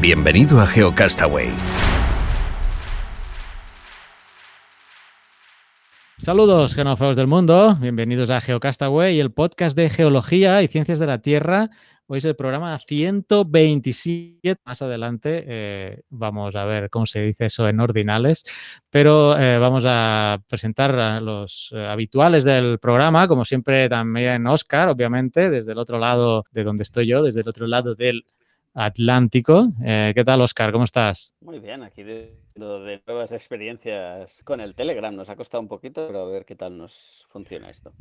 Bienvenido a GeoCastaway. Saludos, genófagos del mundo. Bienvenidos a GeoCastaway, el podcast de geología y ciencias de la Tierra. Hoy es el programa 127. Más adelante eh, vamos a ver cómo se dice eso en ordinales, pero eh, vamos a presentar a los eh, habituales del programa, como siempre también Oscar, obviamente, desde el otro lado de donde estoy yo, desde el otro lado del Atlántico. Eh, ¿Qué tal, Oscar? ¿Cómo estás? Muy bien, aquí de, de, nuevas experiencias con el Telegram. Nos ha costado un poquito, pero a ver qué tal nos funciona esto.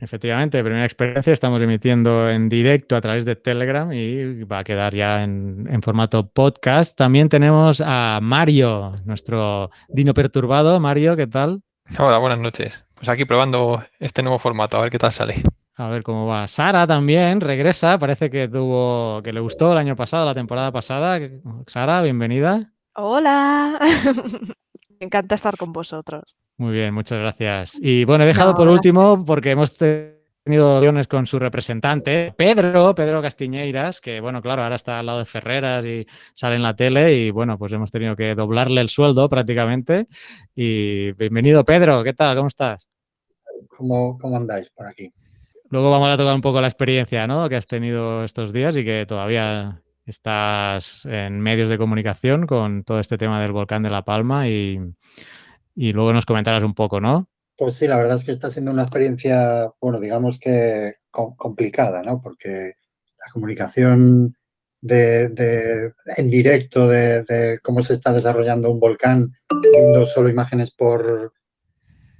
Efectivamente, primera experiencia. Estamos emitiendo en directo a través de Telegram y va a quedar ya en, en formato podcast. También tenemos a Mario, nuestro dino perturbado. Mario, ¿qué tal? Hola, buenas noches. Pues aquí probando este nuevo formato, a ver qué tal sale. A ver cómo va. Sara también regresa, parece que tuvo, que le gustó el año pasado, la temporada pasada. Sara, bienvenida. Hola. Me encanta estar con vosotros. Muy bien, muchas gracias. Y bueno, he dejado no, por último, porque hemos tenido reuniones con su representante, Pedro, Pedro Castiñeiras, que bueno, claro, ahora está al lado de Ferreras y sale en la tele y bueno, pues hemos tenido que doblarle el sueldo prácticamente. Y bienvenido, Pedro, ¿qué tal? ¿Cómo estás? ¿Cómo, cómo andáis por aquí? Luego vamos a tocar un poco la experiencia ¿no? que has tenido estos días y que todavía estás en medios de comunicación con todo este tema del volcán de La Palma y, y, luego nos comentarás un poco, ¿no? Pues sí, la verdad es que está siendo una experiencia, bueno, digamos que complicada, ¿no? Porque la comunicación de, en directo de, de, cómo se está desarrollando un volcán, viendo solo imágenes por,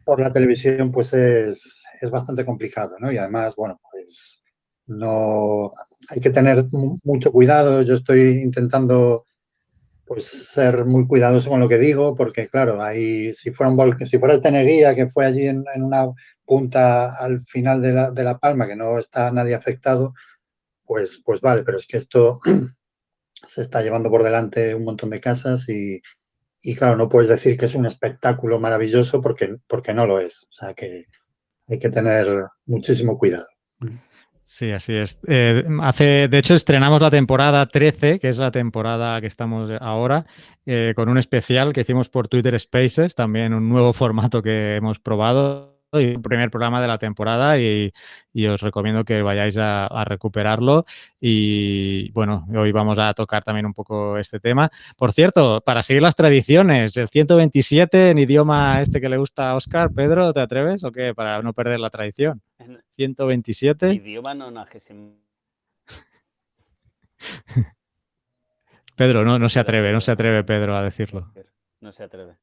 por la televisión, pues es, es bastante complicado, ¿no? Y además, bueno, pues no hay que tener mucho cuidado. Yo estoy intentando pues ser muy cuidadoso con lo que digo, porque claro, ahí si fuera un volcán, si fuera el Teneguía, que fue allí en, en una punta al final de la, de la, palma, que no está nadie afectado, pues, pues vale, pero es que esto se está llevando por delante un montón de casas y, y claro, no puedes decir que es un espectáculo maravilloso porque, porque no lo es. O sea que hay que tener muchísimo cuidado. Sí, así es. Eh, hace, de hecho, estrenamos la temporada 13, que es la temporada que estamos ahora, eh, con un especial que hicimos por Twitter Spaces, también un nuevo formato que hemos probado y el primer programa de la temporada y, y os recomiendo que vayáis a, a, recuperarlo y bueno, hoy vamos a tocar también un poco este tema. Por cierto, para seguir las tradiciones, el 127 en idioma este que le gusta a Oscar, Pedro, ¿te atreves o qué? Para no perder la tradición. 127. Idioma nonagésimo. Pedro, no, no se atreve, no se atreve Pedro a decirlo. No se atreve.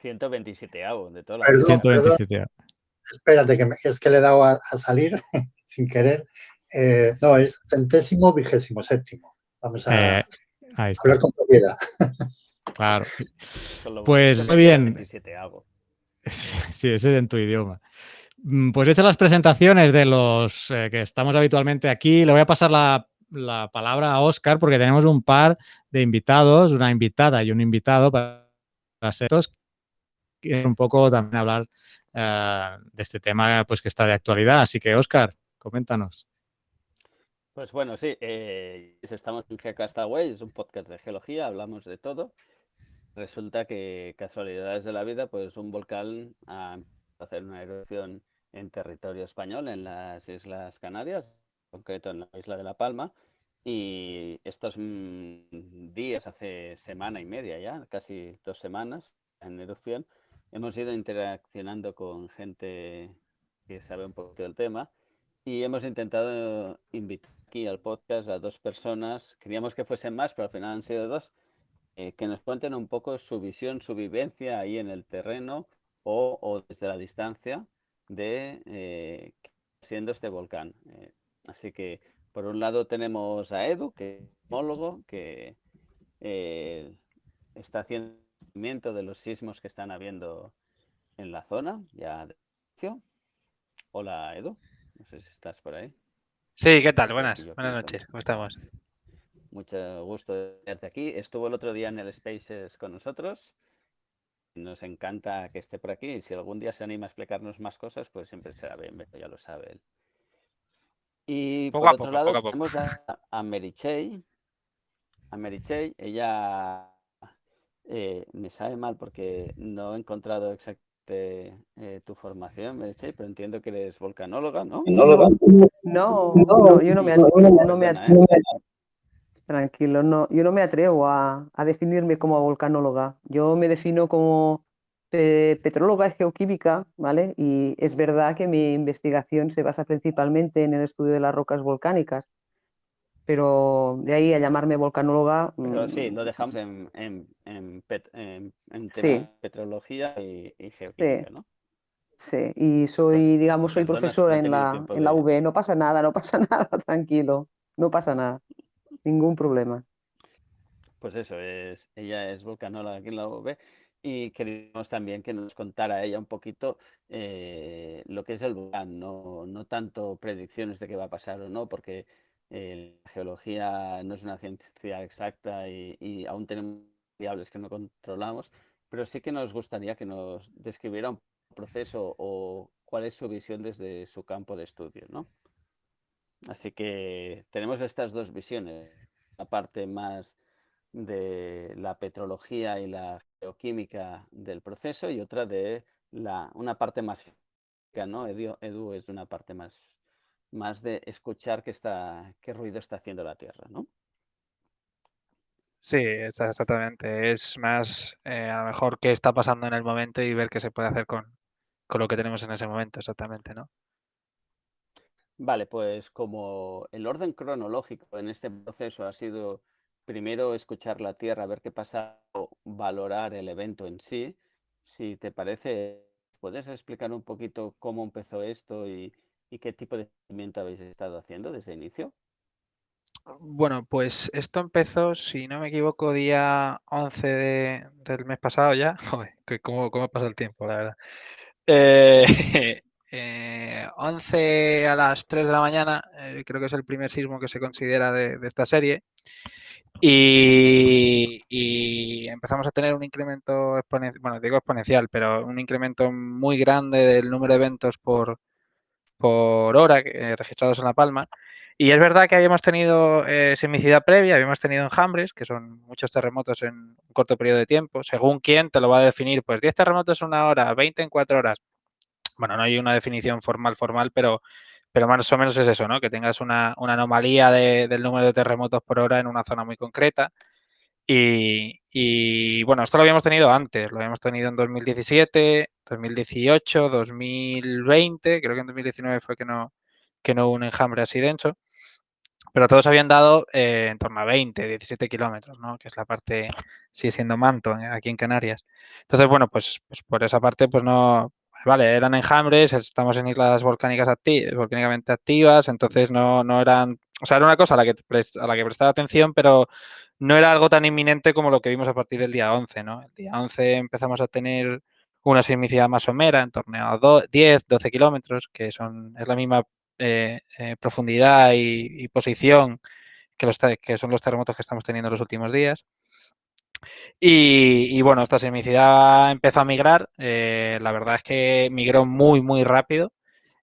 127 avo de toda la perdón, 127 perdón. Espérate, que me, es que le he dado a, a salir sin querer. Eh, no, es centésimo vigésimo séptimo. Vamos a eh, ahí está. hablar con propiedad. Claro. Pues muy bien. Sí, ese es en tu idioma. Pues hechas las presentaciones de los eh, que estamos habitualmente aquí, le voy a pasar la, la, palabra a Oscar porque tenemos un par de invitados, una invitada y un invitado para, para setos un poco también hablar uh, de este tema pues que está de actualidad. Así que, Oscar, coméntanos. Pues bueno, sí, eh, estamos en Geocastaway, es un podcast de geología, hablamos de todo. Resulta que casualidades de la vida, pues un volcán a hacer una erupción en territorio español, en las Islas Canarias, en concreto en la isla de La Palma, y estos mmm, días, hace semana y media ya, casi dos semanas en erupción, hemos ido interaccionando con gente que sabe un poco del tema y hemos intentado invitar aquí al podcast a dos personas, queríamos que fuesen más, pero al final han sido dos, eh, que nos cuenten un poco su visión, su vivencia ahí en el terreno o, desde la distancia de eh, siendo este volcán. Eh, así que por un lado tenemos a Edu, que es homólogo, que eh, está haciendo de los sismos que están habiendo en la zona. Ya. Hola Edu, no sé si estás por ahí. Sí, ¿qué tal? Buenas, buenas noches, ¿cómo estamos? Mucho gusto de tenerte aquí. Estuvo el otro día en el Spaces con nosotros. Nos encanta que esté por aquí y si algún día se anima a explicarnos más cosas, pues siempre será bienvenido, ya lo sabe él. Y Poco por a otro poco, lado poco a poco. tenemos a, a Mary Chey. A Mary Chey, ella eh, me sabe mal porque no he encontrado exactamente eh, tu formación, Chey, pero entiendo que eres volcanóloga, ¿no? No, no, yo no me, at- no me at- Perdona, ¿eh? tranquilo, no, yo no me atrevo a, a definirme como volcanóloga. Yo me defino como pe- petróloga geoquímica, ¿vale? Y es verdad que mi investigación se basa principalmente en el estudio de las rocas volcánicas, pero de ahí a llamarme volcanóloga, Pero sí, mm, lo dejamos en, en, en, pet- Sí. petrología y, y geoquímica, ¿no? sí, y soy, digamos, soy perdona, profesora en la, en la UB, no pasa nada, no pasa nada, tranquilo, no pasa nada, ningún problema. Pues eso, es, ella es volcanóloga aquí en la UV y queríamos también que nos contara ella un poquito eh, lo que es el volcán, no, no tanto predicciones de qué va a pasar o no, porque eh, la geología no es una ciencia exacta y, aún tenemos variables que no controlamos, pero sí que nos gustaría que nos describiera un proceso o cuál es su visión desde su campo de estudio, ¿no? Así que tenemos estas dos visiones, la parte más de la petrología y la geoquímica del proceso y otra de la, una parte más ¿no? Edu, Edu es una parte más, más de escuchar qué, está, qué ruido está haciendo la Tierra, ¿no? Sí, exa- exactamente. Es más, eh, a lo mejor qué está pasando en el momento y ver qué se puede hacer con, con lo que tenemos en ese momento, exactamente, ¿no? Vale, pues como el orden cronológico en este proceso ha sido primero escuchar la Tierra, ver qué pasa, o valorar el evento en sí, si te parece, ¿puedes explicar un poquito cómo empezó esto y, y qué tipo de seguimiento habéis estado haciendo desde el inicio? Bueno, pues esto empezó, si no me equivoco, día 11 de- del mes pasado ya. Joder, que cómo, cómo pasa el tiempo, la verdad. Eh, eh, 11 a las 3 de la mañana, eh, creo que es el primer sismo que se considera de, de esta serie. Y, y empezamos a tener un incremento exponencial, bueno, digo exponencial, pero un incremento muy grande del número de eventos por, por hora eh, registrados en La Palma. Y es verdad que habíamos tenido eh, previa, habíamos tenido enjambres, que son muchos terremotos en un corto periodo de tiempo. Según quién te lo va a definir, pues 10 terremotos en una hora, 20 en cuatro horas. Bueno, no hay una definición formal, formal, pero, pero más o menos es eso, ¿no? Que tengas una, una anomalía de, del número de terremotos por hora en una zona muy concreta. Y, bueno, esto lo habíamos tenido antes, lo habíamos tenido en 2017, 2018, 2020, creo que en 2019 fue que no, que no hubo un enjambre así denso, pero todos habían dado eh, en torno a 20, 17 kilómetros, ¿no? que es la parte, sigue siendo manto eh, aquí en Canarias. Entonces, bueno, pues, pues por esa parte, pues no, vale, eran enjambres, estamos en islas volcánicas acti volcánicamente activas, entonces no, no eran, o sea, era una cosa a la que, a la que prestaba atención, pero no era algo tan inminente como lo que vimos a partir del día 11, ¿no? El día 11 empezamos a tener una sismicidad más somera, en torno a 10, 12 kilómetros, que son, es la misma eh, eh, profundidad y, posición que, los, que, son los terremotos que estamos teniendo en los últimos días. Y, y bueno, esta sismicidad empezó a migrar. Eh, la verdad es que migró muy, muy rápido.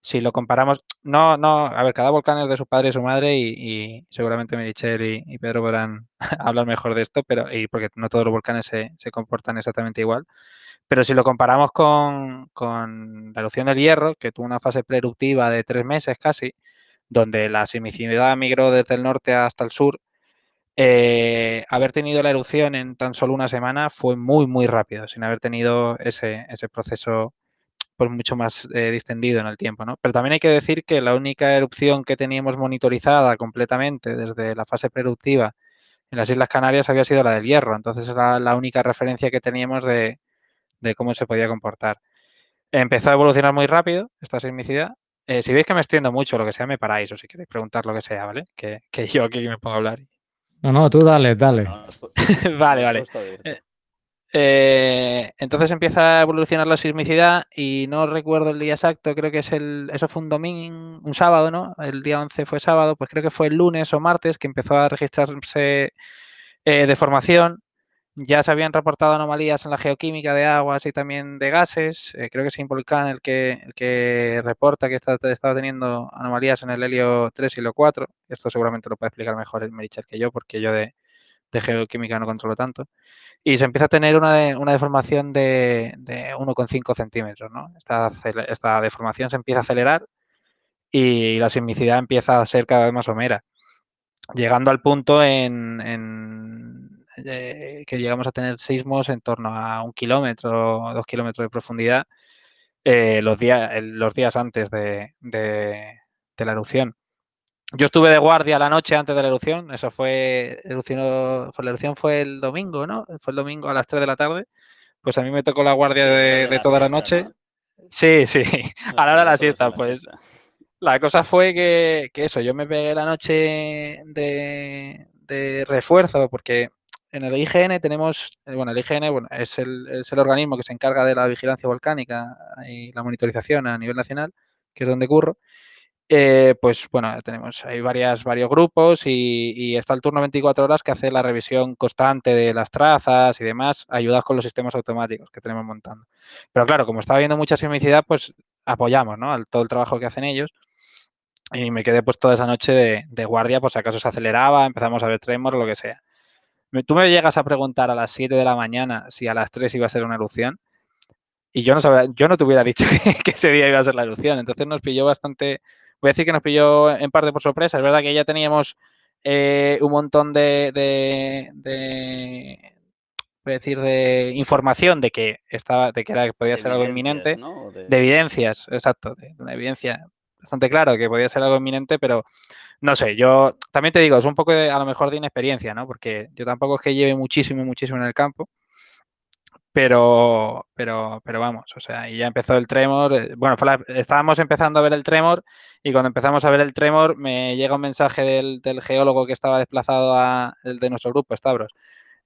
Si lo comparamos, no, no, a ver, cada volcán es de su padre y su madre y, seguramente Merichel y, Pedro podrán hablar mejor de esto, pero y porque no todos los volcanes se, comportan exactamente igual. Pero si lo comparamos con, con, la erupción del hierro, que tuvo una fase preeruptiva de tres meses casi, donde la sismicidad migró desde el norte hasta el sur, eh, haber tenido la erupción en tan solo una semana fue muy, muy rápido, sin haber tenido ese, ese proceso pues mucho más eh, distendido en el tiempo. ¿no? Pero también hay que decir que la única erupción que teníamos monitorizada completamente desde la fase preeruptiva en las Islas Canarias había sido la del hierro, entonces era la única referencia que teníamos de, de cómo se podía comportar. Empezó a evolucionar muy rápido esta sismicidad. Eh, si veis que me extiendo mucho, lo que sea, me paráis o si queréis preguntar lo que sea, ¿vale? Que, que yo aquí me pongo a hablar. No, no, tú dale, dale. Vale, vale. Eh, entonces empieza a evolucionar la sismicidad y no recuerdo el día exacto, creo que es el, eso fue un domingo, un sábado, ¿no? El día 11 fue sábado, pues creo que fue el lunes o martes que empezó a registrarse eh, deformación. Ya se habían reportado anomalías en la geoquímica de aguas y también de gases. Eh, creo que es Involcán el que, el que reporta que está, estaba teniendo anomalías en el helio 3 y helio 4. Esto seguramente lo puede explicar mejor el Merichet que yo, porque yo de, de geoquímica no controlo tanto y se empieza a tener una, una deformación de, de 1,5 centímetros. ¿no? Esta, esta, deformación se empieza a acelerar y la sismicidad empieza a ser cada vez más somera, llegando al punto en, en eh, que llegamos a tener sismos en torno a un kilómetro o dos kilómetros de profundidad eh, los, días, los días antes de, de la erupción. Yo estuve de guardia la noche antes de la erupción, eso fue, fue, la erupción fue el domingo, ¿no? Fue el domingo a las 3 de la tarde. Pues a mí me tocó la guardia de, toda la, noche. ¿no? Sí, sí, a la hora de la siesta, pues. La cosa fue que, que, eso, yo me pegué la noche de, de, refuerzo, porque en el IGN tenemos, bueno, el IGN bueno, es, el, es el organismo que se encarga de la vigilancia volcánica y la monitorización a nivel nacional, que es donde curro. Eh, pues bueno, tenemos hay varias, varios grupos y, está el turno 24 horas que hace la revisión constante de las trazas y demás, ayudados con los sistemas automáticos que tenemos montando. Pero claro, como estaba viendo mucha sismicidad, pues apoyamos ¿no? Al, todo el trabajo que hacen ellos. Y me quedé pues toda esa noche de, de guardia, por si acaso se aceleraba, empezamos a ver tremor o lo que sea. Tú me llegas a preguntar a las 7 de la mañana si a las 3 iba a ser una erupción y yo no sabía, yo no te hubiera dicho que, que ese día iba a ser la erupción. Entonces nos pilló bastante, voy a decir que nos pilló en parte por sorpresa. Es verdad que ya teníamos eh, un montón de, de, de, voy a decir, de información de que estaba, de que era que podía ser algo inminente, ¿no? de... de... evidencias, exacto, de una evidencia bastante claro que podía ser algo inminente, pero no sé, yo también te digo, es un poco de, a lo mejor de inexperiencia, ¿no? Porque yo tampoco es que lleve muchísimo, muchísimo en el campo. Pero, pero, pero vamos, o sea, y ya empezó el tremor. eh, Bueno, estábamos empezando a ver el tremor y cuando empezamos a ver el tremor me llega un mensaje del, del geólogo que estaba desplazado a, el de nuestro grupo, Stavros,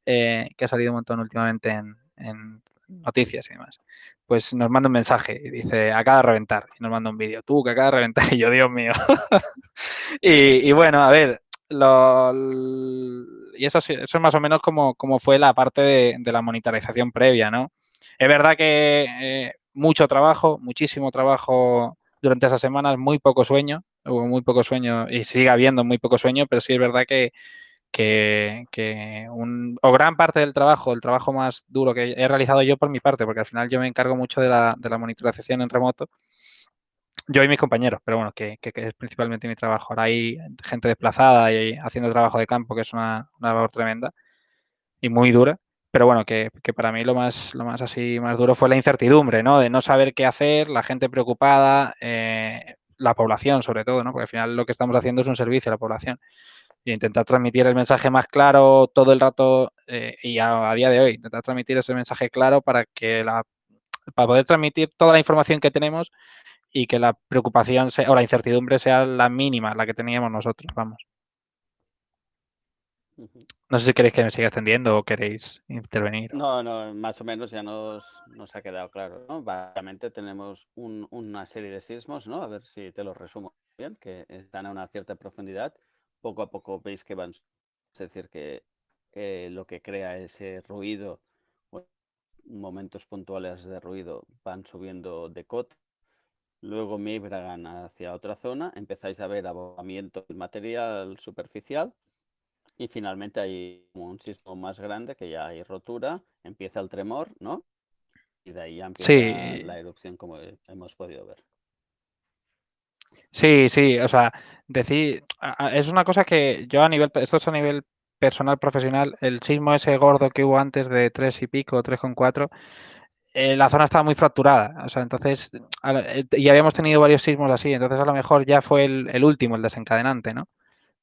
eh, que ha salido un montón últimamente en, en, noticias y demás. Pues nos manda un mensaje y dice, acaba de reventar. Y nos manda un vídeo, tú que acaba de reventar. Y yo, Dios mío. y, y, bueno, a ver, lo, y eso, eso es más o menos como, fue la parte de, la monitorización previa, ¿no? Es verdad que eh, mucho trabajo, muchísimo trabajo durante esas semanas, muy poco sueño, hubo muy poco sueño y sigue habiendo muy poco sueño, pero sí es verdad que, que, que un, o gran parte del trabajo, el trabajo más duro que he realizado yo por mi parte, porque al final yo me encargo mucho de la, de la monitorización en remoto, yo y mis compañeros, pero bueno, que, es principalmente mi trabajo. Ahora hay gente desplazada y haciendo trabajo de campo, que es una, labor tremenda y muy dura. Pero bueno, que, que, para mí lo más, lo más así más duro fue la incertidumbre, ¿no? De no saber qué hacer, la gente preocupada, eh, la población sobre todo, ¿no? Porque al final lo que estamos haciendo es un servicio a la población. Y intentar transmitir el mensaje más claro todo el rato eh, y a, a, día de hoy, intentar transmitir ese mensaje claro para que la para poder transmitir toda la información que tenemos y que la preocupación sea, o la incertidumbre sea la mínima, la que teníamos nosotros, vamos. No sé si queréis que me siga extendiendo o queréis intervenir. No, no, más o menos ya nos, nos ha quedado claro. ¿no? Básicamente tenemos un, una serie de sismos, ¿no? A ver si te los resumo bien, que están a una cierta profundidad. Poco a poco veis que van, es decir, que eh, lo que crea ese ruido, momentos puntuales de ruido, van subiendo de cota Luego migran hacia otra zona, empezáis a ver abogamiento del material superficial y finalmente hay un sismo más grande que ya hay rotura, empieza el tremor, ¿no? Y de ahí ya empieza sí. la erupción como hemos podido ver. Sí, sí, o sea, decir, es una cosa que yo a nivel, esto es a nivel personal, profesional, el sismo ese gordo que hubo antes de 3 y pico, 3,4, eh, la zona estaba muy fracturada, o sea, entonces, y habíamos tenido varios sismos así, entonces a lo mejor ya fue el, el último, el desencadenante, ¿no?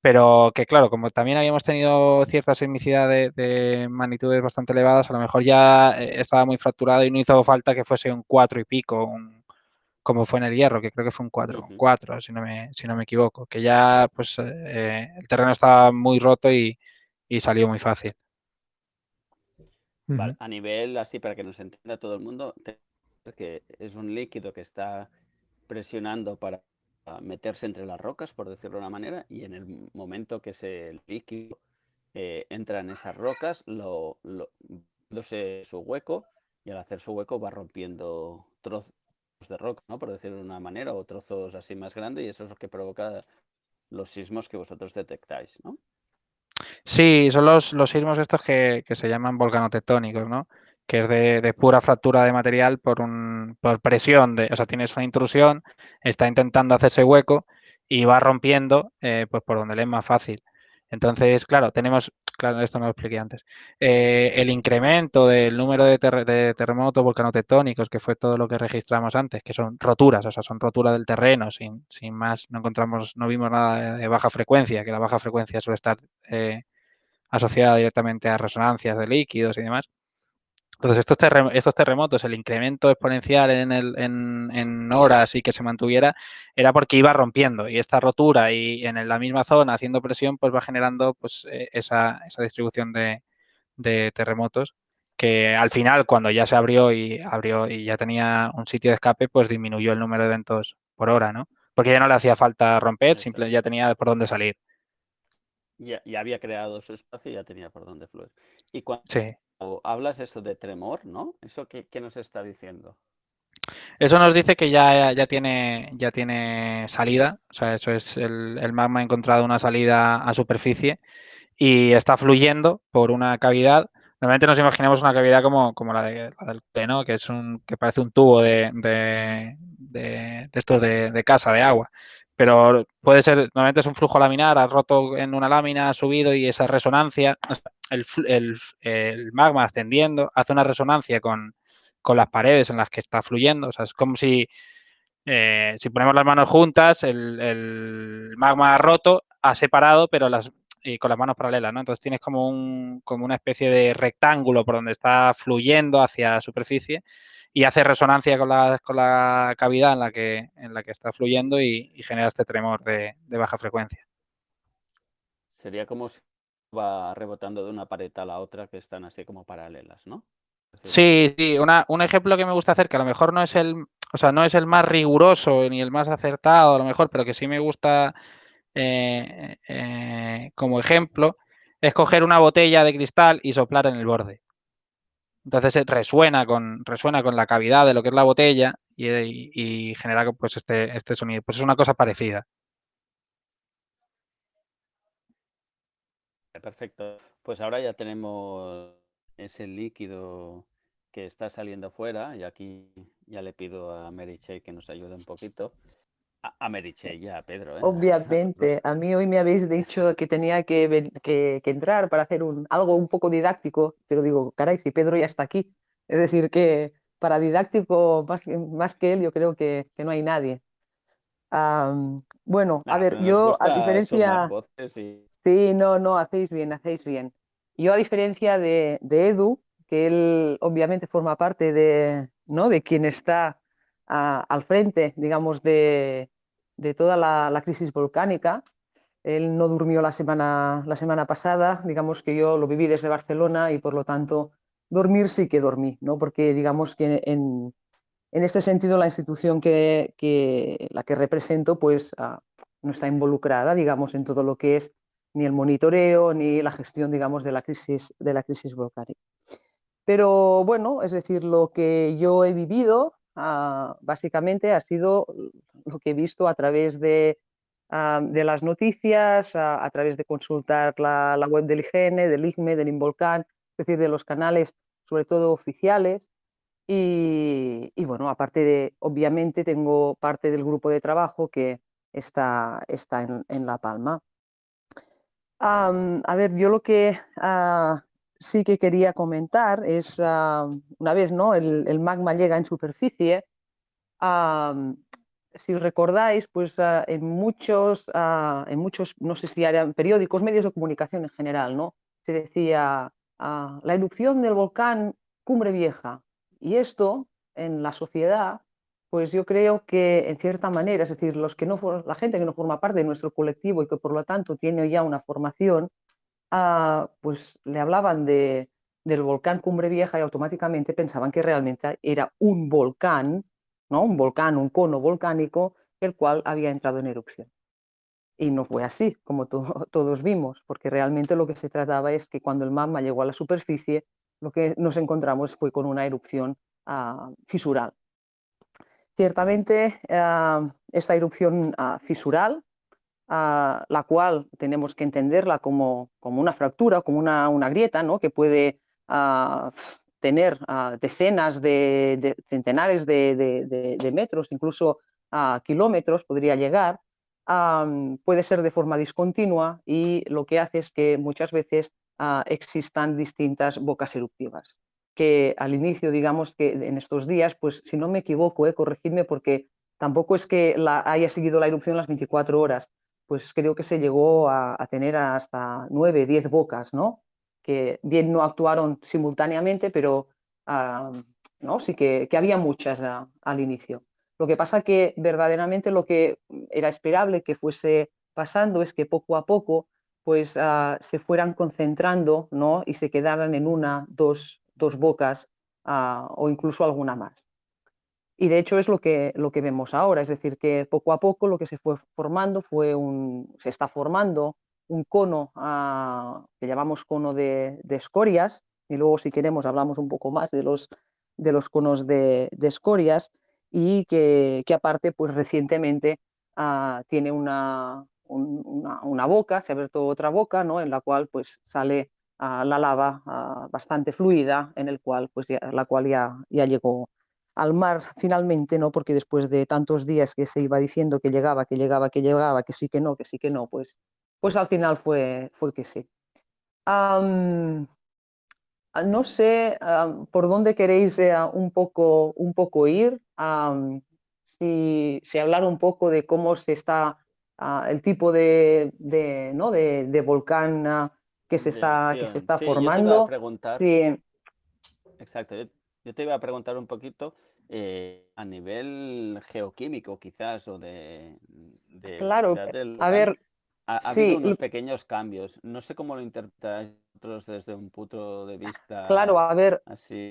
pero que claro, como también habíamos tenido cierta sismicidad de, magnitudes bastante elevadas, a lo mejor ya eh, estaba muy fracturado y no hizo falta que fuese un 4 y pico, como fue en el hierro, que creo que fue un 4, 4 si, no me, si no me equivoco, que ya pues eh, el terreno estaba muy roto y, salió muy fácil. A nivel así para que nos entienda todo el mundo, que es un líquido que está presionando para meterse entre las rocas, por decirlo de una manera, y en el momento que ese líquido eh, entra en esas rocas, lo, lo su hueco y al hacer su hueco va rompiendo trozos de roca, ¿no? por decirlo de una manera, o trozos así más grandes, y eso es lo que provoca los sismos que vosotros detectáis, ¿no? Sí, son los, los sismos estos que, que se llaman volcanotectónicos, ¿no? que es de, pura fractura de material por, un, por presión, de, o sea, tienes una intrusión, está intentando hacerse hueco y va rompiendo eh, pues por donde le es más fácil. Entonces, claro, tenemos, claro, esto no lo expliqué antes, eh, el incremento del número de, terremotos volcanotectónicos, que fue todo lo que registramos antes, que son roturas, o sea, son roturas del terreno, sin, sin más, no encontramos, no vimos nada de baja frecuencia, que la baja frecuencia suele estar eh, asociada directamente a resonancias de líquidos y demás. Entonces, estos, estos terremotos, el incremento exponencial en, el, en, horas y que se mantuviera, era porque iba rompiendo. Y esta rotura y en la misma zona haciendo presión, pues va generando pues, e, esa, esa distribución de, terremotos que al final, cuando ya se abrió y abrió y ya tenía un sitio de escape, pues disminuyó el número de eventos por hora, ¿no? Porque ya no le hacía falta romper, simplemente ya tenía por dónde salir. Ya, ya, había creado su espacio y ya tenía por dónde fluir. Y cuando, sí hablas eso de tremor, ¿no? ¿Eso qué, nos está diciendo? Eso nos dice que ya, ya, tiene, ya tiene salida, o sea, eso es el, el, magma ha encontrado una salida a superficie y está fluyendo por una cavidad. Normalmente nos imaginamos una cavidad como, como la, de, del pleno, que es un que parece un tubo de, de, de, de estos de, casa, de agua pero puede ser, normalmente es un flujo laminar, ha roto en una lámina, ha subido y esa resonancia, el, magma ascendiendo, hace una resonancia con, con, las paredes en las que está fluyendo, o sea, es como si, eh, si ponemos las manos juntas, el, magma ha roto, ha separado, pero las y con las manos paralelas, ¿no? Entonces tienes como un como una especie de rectángulo por donde está fluyendo hacia la superficie y hace resonancia con la, con la cavidad en la que, en la que está fluyendo y, genera este tremor de, baja frecuencia. Sería como va rebotando de una pared a la otra que están así como paralelas, ¿no? Sí, sí, un ejemplo que me gusta hacer, que a lo mejor no es el, o sea, no es el más riguroso ni el más acertado, a lo mejor, pero que sí me gusta eh, eh, como ejemplo, es coger una botella de cristal y soplar en el borde. Entonces resuena con, resuena con la cavidad de lo que es la botella y, genera pues este, este sonido. Pues es una cosa parecida. Perfecto. Pues ahora ya tenemos ese líquido que está saliendo fuera y aquí ya le pido a Mary Che que nos ayude un poquito. A, Meriche ya, Pedro. ¿eh? Obviamente, a mí hoy me habéis dicho que tenía que, que, entrar para hacer un, algo un poco didáctico, pero digo, caray, si Pedro ya está aquí. Es decir, que para didáctico más, más que él yo creo que, que no hay nadie. bueno, a ver, yo a diferencia... Sí, no, no, hacéis bien, hacéis bien. Yo a diferencia de, Edu, que él obviamente forma parte de, ¿no? de quien está al frente, digamos, de, de toda la, crisis volcánica. Él no durmió la semana, la semana pasada, digamos que yo lo viví desde Barcelona y por lo tanto dormir sí que dormí, ¿no? porque digamos que en, este sentido la institución que, la que represento pues ah, no está involucrada digamos en todo lo que es ni el monitoreo ni la gestión digamos de la crisis, de la crisis volcánica. Pero bueno, es decir, lo que yo he vivido Ah, básicamente ha sido lo que he visto a través de, ah, las noticias, a, través de consultar la, web del IGN, del IGME, del Involcán, es decir, de los canales, sobre todo oficiales. Y, bueno, aparte de, obviamente, tengo parte del grupo de trabajo que está, está en, La Palma. A ver, yo lo que ah, sí que quería comentar es, ah, una vez ¿no? el, magma llega en superficie, si recordáis, pues ah, en, muchos, en muchos, no sé si eran periódicos, medios de comunicación en general, ¿no? Se decía la erupción del volcán Cumbre Vieja. Y esto en la sociedad, pues yo creo que en cierta manera, es decir, los que no, la gente que no forma parte de nuestro colectivo y que por lo tanto tiene ya una formación, pues le hablaban de, del volcán Cumbre Vieja y automáticamente pensaban que realmente era un volcán un volcán, un cono volcánico, el cual había entrado en erupción. Y no fue así, como todos vimos, porque realmente lo que se trataba es que cuando el magma llegó a la superficie, lo que nos encontramos fue con una erupción ah, fisural. Ciertamente, ah, esta erupción ah, fisural, la cual tenemos que entenderla como, como una fractura, como una, una grieta, ¿no? que puede tener ah, decenas de, centenares de, metros, incluso kilómetros podría llegar, puede ser de forma discontinua y lo que hace es que muchas veces ah, existan distintas bocas eruptivas. Que al inicio, digamos que en estos días, pues si no me equivoco, eh, corregidme porque tampoco es que haya seguido la erupción las 24 horas, pues creo que se llegó a, tener hasta 9, 10 bocas, ¿no? que bien no actuaron simultáneamente, pero ¿no? sí que, había muchas ah, al inicio. Lo que pasa que verdaderamente lo que era esperable que fuese pasando es que poco a poco pues ah, se fueran concentrando ¿no? y se quedaran en una, dos, dos bocas o incluso alguna más. Y de hecho es lo que, lo que vemos ahora, es decir, que poco a poco lo que se fue formando fue un, se está formando un cono ah, que llamamos cono de, escorias, y luego si queremos hablamos un poco más de los, de los conos de, escorias, y que, aparte pues recientemente ah, tiene una, una, boca, se ha abierto otra boca, ¿no? en la cual pues sale ah, la lava bastante fluida, en el cual, pues, la cual ya, ya llegó al mar finalmente, ¿no? porque después de tantos días que se iba diciendo que llegaba, que llegaba, que llegaba, que sí, que no, que sí, que no, pues pues al final fue, fue que sí. no sé por dónde queréis eh, un, poco, un poco ir, si, si, hablar un poco de cómo se está ah, el tipo de, de, ¿no? de, volcán ah, que, se está, que se está formando. Exacto, yo, te iba a preguntar un poquito eh, a nivel geoquímico quizás o de... claro, a ver, ha, habido unos pequeños cambios. No sé cómo lo interpretáis vosotros desde un punto de vista. Claro, a ver,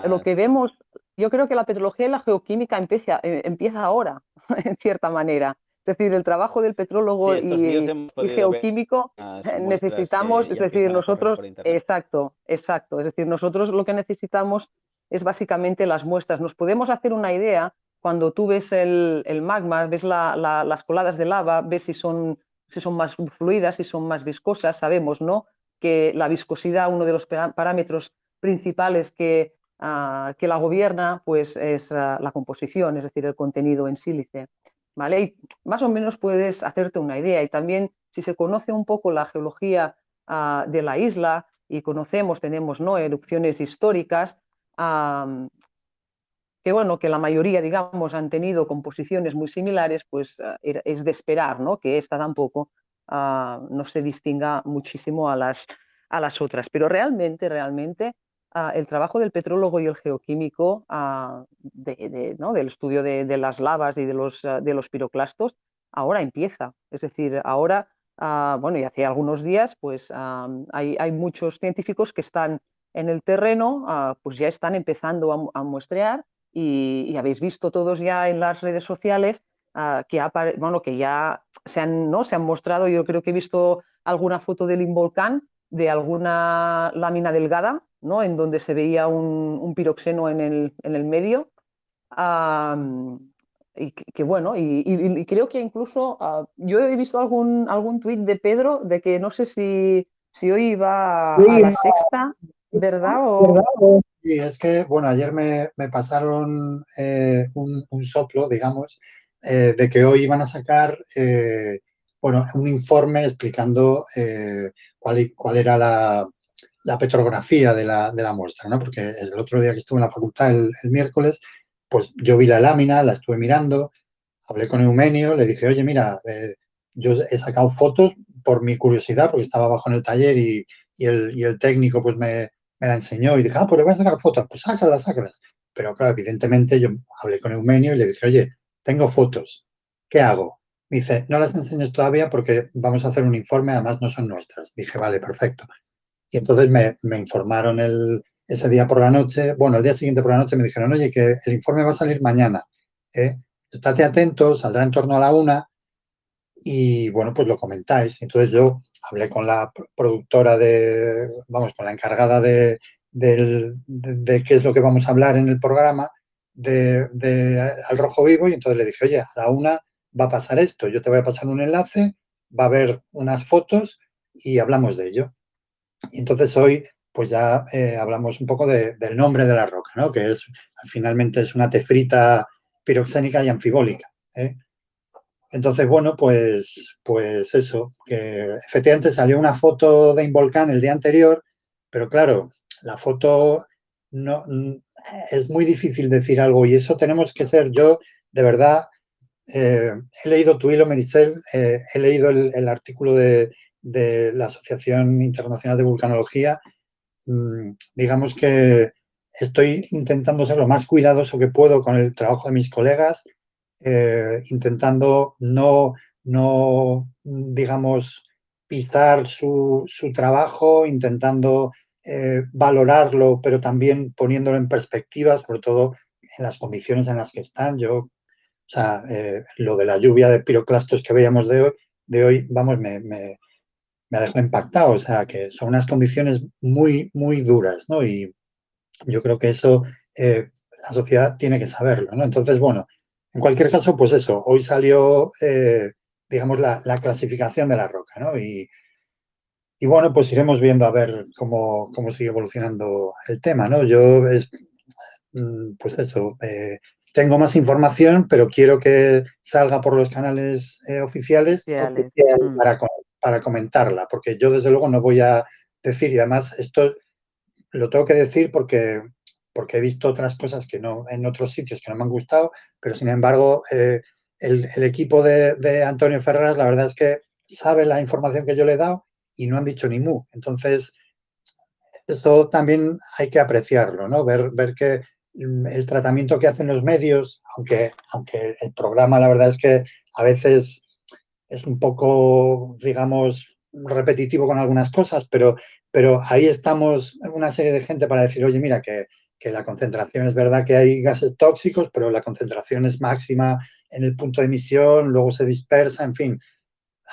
lo que vemos, yo creo que la petrología y la geoquímica empieza, eh, empieza ahora, en cierta manera. Es decir, el trabajo del petrólogo y, geoquímico eh, necesitamos, es decir, nosotros, exacto, exacto, es decir, nosotros lo que necesitamos es básicamente las muestras. Nos podemos hacer una idea cuando tú ves el, magma, ves las coladas de lava, ves si son si son más fluidas, si son más viscosas. Sabemos ¿no? que la viscosidad, uno de los parámetros principales que, ah, que la gobierna, pues es ah, la composición, es decir, el contenido en sílice. ¿Vale? Y más o menos puedes hacerte una idea. Y también, si se conoce un poco la geología ah, de la isla y conocemos, tenemos ¿no? erupciones históricas, que bueno, que la mayoría, digamos, han tenido composiciones muy similares, pues ah, es de esperar, ¿no? Que esta tampoco ah, no se distinga muchísimo a las, a las otras. Pero realmente, realmente, ah, el trabajo del petrólogo y el geoquímico del estudio de, las lavas y de los, de los piroclastos ahora empieza. Es decir, ahora, bueno, y hace algunos días, pues hay, hay, muchos científicos que están en el terreno, pues ya están empezando a muestrear y, habéis visto todos ya en las redes sociales ah, que, bueno, que ya se han, ¿no? se han mostrado, yo creo que he visto alguna foto del Involcán de alguna lámina delgada, ¿no? en donde se veía un, piroxeno en el, en el medio. y que, bueno, y, creo que incluso ah, yo he visto algún, algún tuit de Pedro de que no sé si, si hoy va a la sexta, ¿verdad? O... Sí, es que, bueno, ayer me, pasaron eh, un, soplo, digamos, eh, de que hoy iban a sacar, eh, bueno, un informe explicando cuál, cuál era la, petrografía de la, de la, muestra, ¿no? Porque el otro día que estuve en la facultad, el, miércoles, pues yo vi la lámina, la estuve mirando, hablé con Eumenio, le dije, oye, mira, eh, yo he sacado fotos por mi curiosidad, porque estaba abajo en el taller y, el, técnico pues me, la enseñó y dije, ah, pues le voy a sacar fotos, pues sácalas, sácalas. Pero claro, evidentemente yo hablé con Eumenio y le dije, oye, tengo fotos, ¿qué hago? Me dice, no las enseñes todavía porque vamos a hacer un informe, además no son nuestras. Dije, vale, perfecto. Y entonces me, informaron el, ese día por la noche, bueno, el día siguiente por la noche me dijeron, oye, que el informe va a salir mañana. ¿eh? Estate atento, saldrá en torno a la una y bueno, pues lo comentáis. Entonces yo hablé con la productora de, vamos, con la encargada de, de, qué es lo que vamos a hablar en el programa de, Al Rojo Vivo y entonces le dije, oye, a la una va a pasar esto, yo te voy a pasar un enlace, va a haber unas fotos y hablamos de ello. Y entonces hoy pues ya eh, hablamos un poco del nombre de la roca, ¿no? Que es, finalmente es una tefrita piroxénica y anfibólica. ¿eh? Entonces, bueno, pues, pues eso, que efectivamente salió una foto de Involcán el día anterior, pero claro, la foto no es muy difícil decir algo y eso tenemos que ser yo, de verdad, eh, he leído tu hilo, Mericel, he leído el, artículo de, la Asociación Internacional de Vulcanología. Mm, digamos que estoy intentando ser lo más cuidadoso que puedo con el trabajo de mis colegas eh, intentando no, no, digamos, pisar su, trabajo, intentando eh, valorarlo, pero también poniéndolo en perspectiva, sobre todo en las condiciones en las que están. Yo, o sea, eh, lo de la lluvia de piroclastos que veíamos de hoy, de hoy vamos, me, me ha dejado impactado. O sea, que son unas condiciones muy, muy duras, ¿no? Y yo creo que eso la sociedad tiene que saberlo, ¿no? Entonces, bueno, en cualquier caso, pues eso, hoy salió, eh, digamos, la, clasificación de la roca, ¿no? Y, bueno, pues iremos viendo a ver cómo, sigue evolucionando el tema, ¿no? Yo, es, mm, pues eso, eh, tengo más información, pero quiero que salga por los canales eh, oficiales mm. para, para comentarla, porque yo desde luego no voy a decir, y además esto lo tengo que decir porque porque he visto otras cosas que no, en otros sitios que no me han gustado, pero sin embargo, eh, el, equipo de, Antonio Ferreras, la verdad es que sabe la información que yo le he dado y no han dicho ni mu. Entonces, eso también hay que apreciarlo, ¿no? Ver, ver que el tratamiento que hacen los medios, aunque, aunque el programa la verdad es que a veces es un poco, digamos, repetitivo con algunas cosas, pero, pero ahí estamos una serie de gente para decir, oye, mira, que que la concentración es verdad que hay gases tóxicos, pero la concentración es máxima en el punto de emisión, luego se dispersa, en fin.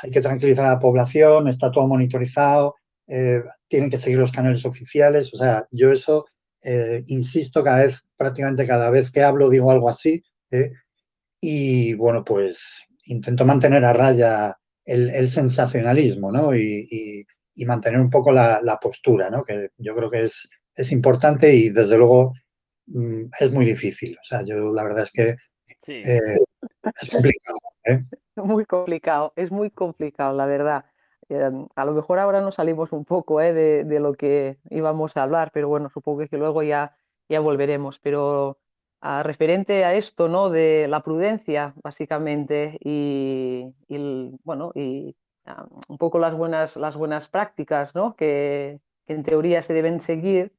Hay que tranquilizar a la población, está todo monitorizado, eh, tienen que seguir los canales oficiales. O sea, yo eso eh, insisto cada vez, prácticamente cada vez que hablo digo algo así. ¿eh? y bueno, pues intento mantener a raya el, sensacionalismo, ¿no? Y, mantener un poco la, la postura, ¿no? Que yo creo que es es importante y desde luego mm, es muy difícil. O sea, yo la verdad es que eh, es complicado. ¿eh? Muy complicado, es muy complicado, la verdad. Em, a lo mejor ahora nos salimos un poco ¿eh? de, lo que íbamos a hablar, pero bueno, supongo que luego ya, ya volveremos. Pero a, referente a esto, ¿no? De la prudencia, básicamente, y, bueno, y un poco las buenas, las buenas prácticas, ¿no? Que, que en teoría se deben seguir,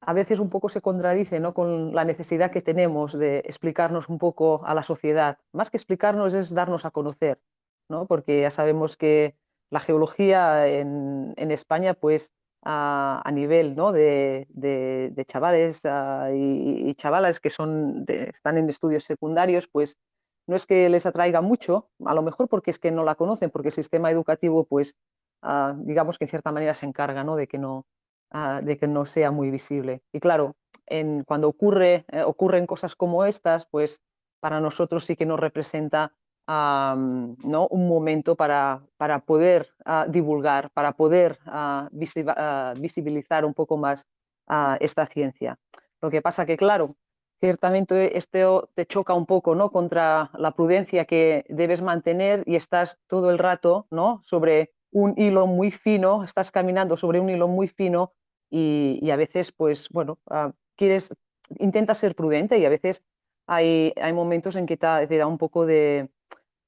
a veces un poco se contradice ¿no? con la necesidad que tenemos de explicarnos un poco a la sociedad. Más que explicarnos es darnos a conocer, ¿no? porque ya sabemos que la geología en, España, pues a, nivel ¿no? de, chavales y, chavalas que son están en estudios secundarios, pues no es que les atraiga mucho, a lo mejor porque es que no la conocen, porque el sistema educativo, pues ah, digamos que en cierta manera se encarga ¿no? de que no, Ah, de que no sea muy visible. Y claro, cuando ocurre, eh, ocurren cosas como estas, pues para nosotros sí que nos representa un momento para, para poder ah, divulgar, para poder ah, visibilizar un poco más esta ciencia. Lo que pasa que, claro, ciertamente esto te choca un poco ¿no? contra la prudencia que debes mantener y estás todo el rato ¿no? sobre un hilo muy fino, estás caminando sobre un hilo muy fino y, a veces, pues bueno, ah, quieres, intentas ser prudente y a veces hay, hay momentos en que te da un poco de,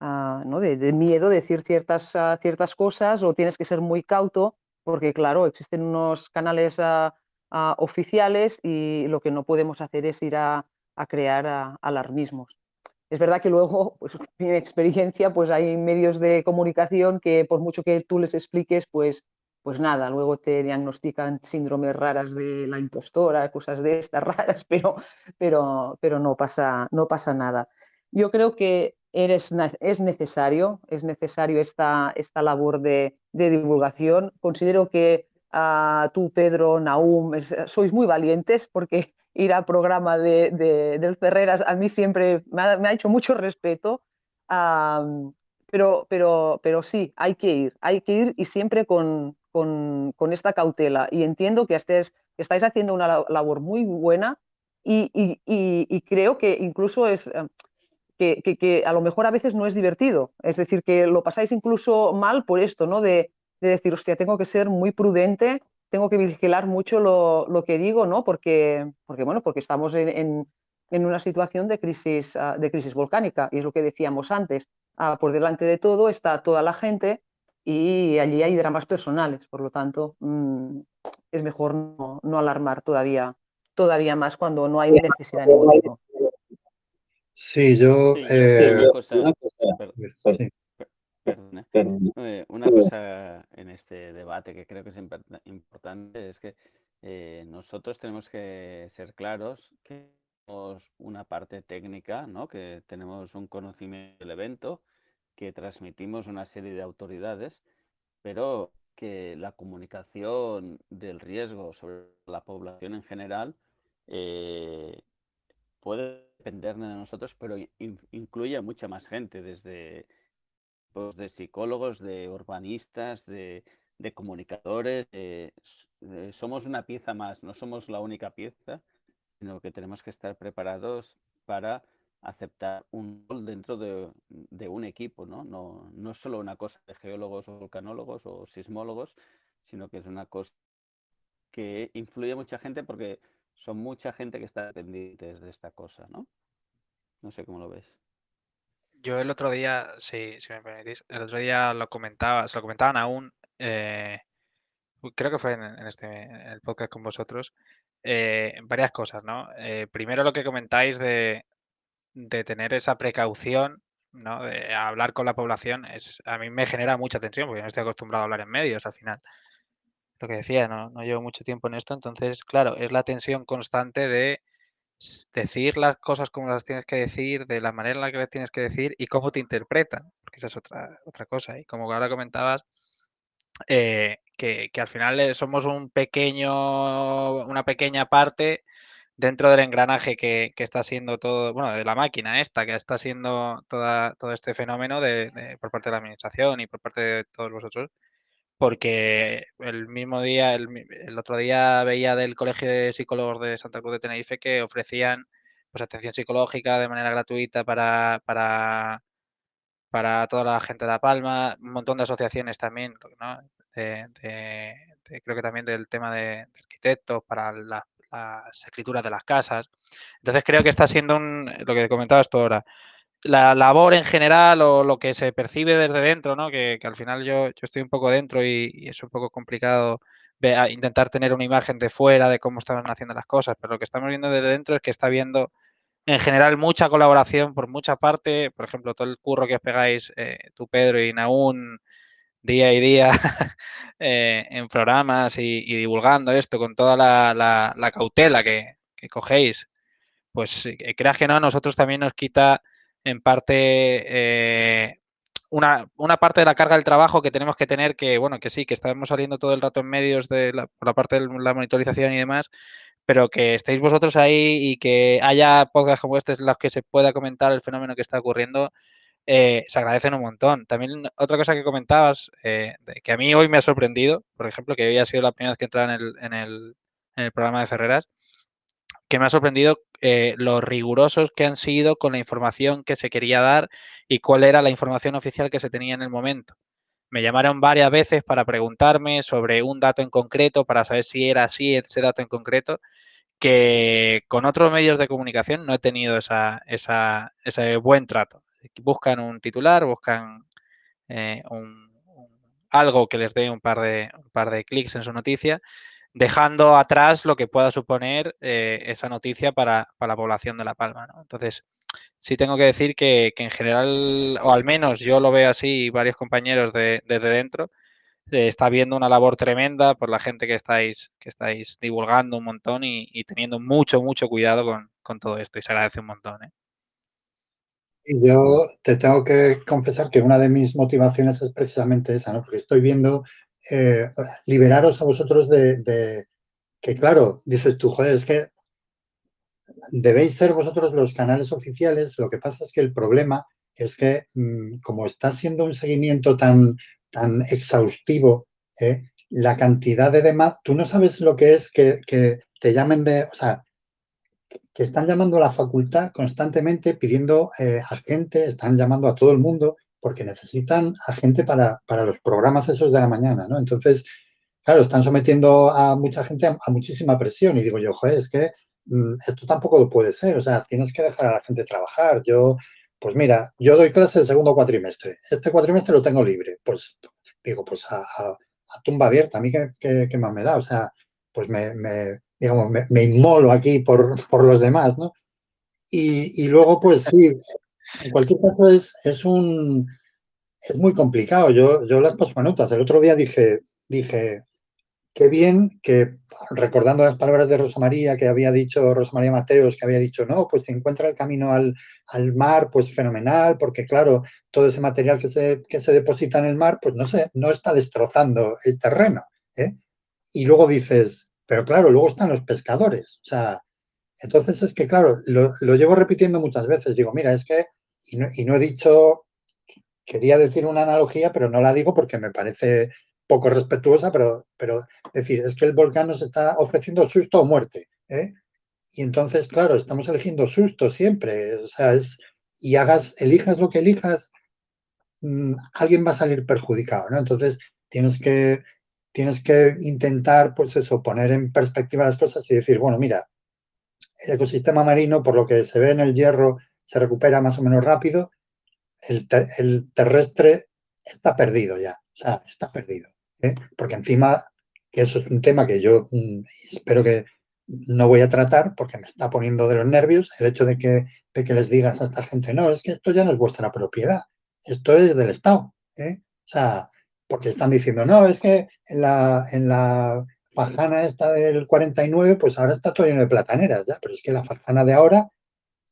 ah, ¿no? de, de miedo decir ciertas, ah, ciertas cosas o tienes que ser muy cauto porque, claro, existen unos canales ah, oficiales y lo que no podemos hacer es ir a, crear alarmismos. Es verdad que luego, pues mi experiencia, pues hay medios de comunicación que por mucho que tú les expliques, pues, pues nada, luego te diagnostican síndromes raras de la impostora, cosas de estas raras, pero, pero, pero no, pasa, no pasa nada. Yo creo que eres, es necesario, es necesario esta, esta labor de, de divulgación. Considero que ah, tú, Pedro, Naum, es- sois muy valientes porque ir al programa de, de- del Ferreras a mí siempre me ha, hecho mucho respeto. Pero, pero, pero sí, hay que ir, hay que ir y siempre con, con, con esta cautela. Y entiendo que, estés, estáis haciendo una la- labor muy buena y, y- y- y creo que incluso es, que, que- que a lo mejor a veces no es divertido. Es decir, que lo pasáis incluso mal por esto, ¿no? De, de decir, hostia, tengo que ser muy prudente, tengo que vigilar mucho lo, lo que digo, ¿no? Porque, porque, bueno, porque estamos en, en- en una situación de crisis, ah, de crisis volcánica, y es lo que decíamos antes. Ah, por delante de todo está toda la gente y allí hay dramas personales, por lo tanto, mm, es mejor no, no alarmar todavía, todavía más cuando no hay necesidad de ningún tipo. Sí, yo... Sí, eh, una cosa, per- sí. perdona. Eh, una cosa en este debate que creo que es import- importante es que eh, nosotros tenemos que ser claros que tenemos una parte técnica, ¿no? que tenemos un conocimiento del evento, que transmitimos una serie de autoridades, pero que la comunicación del riesgo sobre la población en general eh, puede depender de nosotros, pero in- incluye a mucha más gente, desde pues, de psicólogos, de urbanistas, de, comunicadores. somos una pieza más, no somos la única pieza, sino que tenemos que estar preparados para aceptar un rol dentro de, un equipo, ¿no? No, no es solo una cosa de geólogos volcanólogos o sismólogos, sino que es una cosa que influye a mucha gente porque son mucha gente que está pendientes de esta cosa, ¿no? No sé cómo lo ves. Yo el otro día, sí, si me permitís, el otro día lo comentaba, se lo comentaban aún, eh, creo que fue en, este el podcast con vosotros, eh, varias cosas, ¿no? Eh, primero lo que comentáis de, de tener esa precaución, ¿no? De hablar con la población, es, a mí me genera mucha tensión, porque no estoy acostumbrado a hablar en medios al final. Lo que decía, no, no llevo mucho tiempo en esto, entonces, claro, es la tensión constante de decir las cosas como las tienes que decir, de la manera en la que las tienes que decir y cómo te interpretan, porque esa es otra, otra cosa. Y como ahora comentabas, eh, que, que al final eh, somos un pequeño, una pequeña parte dentro del engranaje que, que está siendo todo, bueno, de la máquina esta, que está siendo toda, todo este fenómeno de- por parte de la administración y por parte de todos vosotros, porque el mismo día, el, otro día veía del Colegio de Psicólogos de Santa Cruz de Tenerife que ofrecían pues atención psicológica de manera gratuita para, para, para toda la gente de La Palma, un montón de asociaciones también. De, de- creo que también del tema de, de arquitectos para la- las escrituras de las casas. Entonces creo que está siendo un, lo que comentabas tú ahora, la labor en general o lo que se percibe desde dentro, ¿no? Que, al final yo, yo estoy un poco dentro y, es un poco complicado intentar tener una imagen de fuera de cómo estaban haciendo las cosas, pero lo que estamos viendo desde dentro es que está habiendo en general mucha colaboración por mucha parte, por ejemplo, todo el curro que os pegáis eh, tú, Pedro y Naún día y día eh, en programas y, divulgando esto con toda la, la- la cautela que, que cogéis, pues eh, creas que no, a nosotros también nos quita en parte eh, una, una parte de la carga del trabajo que tenemos que tener, que bueno, que sí, que estamos saliendo todo el rato en medios de la, por la parte de la monitorización y demás, pero que estéis vosotros ahí y que haya podcasts como este en los que se pueda comentar el fenómeno que está ocurriendo, eh, se agradecen un montón. También otra cosa que comentabas, eh, que a mí hoy me ha sorprendido, por ejemplo, que hoy ha sido la primera vez que entraba en el, en el, en el programa de Ferreras, que me ha sorprendido eh, lo rigurosos que han sido con la información que se quería dar y cuál era la información oficial que se tenía en el momento. Me llamaron varias veces para preguntarme sobre un dato en concreto, para saber si era así ese dato en concreto. que con otros medios de comunicación no he tenido esa, ese buen trato. Buscan un titular, buscan eh, algo que les dé un par de, un par de clics en su noticia, dejando atrás lo que pueda suponer eh, esa noticia para, la población de La Palma. Entonces, sí tengo que decir que, en general, o al menos yo lo veo así, varios compañeros de, desde dentro, eh, está habiendo una labor tremenda por la gente que estáis, que estáis divulgando un montón y, teniendo mucho, mucho cuidado con, todo esto y se agradece un montón. ¿eh? Y yo te tengo que confesar que una de mis motivaciones es precisamente esa, ¿no? Porque estoy viendo eh, liberaros a vosotros de, que, claro, dices tú, joder, es que debéis ser vosotros los canales oficiales. Lo que pasa es que el problema es que mm, como está siendo un seguimiento tan, tan exhaustivo, ¿eh? la cantidad de demás, tú no sabes lo que es que, que te llamen de, o sea, que están llamando a la facultad constantemente pidiendo eh, a gente, están llamando a todo el mundo porque necesitan a gente para, para, los programas esos de la mañana, ¿no? Entonces, claro, están sometiendo a mucha gente a, muchísima presión y digo yo, joder, es que mm, esto tampoco lo puede ser, o sea, tienes que dejar a la gente trabajar. Yo, pues mira, yo doy clase el segundo cuatrimestre, este cuatrimestre lo tengo libre, pues digo, pues a, tumba abierta, a mí qué, más me da, o sea, pues me digamos, me, inmolo aquí por, por, los demás, ¿no? Y, y, luego, pues sí, en cualquier caso es, es un... Es muy complicado. Yo, yo las paso notas. El otro día dije, dije, qué bien que, recordando las palabras de Rosa María, que había dicho Rosa María Mateos, que había dicho, no, pues se encuentra el camino al, al, mar, pues fenomenal, porque claro, todo ese material que se, que se deposita en el mar, pues no sé, no está destrozando el terreno. ¿eh? Y luego dices, pero claro, luego están los pescadores. O sea, entonces es que, claro, lo, llevo repitiendo muchas veces. Digo, mira, es que, y no, he dicho, quería decir una analogía, pero no la digo porque me parece poco respetuosa, pero, pero decir, es que el volcán nos está ofreciendo susto o muerte. ¿eh? Y entonces, claro, estamos eligiendo susto siempre. O sea, es, y hagas, elijas lo que elijas, mm, alguien va a salir perjudicado, ¿no? Entonces, tienes que tienes que intentar, pues eso, poner en perspectiva las cosas y decir, bueno, mira, el ecosistema marino, por lo que se ve en el hierro, se recupera más o menos rápido, el, terrestre está perdido ya, o sea, está perdido. ¿eh? Porque encima, que eso es un tema que yo mm, espero que no voy a tratar porque me está poniendo de los nervios el hecho de que, de que les digas a esta gente, no, es que esto ya no es vuestra propiedad, esto es del Estado. ¿eh? O sea, porque están diciendo, no, es que en la, en la fajana esta del 49, pues ahora está todo lleno de plataneras, ya, pero es que la fajana de ahora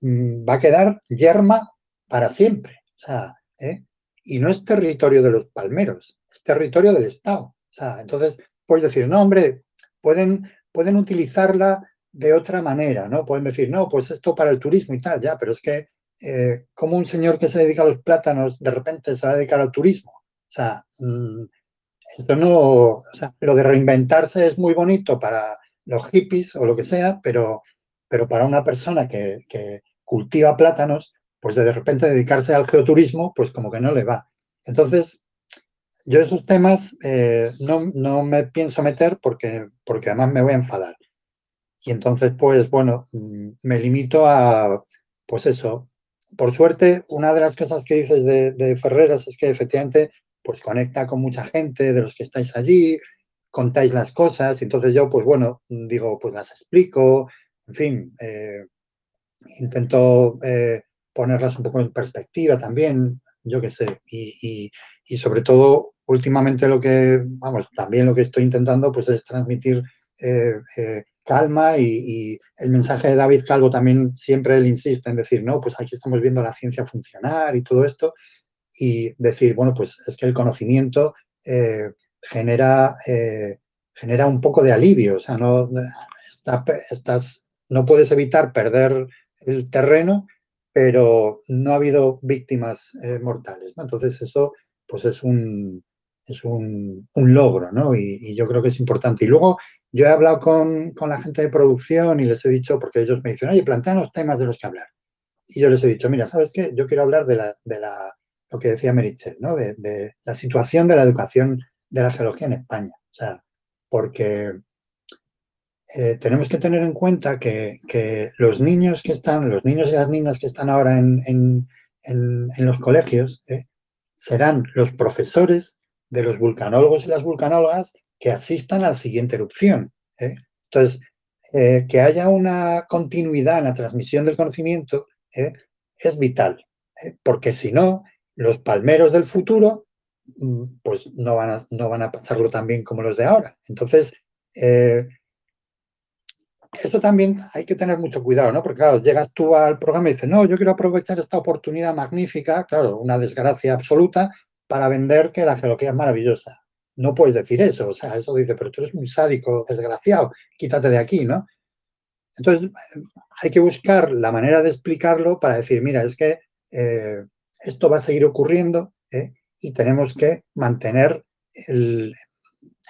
mm, va a quedar yerma para siempre. O sea, ¿eh? y no es territorio de los palmeros, es territorio del Estado. O sea, entonces puedes decir, no, hombre, pueden, pueden utilizarla de otra manera, ¿no? Pueden decir, no, pues esto para el turismo y tal, ya, pero es que eh, como un señor que se dedica a los plátanos de repente se va a dedicar al turismo o sea, mm, esto no, o lo de reinventarse es muy bonito para los hippies o lo que sea, pero, pero para una persona que, cultiva plátanos, pues de repente dedicarse al geoturismo, pues como que no le va. Entonces, yo esos temas eh, no, me pienso meter porque, porque además me voy a enfadar. Y entonces, pues bueno, mm, me limito a, pues eso. Por suerte, una de las cosas que dices de, de Ferreras es que efectivamente pues conecta con mucha gente de los que estáis allí, contáis las cosas, y entonces yo, pues bueno, digo, pues las explico, en fin, eh, intento eh, ponerlas un poco en perspectiva también, yo qué sé, y, sobre todo, últimamente lo que, vamos, también lo que estoy intentando, pues es transmitir eh, calma y, y, el mensaje de David Calvo también siempre él insiste en decir, no, pues aquí estamos viendo la ciencia funcionar y todo esto, y decir, bueno, pues es que el conocimiento eh, genera, eh, genera un poco de alivio, o sea, no, estás, no puedes evitar perder el terreno, pero no ha habido víctimas eh, mortales. Entonces eso, pues es un, es un, logro, ¿no? Y, yo creo que es importante. Y luego yo he hablado con, con, la gente de producción y les he dicho, porque ellos me dicen, oye, plantean los temas de los que hablar. Y yo les he dicho, mira, ¿sabes qué? Yo quiero hablar de la, de la lo que decía Merichel, ¿no? De, la situación de la educación de la geología en España. O sea, porque eh, tenemos que tener en cuenta que, los niños que están, los niños y las niñas que están ahora en, los colegios, ¿eh? serán los profesores de los vulcanólogos y las vulcanólogas que asistan a la siguiente erupción. ¿eh? Entonces, que haya una continuidad en la transmisión del conocimiento es vital, porque si no, los palmeros del futuro mm, pues no van, a, no van a pasarlo tan bien como los de ahora. Entonces, esto también hay que tener mucho cuidado, ¿no? Porque claro, llegas tú al programa y dices, no, yo quiero aprovechar esta oportunidad magnífica, claro, una desgracia absoluta, para vender que la geología es maravillosa. No puedes decir eso, o sea, eso dice, pero tú eres muy sádico, desgraciado, quítate de aquí, ¿no? Entonces, hay que buscar la manera de explicarlo para decir, mira, es que eh, esto va a seguir ocurriendo ¿eh? y tenemos que mantener el,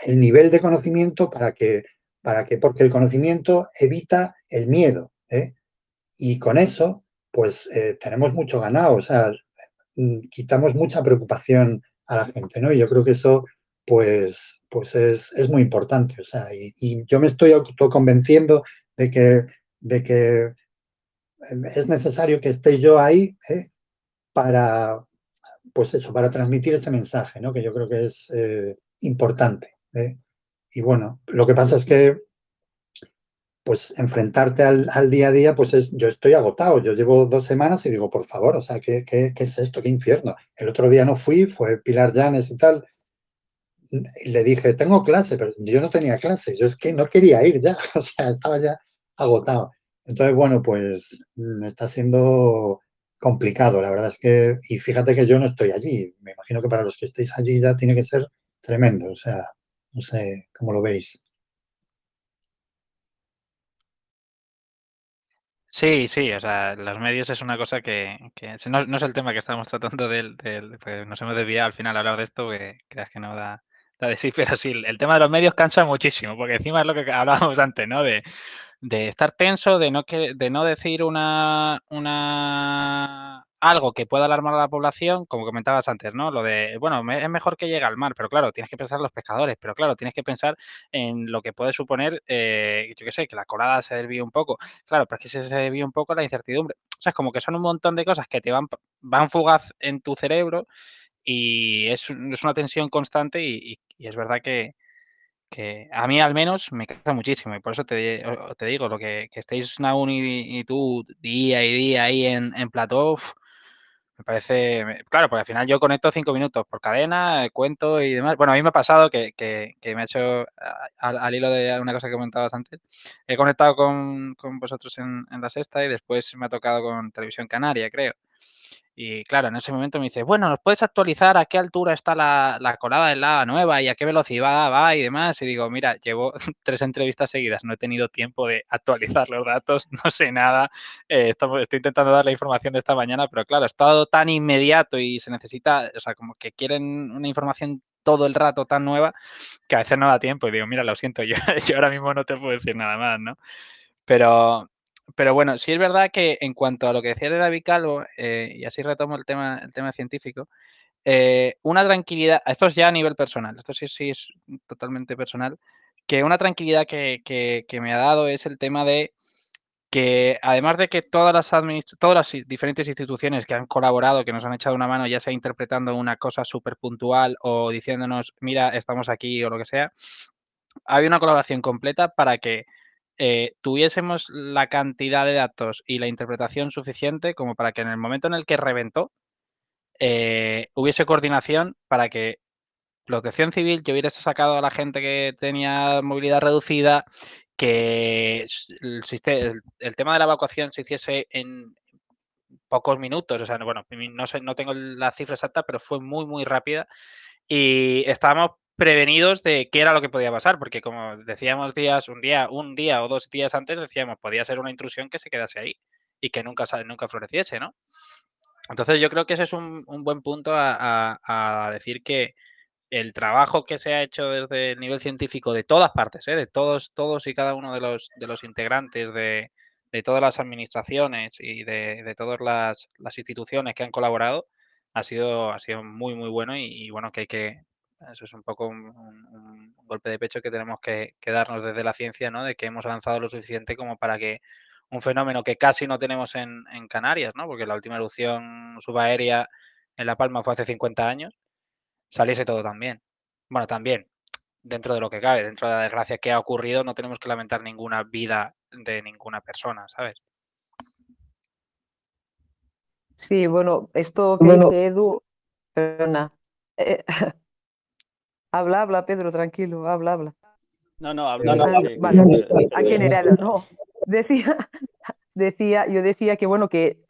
el nivel de conocimiento para que para que, porque el conocimiento evita el miedo. ¿eh? Y con eso, pues eh, tenemos mucho ganado, o sea, mm, quitamos mucha preocupación a la gente, ¿no? Y yo creo que eso, pues, pues es, es muy importante, o sea, y, yo me estoy autoconvenciendo de que, de que es necesario que esté yo ahí ¿eh? Para, pues eso, para transmitir este mensaje, ¿no? Que yo creo que es eh, importante. ¿eh? Y bueno, lo que pasa es que pues enfrentarte al, al, día a día, pues es, yo estoy agotado. Yo llevo dos semanas y digo, por favor, o sea, ¿qué, qué, qué es esto? ¿Qué infierno? El otro día no fui, fue Pilar Llanes y tal. Y le dije, tengo clase, pero yo no tenía clase. Yo es que no quería ir ya, o sea, estaba ya agotado. Entonces, bueno, pues mm, está siendo complicado, la verdad es que, y fíjate que yo no estoy allí. Me imagino que para los que estéis allí ya tiene que ser tremendo, o sea, no sé cómo lo veis. Sí, sí, o sea, los medios es una cosa que, que no, es el tema que estamos tratando del, del nos hemos desviado al final a hablar de esto, que creas que no da, da de sí, pero sí, el tema de los medios cansa muchísimo, porque encima es lo que hablábamos antes, ¿no? De, de estar tenso, de no, que, de no decir una, una algo que pueda alarmar a la población, como comentabas antes, ¿no? Lo de, bueno, es mejor que llegue al mar, pero claro, tienes que pensar en los pescadores, pero claro, tienes que pensar en lo que puede suponer, eh, yo qué sé, que la colada se desvíe un poco. Claro, pero es que se desvíe un poco la incertidumbre. O sea, es como que son un montón de cosas que te van, van fugaz en tu cerebro y es, es una tensión constante y, y es verdad que, que a mí al menos me cansa muchísimo y por eso te, te digo, lo que, que estéis Naun y, y, tú día y día ahí en, en plató, me parece, claro, porque al final yo conecto cinco minutos por cadena, cuento y demás. Bueno, a mí me ha pasado que, que, que me ha hecho, al, al, hilo de una cosa que comentabas antes, he conectado con, con vosotros en, en, la sexta y después me ha tocado con Televisión Canaria, creo. Y claro, en ese momento me dice, bueno, ¿nos puedes actualizar a qué altura está la, la colada de lava nueva y a qué velocidad va y demás? Y digo, mira, llevo tres entrevistas seguidas, no he tenido tiempo de actualizar los datos, no sé nada, eh, estoy, intentando dar la información de esta mañana, pero claro, ha estado tan inmediato y se necesita, o sea, como que quieren una información todo el rato tan nueva que a veces no da tiempo y digo, mira, lo siento, yo, yo ahora mismo no te puedo decir nada más, ¿no? Pero, pero bueno, sí es verdad que en cuanto a lo que decía de David Calvo, eh, y así retomo el tema, el tema científico, eh, una tranquilidad, esto es ya a nivel personal, esto sí, sí es totalmente personal, que una tranquilidad que, que, que, me ha dado es el tema de que además de que todas las, todas las diferentes instituciones que han colaborado, que nos han echado una mano, ya sea interpretando una cosa súper puntual o diciéndonos, mira, estamos aquí o lo que sea, hay una colaboración completa para que eh, tuviésemos la cantidad de datos y la interpretación suficiente como para que en el momento en el que reventó eh, hubiese coordinación para que protección civil que hubiese sacado a la gente que tenía movilidad reducida, que el, el, el, tema de la evacuación se hiciese en pocos minutos, o sea, bueno, no, sé, no tengo la cifra exacta, pero fue muy, muy rápida y estábamos prevenidos de qué era lo que podía pasar, porque como decíamos días, un día, un día o dos días antes decíamos, podía ser una intrusión que se quedase ahí y que nunca, nunca floreciese, ¿no? Entonces yo creo que ese es un, un buen punto a, a, decir que el trabajo que se ha hecho desde el nivel científico de todas partes, ¿eh? de todos, todos y cada uno de los, de los integrantes de, de todas las administraciones y de, de todas las, las, instituciones que han colaborado, ha sido, ha sido muy, muy bueno y, y bueno, que hay que, Eso es un poco un, un- un golpe de pecho que tenemos que, que darnos desde la ciencia, ¿no? De que hemos avanzado lo suficiente como para que un fenómeno que casi no tenemos en, en Canarias, ¿no? Porque la última erupción subaérea en La Palma fue hace 50 años, saliese todo tan bien. Bueno, también, dentro de lo que cabe, dentro de la desgracia que ha ocurrido, no tenemos que lamentar ninguna vida de ninguna persona, ¿sabes? Sí, bueno, esto que Bueno. dice Edu, perdona. Eh, habla, habla, Pedro, tranquilo, habla, habla. No, no, habla. no, Ah, sí, vale, que- ¿a quién era? No, decía, decía, yo decía que bueno, que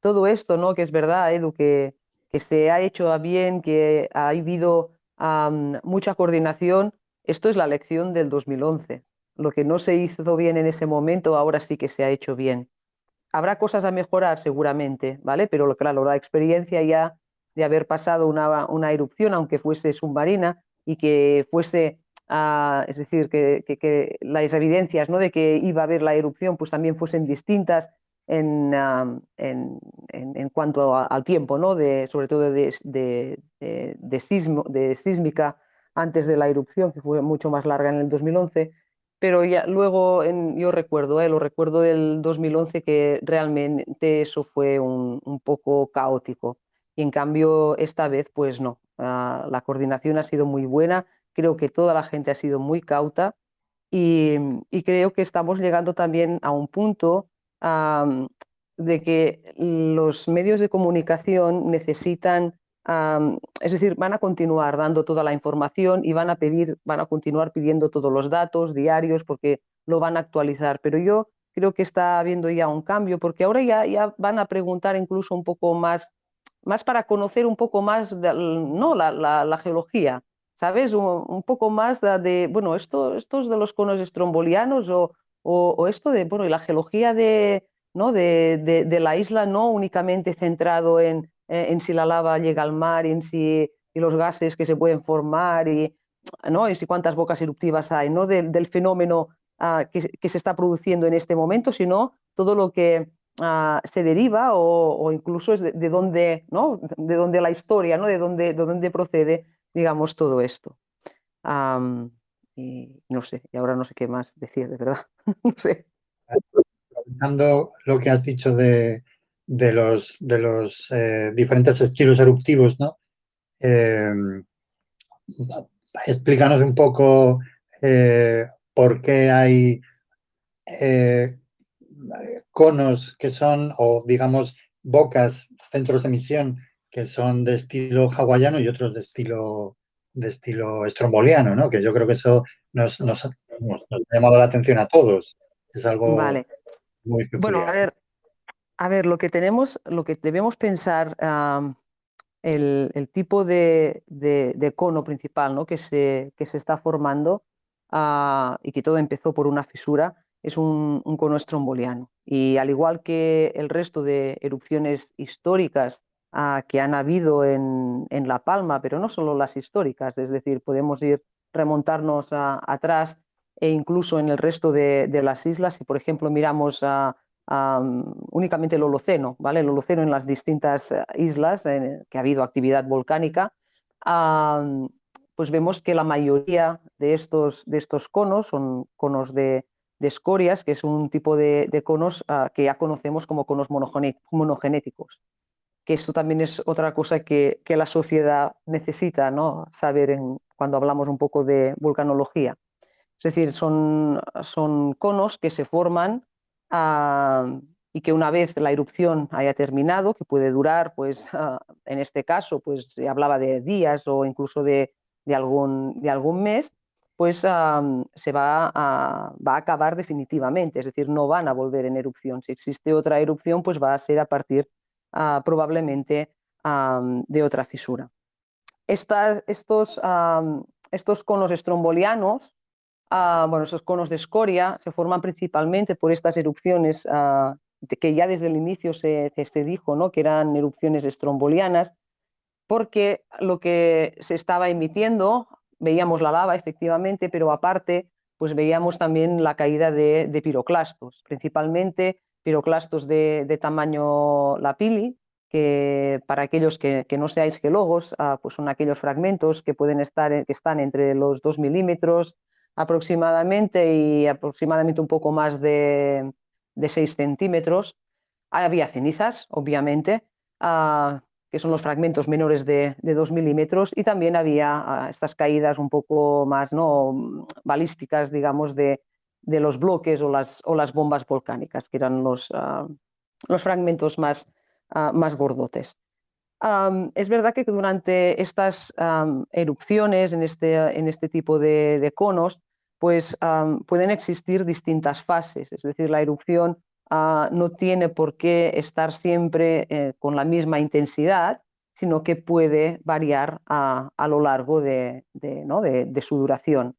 todo esto, ¿no? Que es verdad, Edu, que, que se ha hecho a bien, que ha habido am, mucha coordinación. Esto es la lección del 2011. Lo que no se hizo bien en ese momento, ahora sí que se ha hecho bien. Habrá cosas a mejorar seguramente, ¿vale? Pero claro, la experiencia ya de haber pasado una, una erupción, aunque fuese submarina, y que fuese Ah, es decir, que, que- las evidencias ¿no? de que iba a haber la erupción pues también fuesen distintas en, en- en- cuanto a- al tiempo, ¿no? de, sobre todo de, de- de- de sísmica antes de la erupción, que fue mucho más larga en el 2011. Pero ya luego yo recuerdo, ¿eh? lo recuerdo del 2011 que realmente eso fue un, un poco caótico. Y en cambio esta vez pues no, Ah, la coordinación ha sido muy buena creo que toda la gente ha sido muy cauta y, creo que estamos llegando también a un punto de que los medios de comunicación necesitan, es decir, van a continuar dando toda la información y van a pedir, van a continuar pidiendo todos los datos diarios porque lo van a actualizar. Pero yo creo que está habiendo ya un cambio porque ahora ya van a preguntar incluso un poco más, más para conocer un poco más de, no, la, la- geología. ¿sabes? Un, poco más de, de, bueno, esto, estos de los conos estrombolianos o, o, esto de, bueno, y la geología de, ¿no? de, de, la isla no únicamente centrado en, en si la lava llega al mar, en si y los gases que se pueden formar y, ¿no? y si cuántas bocas eruptivas hay, no del, del fenómeno ah, que, que, se está produciendo en este momento, sino todo lo que ah, se deriva o, incluso es de, de dónde, ¿no? de dónde la historia, ¿no? de, dónde, de dónde procede digamos, todo esto. Y no sé, y ahora no sé qué más decir, de verdad. no sé. Aprovechando lo que has dicho de, de los, de los eh, diferentes estilos eruptivos, ¿no? Eh, explícanos un poco eh, por qué hay eh, conos que son, o digamos, bocas, centros de emisión que son de estilo hawaiano y otros de estilo de estilo estromboliano, ¿no? Que yo creo que eso nos, nos, nos, nos ha llamado la atención a todos. Es algo vale. muy peculiar. Bueno, a ver, a ver, lo que tenemos, lo que debemos pensar, um, el, el, tipo de, de, de, cono principal ¿no? que, se, que se está formando uh, y que todo empezó por una fisura, es un, un cono estromboliano. Y al igual que el resto de erupciones históricas Uh, que han habido en, en, La Palma, pero no solo las históricas, es decir, podemos ir remontarnos atrás e incluso en el resto de, de, las islas, si por ejemplo miramos a, únicamente el Holoceno, ¿vale? el Holoceno en las distintas uh, islas en que ha habido actividad volcánica, uh, pues vemos que la mayoría de estos, de estos conos son conos de, de escorias, que es un tipo de, de conos que ya conocemos como conos monogenéticos que esto también es otra cosa que, que la sociedad necesita ¿no? saber en, cuando hablamos un poco de vulcanología. Es decir, son, son conos que se forman uh, y que una vez la erupción haya terminado, que puede durar, pues uh, en este caso, pues se hablaba de días o incluso de, de, algún, de algún mes, pues se va a, va a acabar definitivamente, es decir, no van a volver en erupción. Si existe otra erupción, pues va a ser a partir Uh, probablemente de otra fisura. Estos, estos, conos estrombolianos, uh, bueno, estos conos de escoria, se forman principalmente por estas erupciones de que ya desde el inicio se, se, dijo ¿no? que eran erupciones estrombolianas, porque lo que se estaba emitiendo, veíamos la lava efectivamente, pero aparte, pues veíamos también la caída de, de piroclastos, principalmente piroclastos de, de, tamaño lapili, que para aquellos que, no seáis geólogos, ah, pues son aquellos fragmentos que pueden estar, que están entre los 2 milímetros aproximadamente y aproximadamente un poco más de, de 6 centímetros. Había cenizas, obviamente, ah, que son los fragmentos menores de, de 2 milímetros, y también había ah, estas caídas un poco más ¿no? balísticas, digamos, de, de los bloques o las, o las bombas volcánicas, que eran los, los fragmentos más, Ah, más gordotes. es verdad que durante estas erupciones en este, en este tipo de, conos, pues pueden existir distintas fases, es decir, la erupción ah, no tiene por qué estar siempre eh, con la misma intensidad, sino que puede variar a, lo largo de, su duración.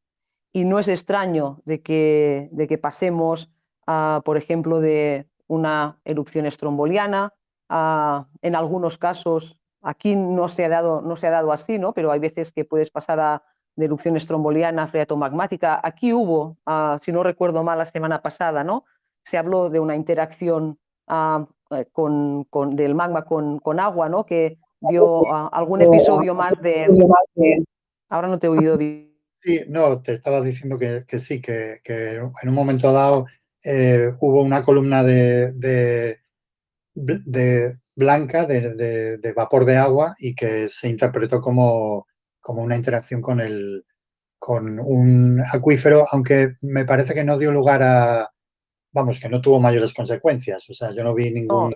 Y no es extraño de que, pasemos, por ejemplo, de una erupción estromboliana en algunos casos, aquí no se ha dado, no se ha dado así, ¿no? pero hay veces que puedes pasar a de erupción estromboliana, freatomagmática. Aquí hubo, si no recuerdo mal, la semana pasada, ¿no? Se habló de una interacción eh, con, con, del magma con, con, agua, ¿no? que dio algún episodio más de... Ahora no te he oído bien. Sí, no, te estaba diciendo que, que sí, que, que, en un momento dado eh, hubo una columna de, de de blanca de, vapor de agua y que se interpretó como, como una interacción con, el, con un acuífero, aunque me parece que no dio lugar a, vamos, que no tuvo mayores consecuencias. O sea, yo no vi ningún...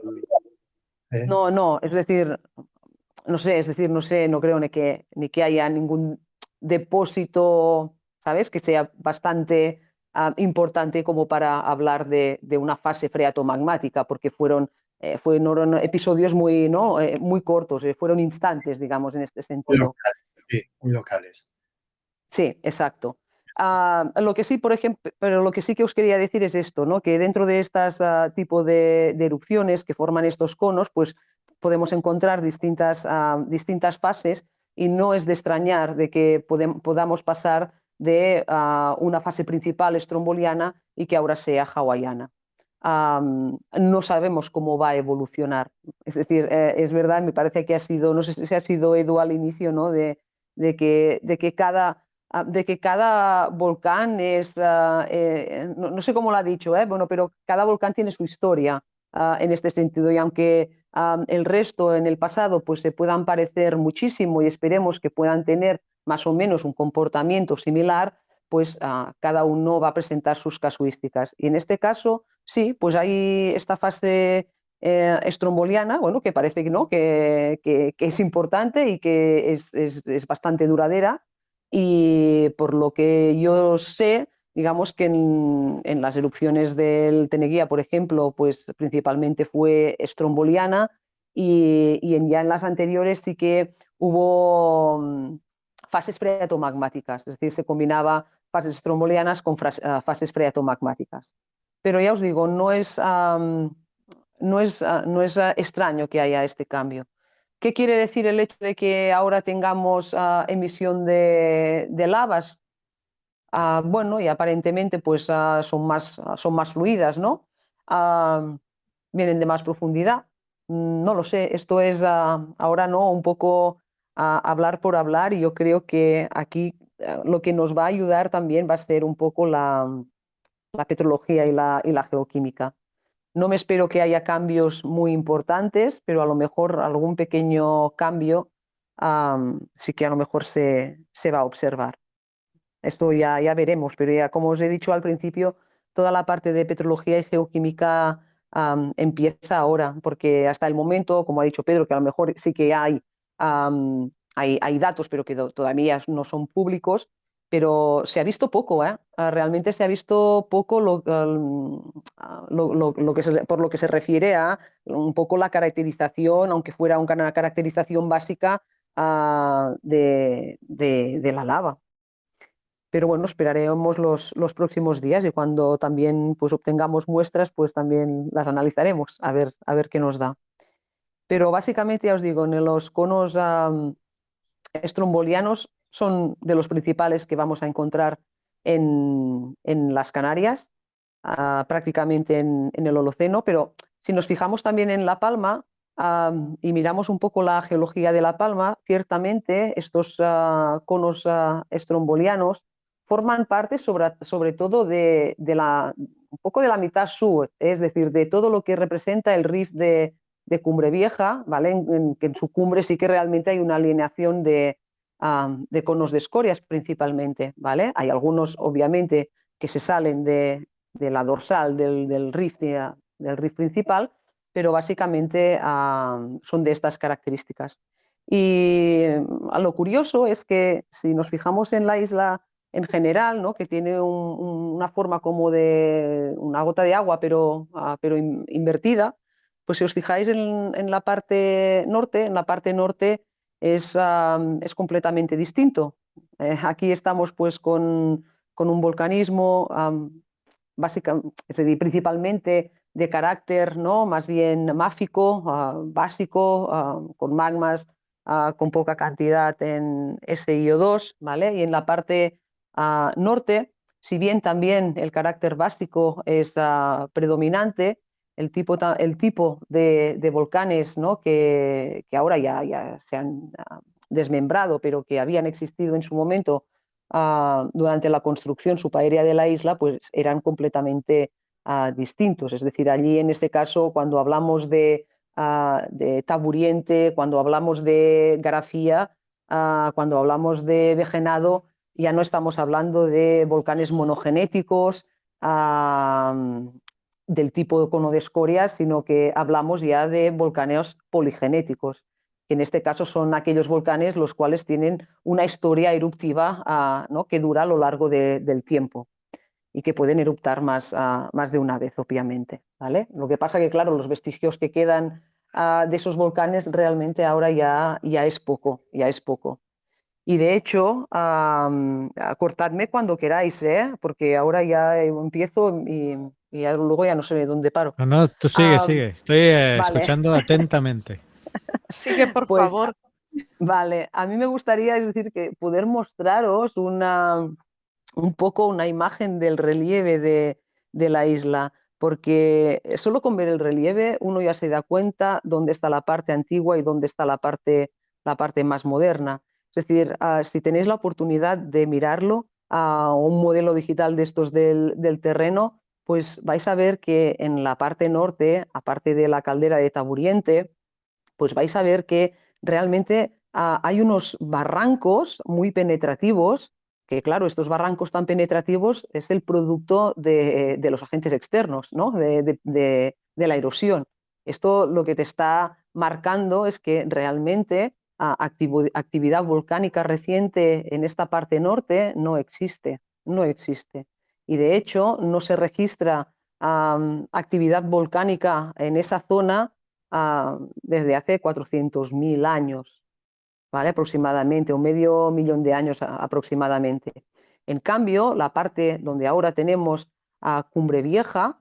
¿eh? No, no, es decir, no sé, es decir, no sé, no creo ni que, ni que haya ningún depósito, ¿sabes? Que sea bastante ah, importante como para hablar de, de, una fase freatomagmática, porque fueron eh, fueron episodios muy, ¿no? Eh, muy cortos, eh, fueron instantes, digamos, en este sentido. sí, muy locales. Sí, exacto. Ah, lo que sí, por ejemplo, pero lo que sí que os quería decir es esto, ¿no? que dentro de estas uh, tipo de, erupciones que forman estos conos, pues podemos encontrar distintas, ah, distintas fases y no es de extrañar de que podamos pasar de una fase principal estromboliana y que ahora sea hawaiana no sabemos cómo va a evolucionar. Es decir, eh, es verdad, me parece que ha sido, no sé si ha sido Edu al inicio, ¿no? de, que, cada, ah, de que cada volcán es, ah, eh, no, sé cómo lo ha dicho, ¿eh? bueno, pero cada volcán tiene su historia ah, en este sentido y aunque el resto en el pasado pues se puedan parecer muchísimo y esperemos que puedan tener más o menos un comportamiento similar, pues cada uno va a presentar sus casuísticas. Y en este caso, sí, pues hay esta fase eh, estromboliana, bueno, que parece ¿no? que, que, es importante y que es, es, bastante duradera. Y por lo que yo sé, digamos que en, las erupciones del Teneguía, por ejemplo, pues principalmente fue estromboliana y, y en, ya en las anteriores sí que hubo mm, fases freatomagmáticas, es decir, se combinaba fases estrombolianas con ah, fases freatomagmáticas. Pero ya os digo, no es, no es, ah, no es ah, extraño que haya este cambio. ¿Qué quiere decir el hecho de que ahora tengamos emisión de, lavas? bueno, y aparentemente pues, son, más, son más fluidas, ¿no? vienen de más profundidad. No lo sé, esto es ahora no un poco hablar por hablar y yo creo que aquí lo que nos va a ayudar también va a ser un poco la, petrología y la, geoquímica. No me espero que haya cambios muy importantes, pero a lo mejor algún pequeño cambio sí que a lo mejor se, se, va a observar. Esto ya, ya veremos, pero ya como os he dicho al principio, toda la parte de petrología y geoquímica empieza ahora, porque hasta el momento, como ha dicho Pedro, que a lo mejor sí que hay hay, datos, pero que todavía no son públicos, pero se ha visto poco, ¿eh? Ah, realmente se ha visto poco lo, ah, que por lo que se refiere a un poco la caracterización, aunque fuera una caracterización básica ah, de, la lava. Pero bueno, esperaremos los, los, próximos días y cuando también pues, obtengamos muestras, pues también las analizaremos a ver, a ver qué nos da. Pero básicamente, ya os digo, en los conos estrombolianos son de los principales que vamos a encontrar en, las Canarias, ah, prácticamente en, el Holoceno, pero si nos fijamos también en La Palma, am, y miramos un poco la geología de La Palma, ciertamente estos ah, conos ah, estrombolianos forman parte sobre, sobre todo de, de la, un poco de la mitad sur, es decir, de todo lo que representa el rift de, de Cumbre Vieja, ¿vale? En, en- que en su cumbre sí que realmente hay una alineación de, de conos de escorias principalmente, ¿vale? Hay algunos, obviamente, que se salen de, de la dorsal del, del rift, de- del rift principal, pero básicamente am, son de estas características. Y lo curioso es que si nos fijamos en la isla en general, ¿no? que tiene un- un- una forma como de una gota de agua, pero, ah, pero in- invertida, pues si os fijáis en, en la parte norte, en la parte norte es, am, es completamente distinto. Eh, aquí estamos pues con, con un volcanismo básica, es decir, principalmente de carácter ¿no? más bien máfico, ah, básico, ah, con magmas ah, con poca cantidad en SiO2, ¿vale? Y en la parte ah, norte, si bien también el carácter básico es ah, predominante, el tipo, el tipo de, volcanes ¿no? que, que ahora ya, se han ah, desmembrado, pero que habían existido en su momento ah, durante la construcción subaérea de la isla, pues eran completamente ah, distintos. Es decir, allí en este caso, cuando hablamos de, de taburiente, cuando hablamos de grafía, cuando hablamos de vejenado, ya no estamos hablando de volcanes monogenéticos del tipo cono de escoria, sino que hablamos ya de volcanes poligenéticos que en este caso son aquellos volcanes los cuales tienen una historia eruptiva ah, ¿no? que dura a lo largo de- del tiempo y que pueden eruptar más, ah, más de una vez, obviamente. ¿vale? Lo que pasa que, claro, los vestigios que quedan ah, de esos volcanes realmente ahora ya, ya es poco, ya es poco. Y de hecho, ah, cortadme cuando queráis, ¿eh? porque ahora ya empiezo y, y ya luego ya no sé dónde paro. No, no, tú sigue, Ah, sigue. Estoy eh, vale. escuchando atentamente. Sigue, por Pues, favor. Vale, a mí me gustaría, es decir, que poder mostraros una, un poco una imagen del relieve de, de la isla, porque solo con ver el relieve uno ya se da cuenta dónde está la parte antigua y dónde está la parte, la parte más moderna. Es decir, ah, si tenéis la oportunidad de mirarlo a un modelo digital de estos del, del terreno, pues vais a ver que en la parte norte, aparte de la caldera de Taburiente, pues vais a ver que realmente ah, hay unos barrancos muy penetrativos, que claro, estos barrancos tan penetrativos es el producto de, de los agentes externos, ¿no? de, de- la erosión. Esto lo que te está marcando es que realmente ah, actividad volcánica reciente en esta parte norte no existe, no existe. Y de hecho no se registra actividad volcánica en esa zona desde hace 400.000 años, ¿vale? Aproximadamente, un medio millón de años aproximadamente. En cambio, la parte donde ahora tenemos a Cumbre Vieja,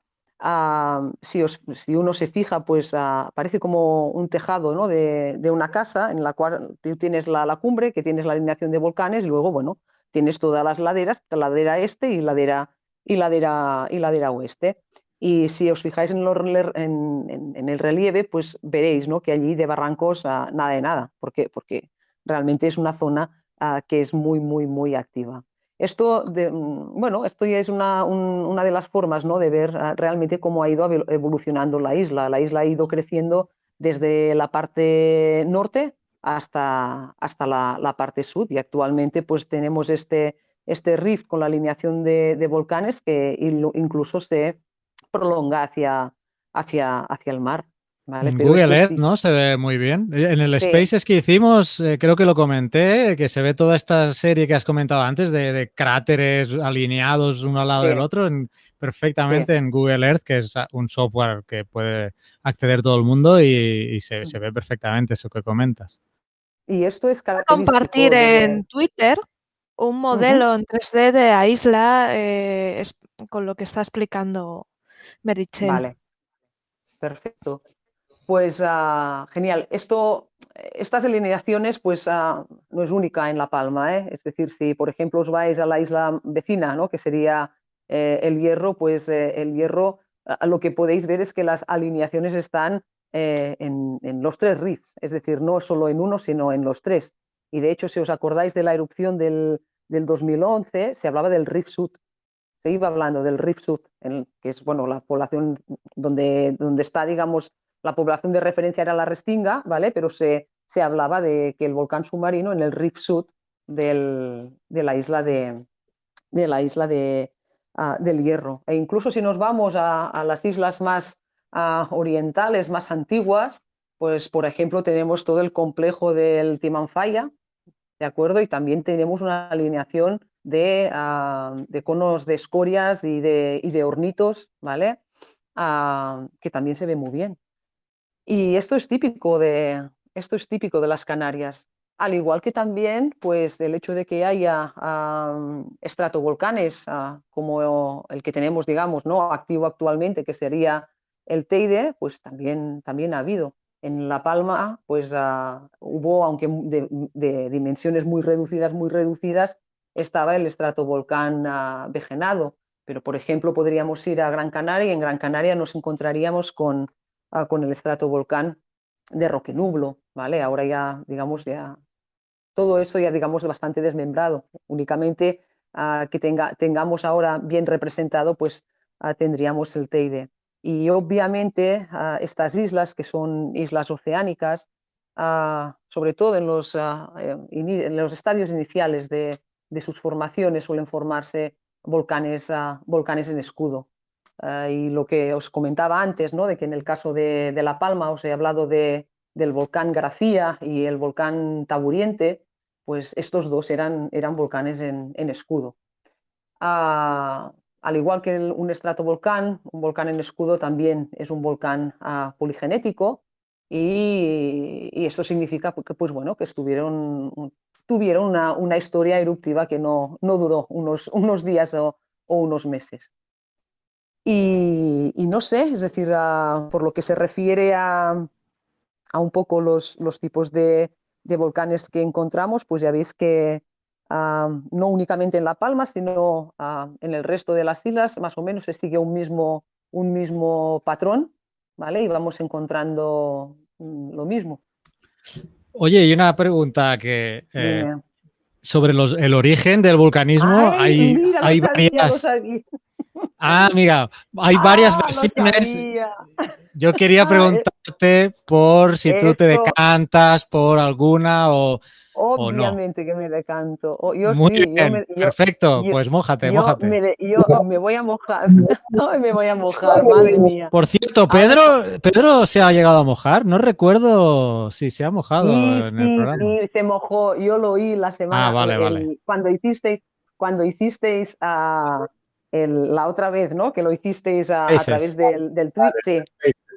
si, uno se fija, pues ah, parece como un tejado ¿no? de, de una casa en la cual tú tienes la, la cumbre, que tienes la alineación de volcanes, y luego, bueno, tienes todas las laderas, ladera este y ladera, y ladera, y ladera oeste. Y si os fijáis en, en- en- en el relieve, pues veréis ¿no? que allí de barrancos nada de nada. ¿Por qué? Porque realmente es una zona ah, que es muy, muy, muy activa. Esto, de- mm, bueno, esto ya es una, un- una de las formas ¿no? de ver ah, realmente cómo ha ido evol- evolucionando la isla. La isla ha ido creciendo desde la parte norte hasta, hasta la, la parte sur y actualmente pues tenemos este, este rift con la alineación de, de volcanes que incluso se prolonga hacia, hacia, hacia el mar. ¿vale? En Pero Google Earth, sí- ¿no? Se ve muy bien. Eh, En el Sí. Spaces que hicimos, eh, creo que lo comenté, que se ve toda esta serie que has comentado antes de, de cráteres alineados uno al lado Sí. del otro en- perfectamente en Google Earth, que es ah, un software que puede acceder todo el mundo y, y se, se ve perfectamente eso que comentas. Y esto es característico compartir de- en Twitter un modelo en 3D de la isla eh, es- con lo que está explicando Merichel. Vale, perfecto. Pues ah, genial. Esto, estas alineaciones, pues ah, no es única en La Palma, ¿eh? Es decir, si por ejemplo os vais a la isla vecina, ¿no? Que sería eh, el Hierro, pues el Hierro, lo que podéis ver es que las alineaciones están eh, en, en los tres riffs, es decir, no solo en uno, sino en los tres. Y de hecho, si os acordáis de la erupción del, del 2011, se hablaba del Rift Sud. Se iba hablando del Rift Sud, que es bueno, la población donde, donde está, digamos, la población de referencia era la Restinga, ¿vale? Pero se, se hablaba de que el volcán submarino en el Rift Sud de la isla de, de la isla de, ah, del Hierro. E incluso si nos vamos a, a las islas más ah, orientales, más antiguas, pues por ejemplo tenemos todo el complejo del Timanfaya, ¿de acuerdo? Y también tenemos una alineación de, ah, de conos de escorias y de, y de hornitos, ¿vale? Ah, que también se ve muy bien. Y esto es típico de, esto es típico de las Canarias. Al igual que también, pues, el hecho de que haya ah, estratovolcanes ah, como el que tenemos, digamos, ¿no? activo actualmente, que sería el Teide, pues también, también ha habido. En La Palma, pues ah, hubo, aunque de, dimensiones muy reducidas, muy reducidas, estaba el estratovolcán ah, Vejenado. Pero, por ejemplo, podríamos ir a Gran Canaria y en Gran Canaria nos encontraríamos con, ah, con el estratovolcán de Roque Nublo, ¿vale? Ahora ya, digamos, ya todo esto ya, digamos, bastante desmembrado. Únicamente que tenga, tengamos ahora bien representado, pues tendríamos el Teide. Y obviamente ah, estas islas, que son islas oceánicas, ah, sobre todo en los, ah, eh, en los estadios iniciales de, de sus formaciones, suelen formarse volcanes, volcanes en escudo. Y lo que os comentaba antes, ¿no? de que en el caso de, de La Palma os he hablado de, del volcán Grafía y el volcán Taburiente, pues estos dos eran, eran volcanes en, en escudo. Al igual que el- un estratovolcán, un volcán en escudo también es un volcán ah, poligenético y, y esto significa que, pues, bueno, que estuvieron, tuvieron una, una historia eruptiva que no, no duró unos, unos días o, unos meses. Y, no sé, es decir, por lo que se refiere a, a un poco los, los tipos de, de volcanes que encontramos, pues ya veis que ah, no únicamente en La Palma, sino ah, en el resto de las islas, más o menos se sigue un mismo, un mismo patrón, ¿vale? Y vamos encontrando mm, lo mismo. Oye, y una pregunta que eh, sobre los, el origen del vulcanismo. ¡Ay, hay mira, hay varias. Ah, mira, hay varias ¡Ah, versiones. Yo quería eh, preguntarte por si tú te decantas por alguna o. no? Obviamente que me decanto. Yo Muy sí, yo me, yo- perfecto. yo- pues mójate, yo mójate. me, yo me voy a mojar. Ay, me voy a mojar, madre mía. Por cierto, Pedro, Pedro se ha llegado a mojar. No recuerdo si se ha mojado Sí, en el sí, programa. sí, se mojó. Yo lo oí la semana. Ah, vale, el- vale. Cuando hicisteis, cuando hicisteis ah, el- la otra vez, ¿no? Que lo hicisteis a, través del, del tweet.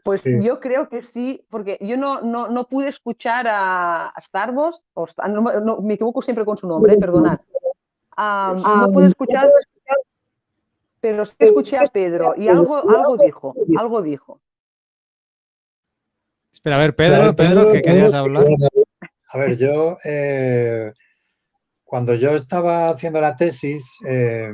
Pues Sí. yo creo que sí, porque yo no, no, no pude escuchar a, a Starbucks, o no, me- no, me equivoco siempre con su nombre, eh, perdonad. No pude escuchar, pero sí escuché a Pedro y algo, algo dijo, algo dijo. Espera, a ver, Pedro, Pedro, que querías hablar. A ver, yo eh, cuando yo estaba haciendo la tesis, eh,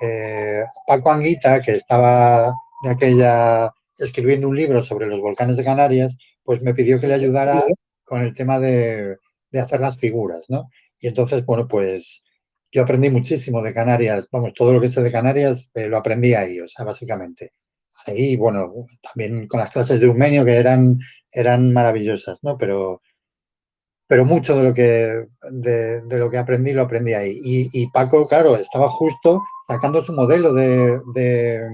eh, Paco Anguita, que estaba de aquella escribiendo un libro sobre los volcanes de Canarias, pues me pidió que le ayudara con el tema de, de hacer las figuras, ¿no? Y entonces, bueno, pues yo aprendí muchísimo de Canarias, vamos, todo lo que sé de Canarias eh, lo aprendí ahí, o sea, básicamente. Ahí, bueno, también con las clases de Eumenio que eran, eran maravillosas, ¿no? Pero, pero mucho de lo que de, de lo que aprendí lo aprendí ahí. Y, y Paco, claro, estaba justo sacando su modelo de, de,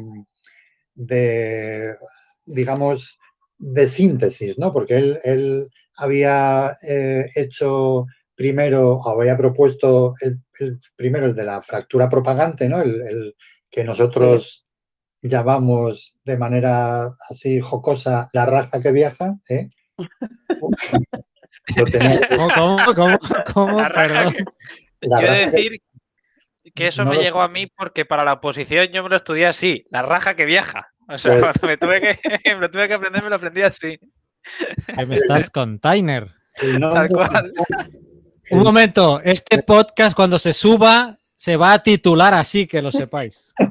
de, digamos, de síntesis, ¿no? Porque él, él había eh, hecho primero, o había propuesto el, el primero el de la fractura propagante, ¿no? El, el que nosotros llamamos de manera así jocosa la raza que viaja, ¿eh? Lo tenía- ¿Cómo, cómo, cómo, cómo? La raja Perdón. que- la Yo he de raza que- decir que eso no me lo- llegó a mí porque para la oposición yo me lo estudié así, la raja que viaja. O sea, Pues- cuando me tuve que, me lo tuve que aprender, me lo aprendí así. Que me estás con Tyner. el Tal cual. Un momento, este podcast cuando se suba se va a titular así, que lo sepáis.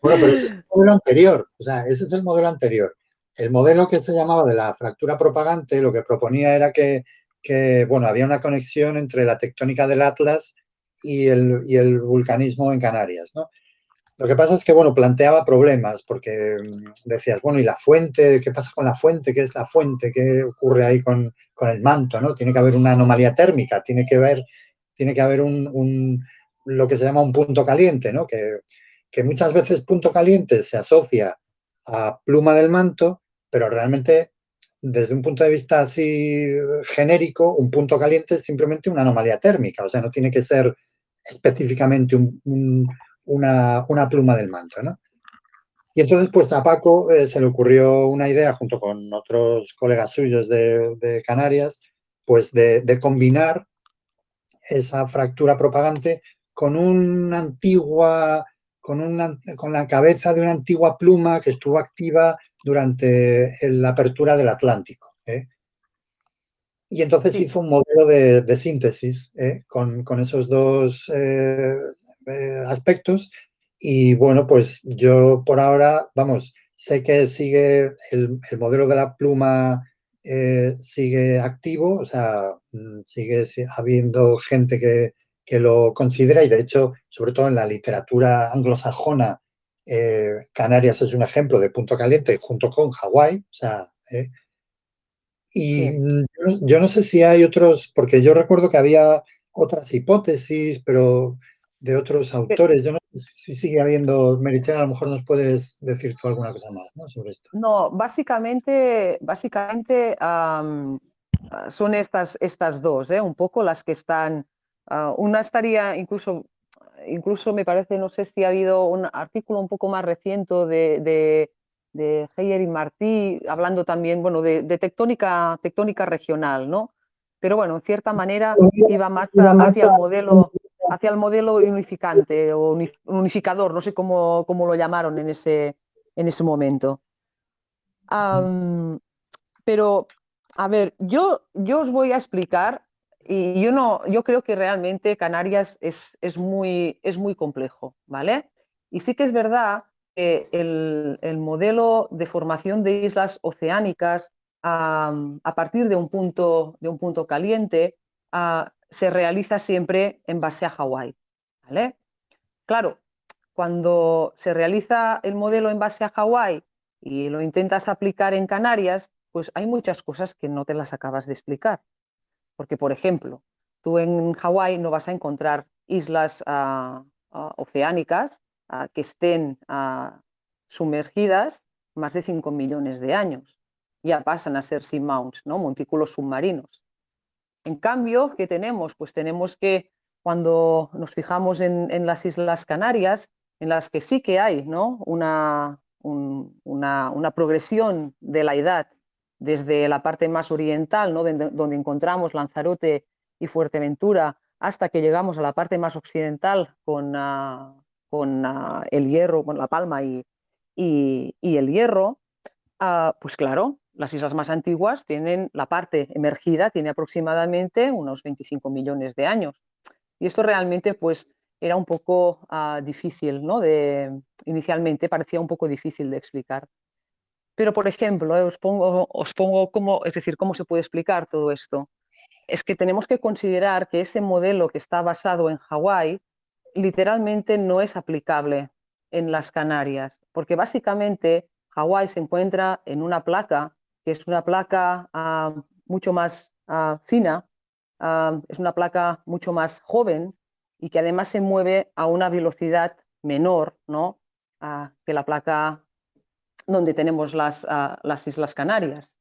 Bueno, pero ese es el modelo anterior. O sea, ese es el modelo anterior. el modelo que se llamaba de la fractura propagante lo que proponía era que, que bueno, había una conexión entre la tectónica del Atlas y el, y el vulcanismo en Canarias, ¿no? Lo que pasa es que, bueno, planteaba problemas porque mm, decías, bueno, ¿y la fuente? ¿Qué pasa con la fuente? ¿Qué es la fuente? ¿Qué ocurre ahí con, con el manto? ¿no? Tiene que haber una anomalía térmica, tiene que haber, tiene que haber un, lo que se llama un punto caliente, ¿no? Que, que muchas veces punto caliente se asocia a pluma del manto, pero realmente desde un punto de vista así genérico, un punto caliente es simplemente una anomalía térmica, o sea, no tiene que ser específicamente un, una, pluma del manto, ¿no? Y entonces, pues a Paco eh, se le ocurrió una idea, junto con otros colegas suyos de, Canarias, pues de, combinar esa fractura propagante con una antigua con, la cabeza de una antigua pluma que estuvo activa durante la apertura del Atlántico. ¿eh? Y entonces hizo un modelo de, síntesis ¿eh? con, esos dos eh, aspectos. Y bueno, pues yo por ahora, vamos, sé que sigue el, el modelo de la pluma sigue activo, o sea, mm, sigue habiendo gente que, que lo considera y de hecho, sobre todo en la literatura anglosajona, eh, Canarias es un ejemplo de punto caliente junto con Hawái. O sea, eh, y yo, yo, no sé si hay otros, porque yo recuerdo que había otras hipótesis, pero de otros autores. Yo no sé si sigue habiendo, Merichel, a lo mejor nos puedes decir tú alguna cosa más ¿no? sobre esto. No, básicamente, básicamente um, son estas, estas dos, ¿eh? un poco las que están Ah, una estaría incluso, incluso me parece, no sé si ha habido un artículo un poco más reciente de, de, de Heyer y Martí, hablando también, bueno, de, tectónica, tectónica regional, ¿no? Pero bueno, en cierta manera iba más hacia el modelo, hacia el modelo unificante o unificador, no sé cómo, cómo lo llamaron en ese, en ese momento. pero, a ver, yo, yo os voy a explicar y yo, no, yo creo que realmente Canarias es, es, muy, es muy complejo, ¿vale? Y sí que es verdad que el, el modelo de formación de islas oceánicas a, partir de un punto, de un punto caliente a, se realiza siempre en base a Hawái, ¿vale? Claro, cuando se realiza el modelo en base a Hawái y lo intentas aplicar en Canarias, pues hay muchas cosas que no te las acabas de explicar. Porque, por ejemplo, tú en Hawái no vas a encontrar islas uh, uh, oceánicas uh, que estén sumergidas más de 5 millones de años. Ya pasan a ser seamounts, ¿no? montículos submarinos. En cambio, ¿qué tenemos? Pues tenemos que, cuando nos fijamos en, las Islas Canarias, en las que sí que hay ¿no? una, un, una, una progresión de la edad desde la parte más oriental, ¿no? donde, encontramos Lanzarote y Fuerteventura, hasta que llegamos a la parte más occidental con, uh, con uh, el hierro, con La Palma y, y, y el hierro, uh, pues claro, las islas más antiguas tienen la parte emergida, tiene aproximadamente unos 25 millones de años. Y esto realmente pues era un poco difícil, ¿no? De, inicialmente parecía un poco difícil de explicar. Pero, por ejemplo, eh, os, pongo, os pongo cómo, es decir, cómo se puede explicar todo esto. Es que tenemos que considerar que ese modelo que está basado en Hawái literalmente no es aplicable en las Canarias, porque básicamente Hawái se encuentra en una placa que es una placa uh, mucho más uh, fina, uh, es una placa mucho más joven y que además se mueve a una velocidad menor ¿no? que la placa donde tenemos las, uh, las Islas Canarias,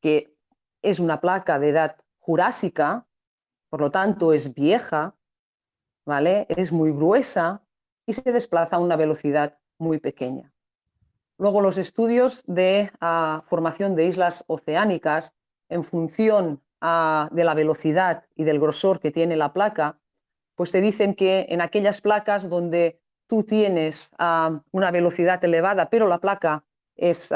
que es una placa de edad jurásica, por lo tanto es vieja, ¿vale? Es muy gruesa y se desplaza a una velocidad muy pequeña. Luego los estudios de uh, formación de islas oceánicas en función uh, de la velocidad y del grosor que tiene la placa, pues te dicen que en aquellas placas donde tú tienes una velocidad elevada, pero la placa es,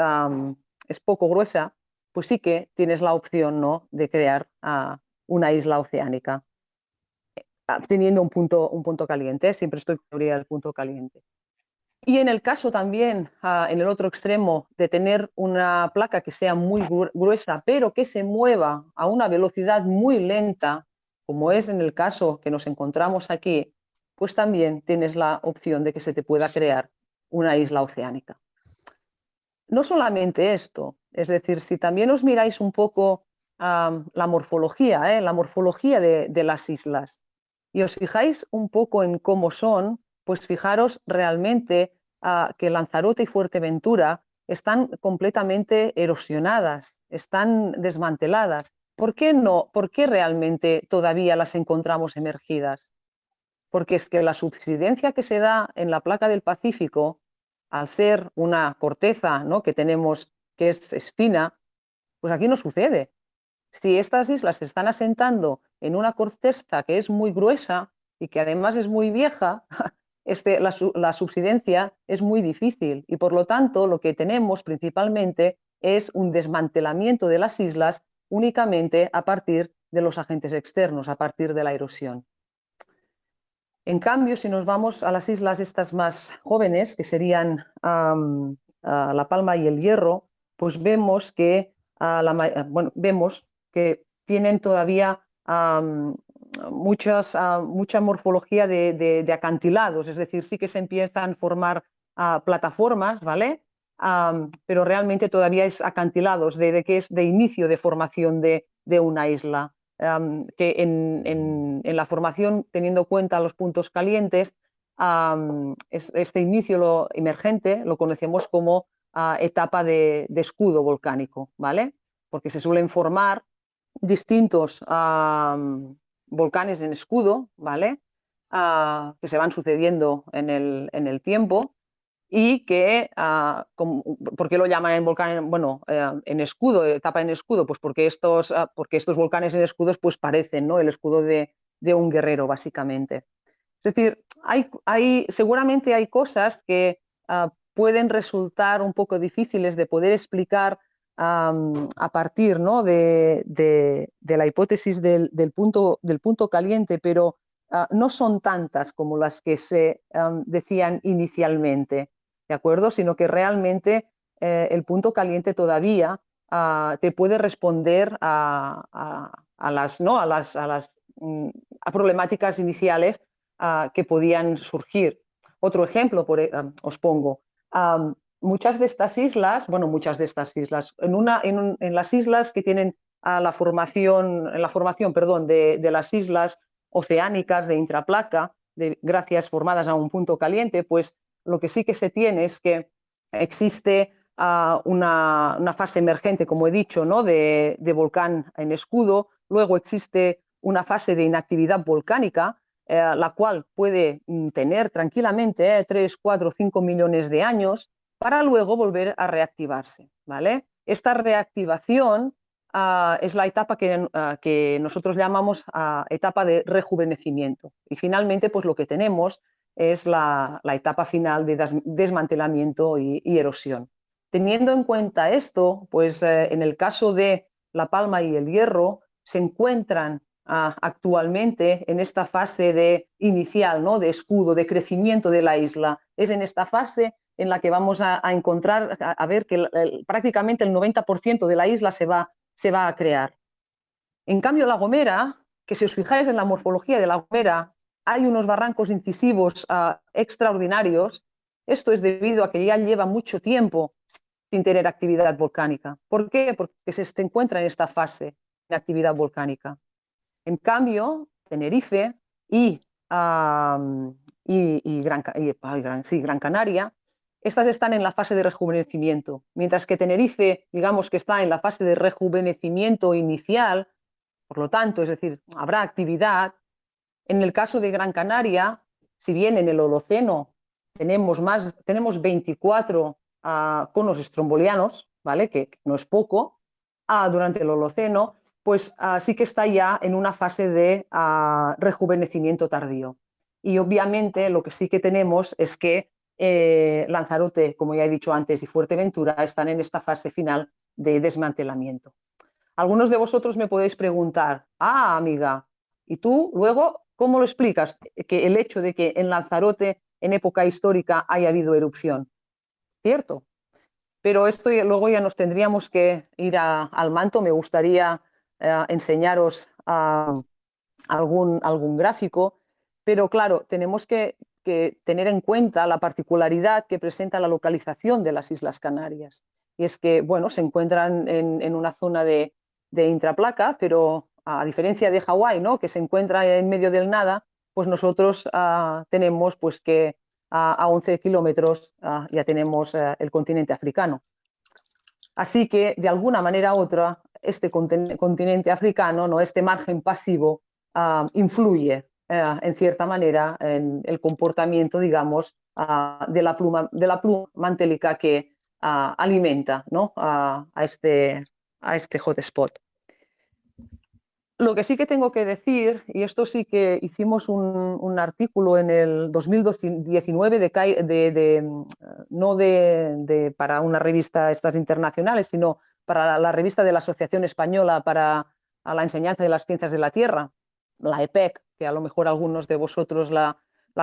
poco gruesa, pues sí que tienes la opción ¿no? de crear uh, una isla oceánica eh, teniendo un punto, un punto caliente. Siempre estoy teoría del punto caliente. Y en el caso también, ah, en el otro extremo, de tener una placa que sea muy gruesa, pero que se mueva a una velocidad muy lenta, como es en el caso que nos encontramos aquí, pues también tienes la opción de que se te pueda crear una isla oceánica. No solamente esto, es decir, si también os miráis un poco la morfología, ¿eh? la morfología de las islas, y os fijáis un poco en cómo son, pues fijaros realmente que Lanzarote y Fuerteventura están completamente erosionadas, están desmanteladas. ¿Por qué no? ¿Por qué realmente todavía las encontramos emergidas? Porque es que la subsidencia que se da en la placa del Pacífico, al ser una corteza ¿no? que tenemos que es espina, pues aquí no sucede. Si estas islas se están asentando en una corteza que es muy gruesa y que además es muy vieja, este, la, subsidencia es muy difícil y por lo tanto lo que tenemos principalmente es un desmantelamiento de las islas únicamente a partir de los agentes externos, a partir de la erosión. En cambio, si nos vamos a las islas estas más jóvenes, que serían La Palma y el Hierro, pues vemos que, bueno, vemos que tienen todavía muchas, mucha morfología de, acantilados, es decir, sí que se empiezan a formar plataformas, ¿vale? pero realmente todavía es acantilados, de, que es de inicio de formación de, una isla. Que en, la formación, teniendo en cuenta los puntos calientes, este inicio lo, emergente lo conocemos como etapa de, de, escudo volcánico, ¿vale? Porque se suelen formar distintos volcanes en escudo, ¿vale? Ah, que se van sucediendo en el, en el tiempo y que, uh, ¿por qué lo llaman en volcán, bueno, eh, en escudo, etapa en escudo? Pues porque estos, ah, porque estos volcanes en escudos pues parecen, ¿no? El escudo de, de un guerrero, básicamente. Es decir, hay, hay, seguramente hay cosas que pueden resultar un poco difíciles de poder explicar a partir ¿no? de, la hipótesis del, punto, del, punto, caliente, pero ah, no son tantas como las que se decían inicialmente, ¿de acuerdo? Sino que realmente eh, el punto caliente todavía ah, te puede responder a, las, ¿no? a las, a las mm, problemáticas iniciales ah, que podían surgir. Otro ejemplo por, e, os pongo muchas de estas islas, bueno, muchas de estas islas, en, una, en, las islas que tienen a la formación, en la formación, perdón, de, las islas oceánicas de intraplaca, de gracias formadas a un punto caliente, pues lo que sí que se tiene es que existe ah, una, fase emergente, como he dicho, ¿no? de, volcán en escudo, luego existe una fase de inactividad volcánica, eh, la cual puede mm, tener tranquilamente eh, 3, 4, 5 millones de años, para luego volver a reactivarse. ¿vale? Esta reactivación ah, es la etapa que, ah, que nosotros llamamos etapa de rejuvenecimiento. Y finalmente, pues lo que tenemos es la, etapa final de desmantelamiento y, erosión. Teniendo en cuenta esto, pues eh, en el caso de La Palma y el Hierro, se encuentran actualmente en esta fase de inicial, ¿no? de escudo, de crecimiento de la isla. Es en esta fase en la que vamos a, encontrar, a, ver que prácticamente el 90% de la isla se va, se va a crear. En cambio, La Gomera, que si os fijáis en la morfología de La Gomera, hay unos barrancos incisivos ah, extraordinarios. Esto es debido a que ya lleva mucho tiempo sin tener actividad volcánica. ¿Por qué? Porque se encuentra en esta fase de actividad volcánica. En cambio, Tenerife y, Gran, Gran Canaria estas están en la fase de rejuvenecimiento, mientras que Tenerife, digamos que está en la fase de rejuvenecimiento inicial, por lo tanto, es decir, habrá actividad. En el caso de Gran Canaria, si bien en el Holoceno tenemos, más, tenemos 24 ah, conos estrombolianos, ¿vale? que no es poco, ah, durante el Holoceno, pues ah, sí que está ya en una fase de rejuvenecimiento tardío. Y obviamente lo que sí que tenemos es que eh, Lanzarote, como ya he dicho antes, y Fuerteventura están en esta fase final de desmantelamiento. Algunos de vosotros me podéis preguntar, ah, amiga, ¿y tú luego cómo lo explicas? Que el hecho de que en Lanzarote en época histórica haya habido erupción. ¿Cierto? Pero esto luego ya nos tendríamos que ir al manto. Me gustaría eh, enseñaros algún, algún gráfico, pero claro, tenemos que, tener en cuenta la particularidad que presenta la localización de las Islas Canarias. Y es que, bueno, se encuentran en, una zona de, intraplaca, pero a diferencia de Hawái, ¿no? que se encuentra en medio del nada, pues nosotros ah, tenemos pues que a, 11 kilómetros ah, ya tenemos eh, el continente africano. Así que, de alguna manera u otra, este continente africano, ¿no? este margen pasivo, ah, influye eh, en cierta manera en el comportamiento, digamos, ah, de, la pluma, de la pluma mantélica que alimenta ¿no? a, este, a este hotspot. Lo que sí que tengo que decir, y esto sí que hicimos un, artículo en el 2019 de, mm, no de, para una revista estas internacionales, sino para la revista de la Asociación Española para la Enseñanza de las Ciencias de la Tierra, la EPEC, que a lo mejor algunos de vosotros la,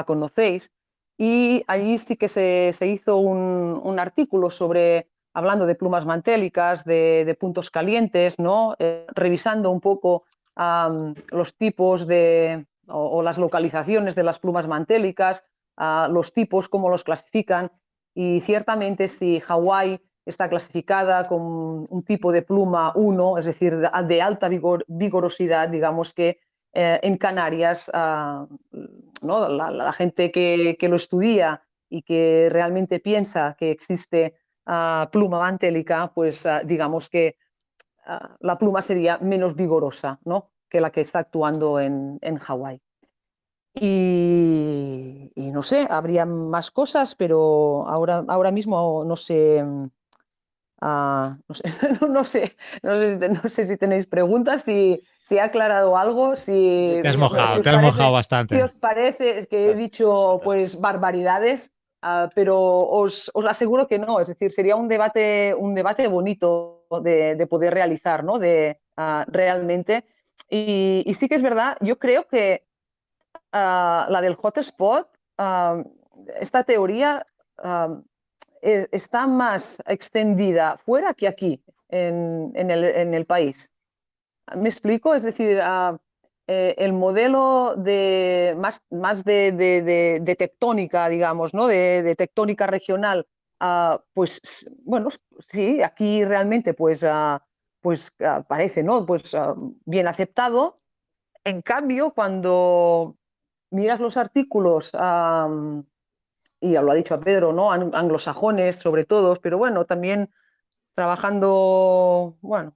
conocéis. Y allí sí que se, hizo un, artículo sobre, hablando de plumas mantélicas, de, puntos calientes, ¿no? Eh, revisando un poco los tipos de, o, las localizaciones de las plumas mantélicas, los tipos, cómo los clasifican. Y ciertamente si Hawái está clasificada con un tipo de pluma 1, es decir, de alta vigorosidad, digamos que eh, en Canarias ¿no? la, gente que, lo estudia y que realmente piensa que existe pluma mantélica, pues digamos que Ah, la pluma sería menos vigorosa ¿no? que la que está actuando en, en Hawái. Y, no sé, habría más cosas, pero ahora, ahora mismo no sé, ah, no, sé, no, sé, no, sé, si tenéis preguntas, si, si he aclarado algo, si... Te has mojado, te has mojado bastante. Si os parece que he dicho pues barbaridades, Ah, pero os, aseguro que no, es decir, sería un debate, un debate bonito de, poder realizar, ¿no? De, ah, realmente. Y, sí que es verdad, yo creo que ah, la del hotspot, esta teoría e, está más extendida fuera que aquí, en, el, país. ¿Me explico? Es decir, eh, el modelo de más, más de, tectónica, digamos, ¿no? de, tectónica regional, ah, pues bueno, sí, aquí realmente pues, ah, pues ah, parece ¿no? pues, bien aceptado. En cambio, cuando miras los artículos, y ya lo ha dicho a Pedro, ¿no? anglosajones sobre todo, pero bueno, también trabajando, bueno,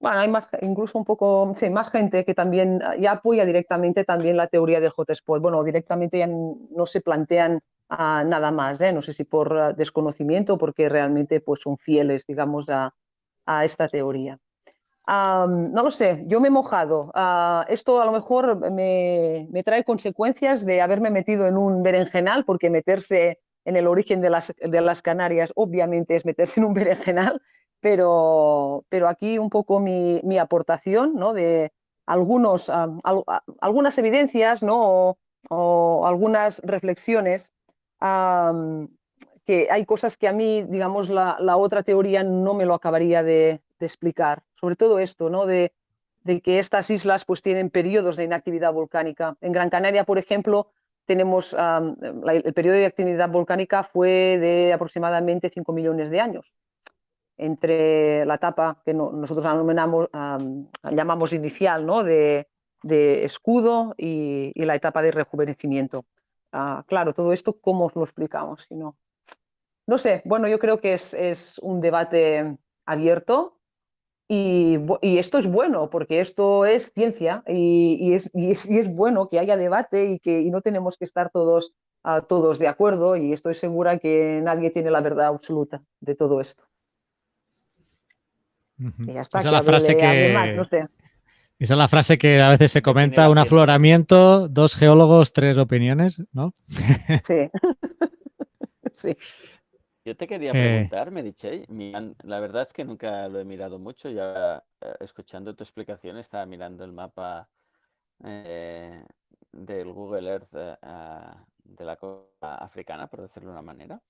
bueno, hay más, incluso un poco, sí, más gente que también ya apoya directamente también la teoría del hotspot. Bueno, directamente ya no se plantean ah, nada más, ¿eh? no sé si por ah, desconocimiento o porque realmente pues, son fieles, digamos, a, esta teoría. no lo sé, yo me he mojado. Ah, esto a lo mejor me, me, trae consecuencias de haberme metido en un berenjenal, porque meterse en el origen de las, de las Canarias obviamente es meterse en un berenjenal pero, pero aquí un poco mi, mi aportación ¿no? de algunos, algunas evidencias ¿no? o, algunas reflexiones que hay cosas que a mí, digamos, la, la, otra teoría no me lo acabaría de, de explicar. Sobre todo esto, ¿no? De, de, que estas islas pues tienen periodos de inactividad volcánica. En Gran Canaria, por ejemplo, tenemos el periodo de actividad volcánica fue de aproximadamente 5 millones de años entre la etapa que nosotros llamamos inicial ¿no? de, escudo y, la etapa de rejuvenecimiento. Ah, claro, todo esto, ¿cómo os lo explicamos? Si no? no sé, bueno, yo creo que es, un debate abierto y, esto es bueno porque esto es ciencia y, es, es, bueno que haya debate y que no tenemos que estar todos, ah, todos de acuerdo y estoy segura que nadie tiene la verdad absoluta de todo esto. Esa es la frase que... Esa es la frase que a veces se comenta, un afloramiento, dos geólogos, tres opiniones, ¿no? Sí. sí. Yo te quería eh. preguntar, Medichey, la verdad es que nunca lo he mirado mucho, ya eh, escuchando tu explicación estaba mirando el mapa eh, del Google Earth de la costa africana, por decirlo de una manera.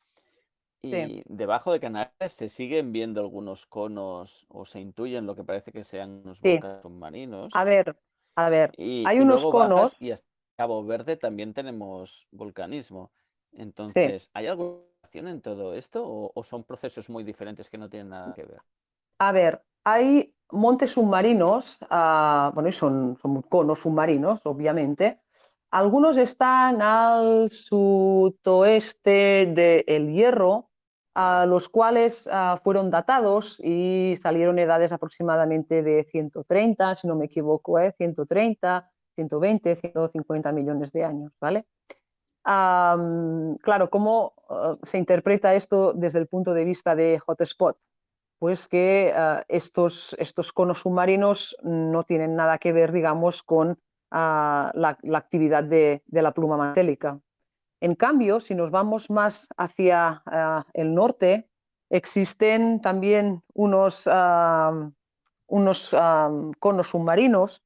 Sí. Y debajo de Canarias se siguen viendo algunos conos o se intuyen lo que parece que sean unos Sí. volcanes submarinos. A ver, a ver, Y, hay y unos conos, y hasta Cabo Verde también tenemos volcanismo. Entonces, ¿hay alguna relación en todo esto o, o son procesos muy diferentes que no tienen nada que ver? a ver, hay montes submarinos, ah, bueno, y son, son conos submarinos, obviamente. Algunos están al sudoeste de El Hierro, a los cuales ah, fueron datados y salieron edades aproximadamente de 130, si no me equivoco, ¿eh? 130, 120, 150 millones de años, ¿vale? Claro, ¿cómo ah, se interpreta esto desde el punto de vista de hotspot? Pues que ah, estos, estos conos submarinos no tienen nada que ver, digamos, con la, la actividad de, de la pluma mantélica. En cambio, si nos vamos más hacia ah, el norte, existen también unos, ah, unos ah, conos submarinos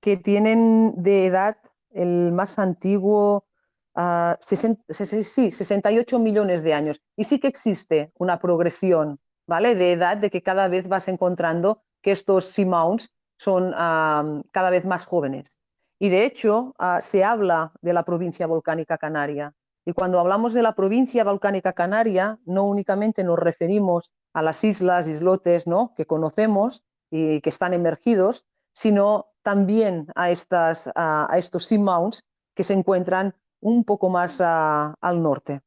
que tienen de edad el más antiguo, sesen- sesen- sí, 68 millones de años. Y sí que existe una progresión, ¿vale? De edad, de que cada vez vas encontrando que estos seamounts son cada vez más jóvenes. Y de hecho, ah, se habla de la provincia volcánica canaria. Y cuando hablamos de la provincia volcánica canaria, no únicamente nos referimos a las islas, islotes, ¿no? que conocemos y que están emergidos, sino también a, estas, a, estos seamounts que se encuentran un poco más a- al norte.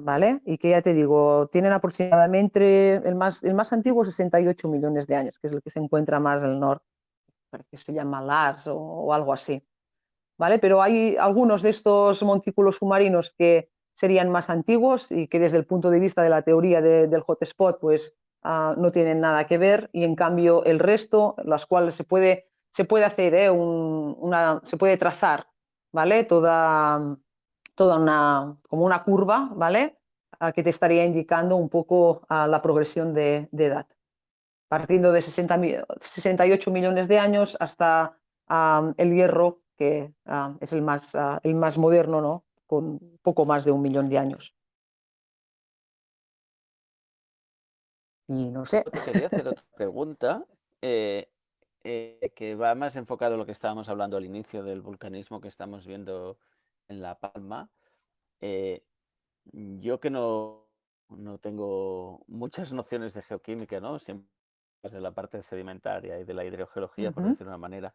¿Vale? Y que ya te digo, tienen aproximadamente el más, el más antiguo 68 millones de años, que es el que se encuentra más al norte. Parece que se llama Lars o, algo así. ¿Vale? Pero hay algunos de estos montículos submarinos que serían más antiguos y que desde el punto de vista de la teoría de- del hotspot, pues ah, no tienen nada que ver y en cambio el resto, las cuales se puede, se puede hacer, ¿eh? un- una, se puede trazar, ¿vale? Toda, toda una, como una curva, ¿vale? Ah, que te estaría indicando un poco ah, la progresión de, de edad. Partiendo de 60 mi- 68 millones de años hasta el hierro, que es el más, ah, el más moderno, ¿no? Con poco más de un millón de años. Y no sé. Te quería hacer otra pregunta eh, eh, que va más enfocado a lo que estábamos hablando al inicio del vulcanismo que estamos viendo en La Palma. Eh, yo que no, no tengo muchas nociones de geoquímica, ¿no? Siempre de la parte sedimentaria y de la hidrogeología, por decirlo de una manera.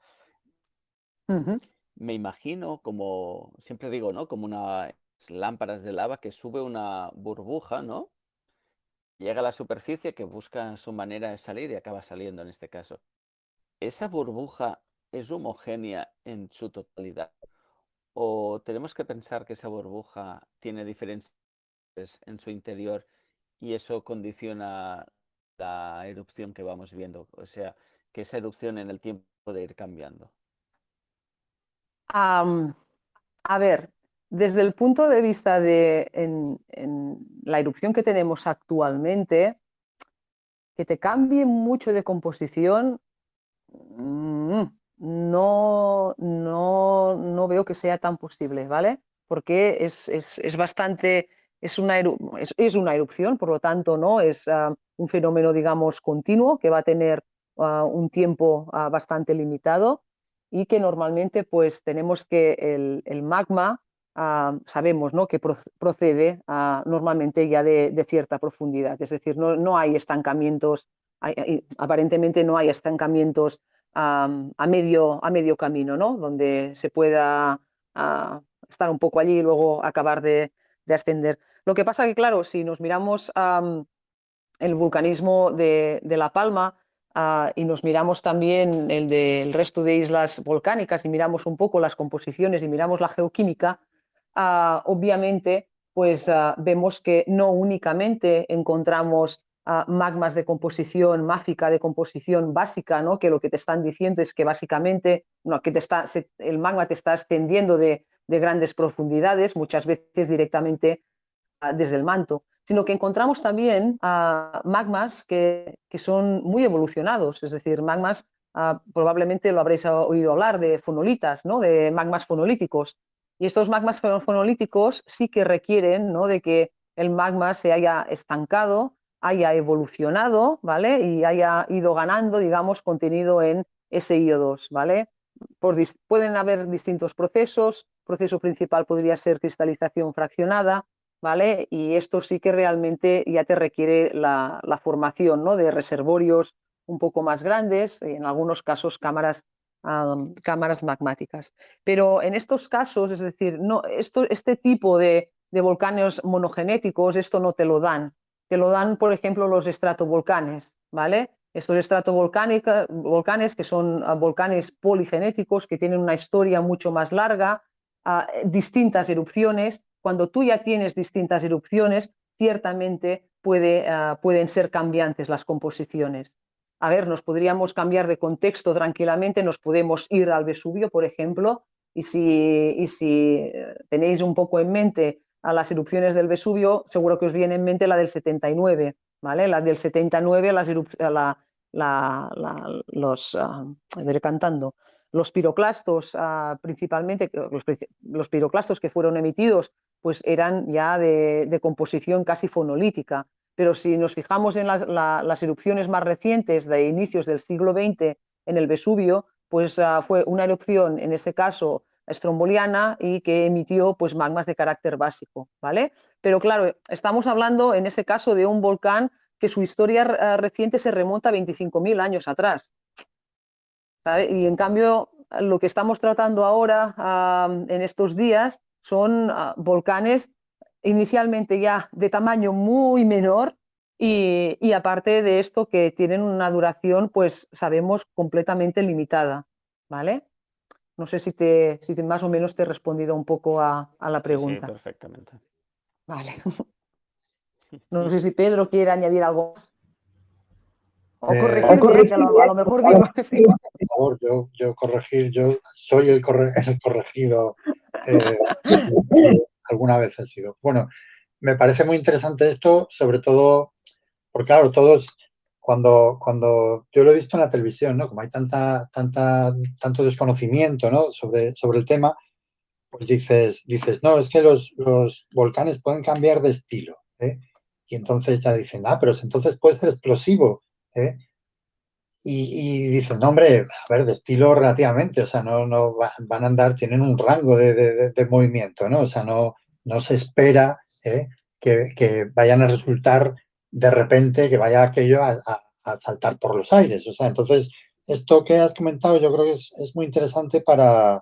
Me imagino como, siempre digo, ¿no? Como unas lámparas de lava que sube una burbuja, ¿no? Llega a la superficie que busca su manera de salir y acaba saliendo en este caso. ¿Esa burbuja es homogénea en su totalidad? ¿O tenemos que pensar que esa burbuja tiene diferencias en su interior y eso condiciona la erupción que vamos viendo? O sea, que esa erupción en el tiempo puede ir cambiando. Am, a ver, desde el punto de vista de la erupción que tenemos actualmente, que te cambie mucho de composición, mm, no, no, no veo que sea tan posible, ¿vale? Porque es, es- es bastante, es una, es, es una erupción, por lo tanto, ¿no? Es ah, un fenómeno, digamos, continuo que va a tener ah, un tiempo ah, bastante limitado y que normalmente, pues, tenemos que el, el magma, sabemos, ¿no? Que pro- procede normalmente ya de, de cierta profundidad, es decir, no, no hay estancamientos, aparentemente no hay estancamientos a, medio, a medio camino, ¿no? Donde se pueda estar un poco allí y luego acabar de, de ascender. Lo que pasa que, claro, si nos miramos am, el vulcanismo de, La Palma ah, y nos miramos también el del resto de islas volcánicas y miramos un poco las composiciones y miramos la geoquímica, ah, obviamente, pues ah, vemos que no únicamente encontramos magmas de composición máfica, de composición básica, ¿no? que lo que te están diciendo es que básicamente no, que te está, el magma te está extendiendo de, de grandes profundidades, muchas veces directamente desde el manto, sino que encontramos también magmas que, que son muy evolucionados, es decir, magmas, ah, probablemente lo habréis oído hablar de fonolitas, ¿no? de magmas fonolíticos. Y estos magmas fonolíticos sí que requieren ¿no? de que el magma se haya estancado, haya evolucionado, ¿vale? Y haya ido ganando, digamos, contenido en SiO2, ¿vale? pueden haber distintos procesos, proceso principal podría ser cristalización fraccionada, Y esto sí que realmente ya te requiere la, formación, ¿no? De reservorios un poco más grandes, en algunos casos cámaras cámaras magmáticas. Pero en estos casos, es decir, no, este tipo de, de volcanes monogenéticos, esto no te lo dan. Te lo dan, por ejemplo, los estratovolcanes, ¿vale? Estos estratovolcanes que son ah, volcanes poligenéticos, que tienen una historia mucho más larga, ah, distintas erupciones. Cuando tú ya tienes distintas erupciones, ciertamente ah, pueden ser cambiantes las composiciones a ver, nos podríamos cambiar de contexto tranquilamente, nos podemos ir al Vesubio, por ejemplo, y si, si eh, tenéis un poco en mente a las erupciones del Vesubio, seguro que os viene en mente la del 79, ¿vale? La del 79, las la, los, uh, cantando, los piroclastos, ah, principalmente, los, piroclastos que fueron emitidos, pues eran ya de, composición casi fonolítica pero si nos fijamos en las, erupciones más recientes de inicios del siglo XX en el Vesubio, pues ah, fue una erupción, en ese caso, estromboliana y que emitió pues, magmas de carácter básico, ¿vale? Pero claro, estamos hablando en ese caso de un volcán que su historia ah, reciente se remonta a 25.000 años atrás. Y en cambio, lo que estamos tratando ahora ah, en estos días son volcanes inicialmente ya de tamaño muy menor y, aparte de esto que tienen una duración, pues sabemos, completamente limitada, ¿vale? No sé si, te, si más o menos te he respondido un poco a, la pregunta. Sí, perfectamente. Vale. No sé si Pedro quiere añadir algo O eh, corregir, a, lo, mejor digo. Por favor, yo, yo corregir, yo soy el, corregido. Eh, alguna vez ha sido. Bueno, me parece muy interesante esto, sobre todo porque, claro, todos, cuando, cuando yo lo he visto en la televisión, ¿no? Como hay tanta, tanta, tanto desconocimiento, ¿no? Sobre, sobre el tema, pues dices, dices, no, es que los, los volcanes pueden cambiar de estilo, ¿eh? Y entonces ya dicen, ah, pero entonces puede ser explosivo, ¿eh? Y, dicen, no, hombre, a ver, de estilo relativamente, o sea, no, no van a andar, tienen un rango de, movimiento, ¿no? O sea, no, no se espera ¿eh? que, vayan a resultar de repente, que vaya aquello a, saltar por los aires. O sea, entonces, esto que has comentado yo creo que es, muy interesante para,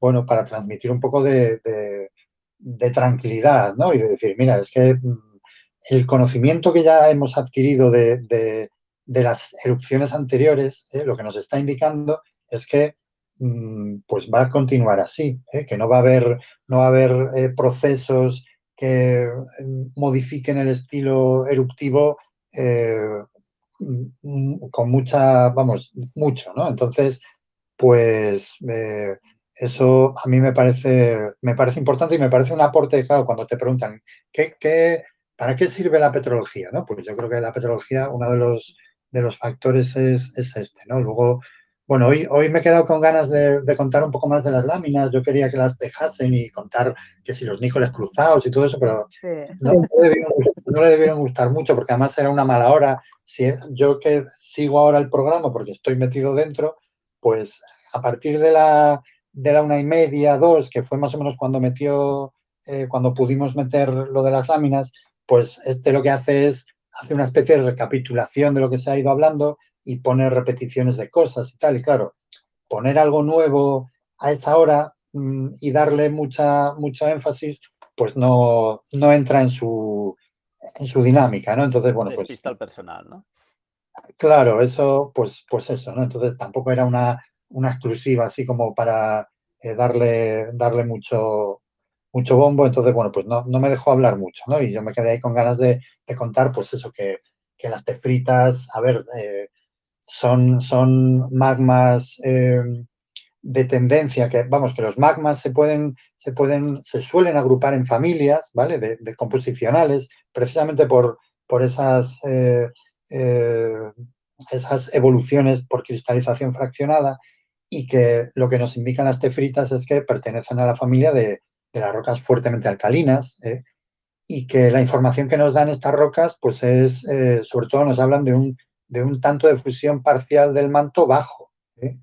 bueno, para transmitir un poco de, tranquilidad, ¿no? Y de decir, mira, es que mm, el conocimiento que ya hemos adquirido de de las erupciones anteriores, ¿eh? lo que nos está indicando es que mm, pues va a continuar así, ¿eh? que no va a haber, no va a haber eh, procesos que mm, modifiquen el estilo eruptivo mm, con mucha, vamos, mucho, ¿no? Entonces, pues eso a mí me parece, me parece importante y me parece un aporte, claro, cuando te preguntan, ¿qué, qué, para qué sirve la petrología? ¿no? Pues yo creo que la petrología, uno de los de los factores es, este, ¿no? Luego, bueno, hoy, hoy me he quedado con ganas de, contar un poco más de las láminas. Yo quería que las dejasen y contar que si los nícoles cruzados y todo eso, pero no, le debieron, gustar mucho porque además era una mala hora. Si, yo que sigo ahora el programa porque estoy metido dentro, pues a partir de la, de la una y media, dos, que fue más o menos cuando metió, eh, cuando pudimos meter lo de las láminas, pues este lo que hace es hace una especie de recapitulación de lo que se ha ido hablando y pone repeticiones de cosas y tal. Y claro, poner algo nuevo a esta hora mm, y darle mucha, mucho énfasis, pues no, no entra en su, en su dinámica, ¿no? Entonces, bueno, pues... al personal, ¿no? Claro, eso, pues, pues eso, ¿no? Entonces tampoco era una, una exclusiva así como para eh, darle, darle mucho, mucho bombo, entonces, bueno, pues no, me dejó hablar mucho, ¿no? Y yo me quedé ahí con ganas de, contar, pues eso, que, las tefritas, a ver, eh, son, son magmas eh, de tendencia, que vamos, que los magmas se pueden, se pueden, se suelen agrupar en familias, ¿vale? De, composicionales, precisamente por, por esas, eh, esas evoluciones por cristalización fraccionada y que lo que nos indican las tefritas es que pertenecen a la familia de, de las rocas fuertemente alcalinas, ¿eh? y que la información que nos dan estas rocas, pues es, eh, sobre todo nos hablan de un, de un tanto de fusión parcial del manto bajo. ¿eh?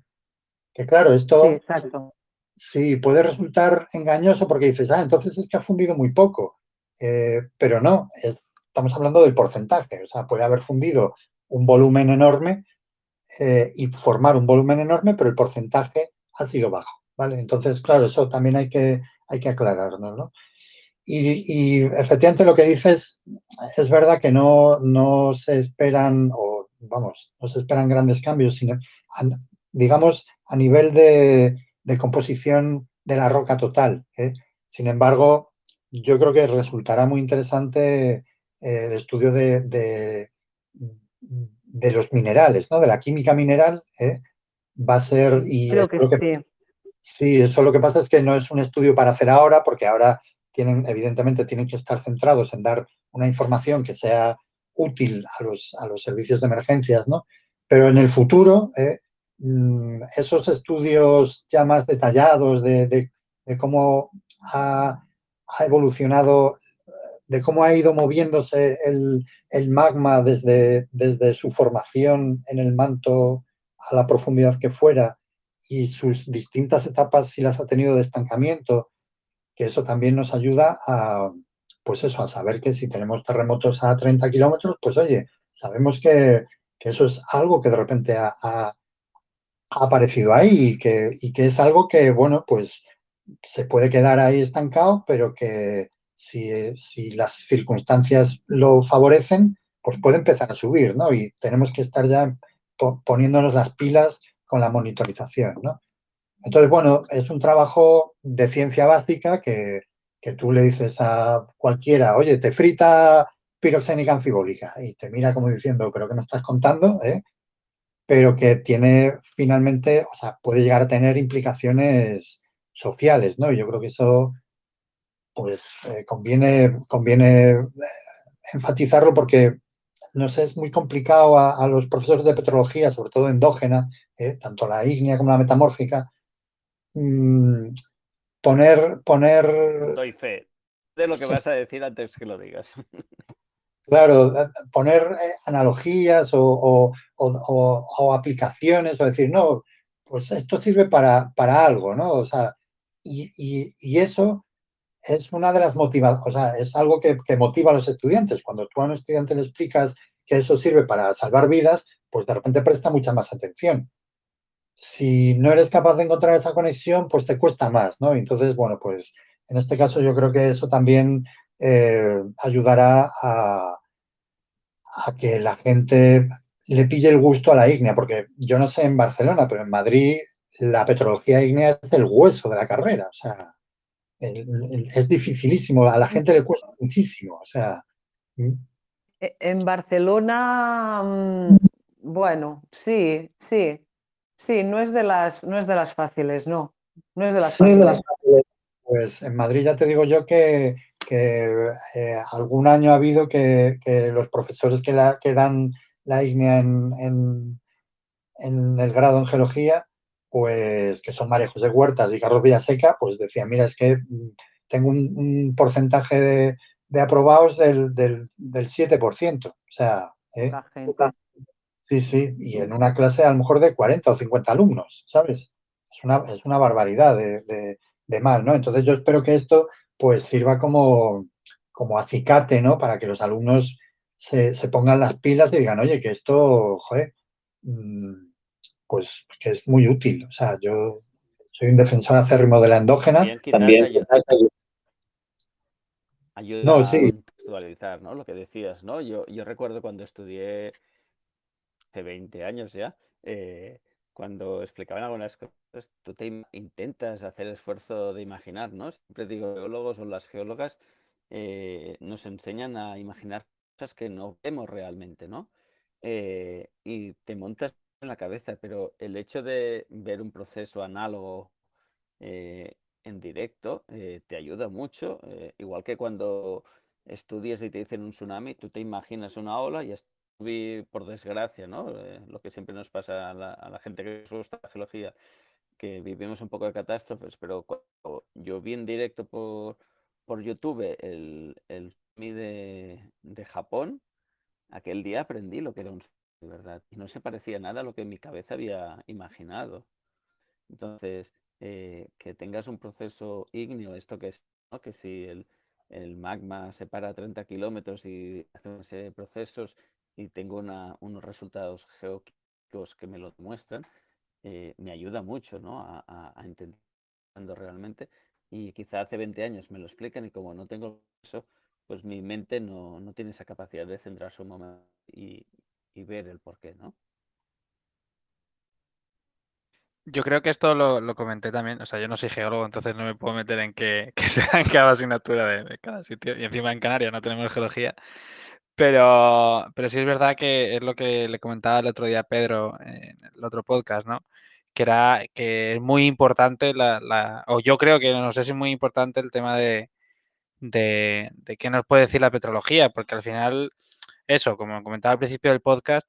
Que claro, esto Sí, exacto. sí puede resultar engañoso porque dices, ah, entonces es que ha fundido muy poco. Pero no, es- estamos hablando del porcentaje. O sea, puede haber fundido un volumen enorme y formar un volumen enorme, pero el porcentaje ha sido bajo. ¿vale? Entonces, claro, eso también hay que, hay que aclararnos. ¿no? Y, y efectivamente lo que dices es verdad que no, no se esperan, o vamos, no se esperan grandes cambios, sino, a- digamos, a nivel de, de composición de la roca total. ¿eh? Sin embargo, yo creo que resultará muy interesante eh, el estudio de, de, de los minerales, ¿no? de la química mineral. ¿eh? Va a ser, y Creo que sí. Sí, eso lo que pasa es que no es un estudio para hacer ahora, porque ahora tienen, evidentemente, tienen que estar centrados en dar una información que sea útil a los, a los servicios de emergencias, ¿no? Pero en el futuro, eh, mm, esos estudios ya más detallados de, de- de cómo ha, ha evolucionado, de cómo ha ido moviéndose el, el magma desde, desde su formación en el manto a la profundidad que fuera, y sus distintas etapas, si las ha tenido de estancamiento, que eso también nos ayuda a, pues eso, a saber que si tenemos terremotos a 30 kilómetros, pues oye, sabemos que, que eso es algo que de repente ha, aparecido ahí y que, y que es algo que, bueno, pues se puede quedar ahí estancado, pero que si, si las circunstancias lo favorecen, pues puede empezar a subir, ¿no? Y tenemos que estar ya po- poniéndonos las pilas con la monitorización, ¿no? Entonces, bueno, es un trabajo de ciencia básica que, que tú le dices a cualquiera, oye, te frita piroxénica anfibólica y te mira como diciendo, pero ¿qué me estás contando? ¿eh? Pero que tiene finalmente, o sea, puede llegar a tener implicaciones sociales, ¿no? Y yo creo que eso, pues, eh, conviene, conviene eh, enfatizarlo porque, no es muy complicado a los profesores de petrología, sobre todo endógena, ¿eh? tanto la ígnea como la metamórfica, mm, poner, poner, Doy fe de lo que Sí. vas a decir antes que lo digas. claro, poner eh, analogías o, o- o- o- o aplicaciones o decir, no, pues esto sirve para, para algo, ¿no? O sea, y, y- y eso es una de las motivaciones, o sea, es algo que, que motiva a los estudiantes. Cuando tú a un estudiante le explicas que eso sirve para salvar vidas, pues de repente presta mucha más atención. Si no eres capaz de encontrar esa conexión, pues te cuesta más, ¿no? Entonces, bueno, pues en este caso yo creo que eso también eh, ayudará a, a que la gente le pille el gusto a la ígnea, porque yo no sé en Barcelona, pero en Madrid la petrología ígnea es el hueso de la carrera, o sea, el- el- es dificilísimo, a la gente le cuesta muchísimo, o sea. E- En Barcelona, mm, bueno, sí, sí, sí, no es de las, no es de las fáciles, no, no es de las Sí, de fáciles. las fáciles. Pues en Madrid ya te digo yo que, que, eh, algún año ha habido que, que los profesores que, la, que dan la ígnea en, en- en el grado en geología, pues que son María José Huertas y Carlos Villaseca, pues decían, mira, es que mm, tengo un, un porcentaje de, de aprobados del, del, del 7%. O sea, ¿eh? Sí, sí, y en una clase a lo mejor de 40 o 50 alumnos, ¿sabes? Es una, es una barbaridad de, de- de mal, ¿no? Entonces yo espero que esto pues sirva como, como acicate, ¿no? Para que los alumnos se, se pongan las pilas y digan, oye, que esto, joder, mm, pues que es muy útil. O sea, yo soy un defensor acérrimo de la endógena. También ayuda No, a sí. contextualizar, ¿no? Lo que decías, ¿no? Yo, yo recuerdo cuando estudié hace 20 años ya, eh, cuando explicaban algunas cosas, tú te intentas hacer esfuerzo de imaginar, ¿no? Siempre digo, geólogos o las geólogas eh, nos enseñan a imaginar cosas que no vemos realmente, ¿no? Eh, y te montas en la cabeza, pero el hecho de ver un proceso análogo en directo te ayuda mucho, igual que cuando estudias y te dicen un tsunami, tú te imaginas una ola y vi por desgracia, ¿no? Eh, lo que siempre nos pasa a la, a la gente que gusta la geología. que vivimos un poco de catástrofes, pero cuando yo vi en directo por, por YouTube el, el de, de Japón, aquel día aprendí lo que era un de verdad. Y no se parecía nada a lo que mi cabeza había imaginado. Entonces, eh, que tengas un proceso ígneo, esto que es, que si el, el magma se para a 30 kilómetros y hace procesos y tengo una, unos resultados geoquímicos que me lo muestran, eh, me ayuda mucho ¿no? a, a, entender realmente. Y quizá hace 20 años me lo explican y como no tengo eso, pues mi mente no, no tiene esa capacidad de centrarse un momento y, y ver el por qué, ¿no? Yo creo que esto lo, comenté también, o sea, yo no soy geólogo, entonces no me puedo meter en que, que sea en cada asignatura de, cada sitio. Y encima en Canarias no tenemos geología. Pero, pero sí es verdad que es lo que le comentaba el otro día Pedro en el otro podcast, ¿no? Que era que es muy importante la, o yo creo que no sé si es muy importante el tema de, de, de qué nos puede decir la petrología, porque al final, eso, como comentaba al principio del podcast,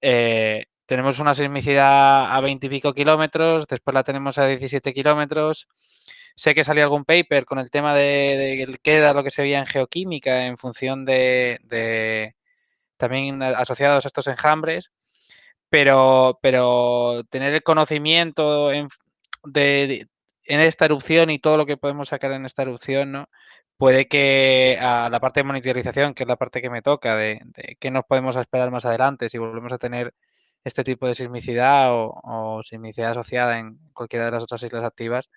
eh, tenemos una sismicidad a 20 y pico kilómetros, después la tenemos a 17 kilómetros. Sé que salió algún paper con el tema de, qué era lo que se veía en geoquímica en función de, también asociados a estos enjambres, pero, pero tener el conocimiento en, de, en esta erupción y todo lo que podemos sacar en esta erupción, ¿no? puede que a la parte de monitorización, que es la parte que me toca, de, de qué nos podemos esperar más adelante, si volvemos a tener este tipo de sismicidad o, sismicidad asociada en cualquiera de las otras islas activas,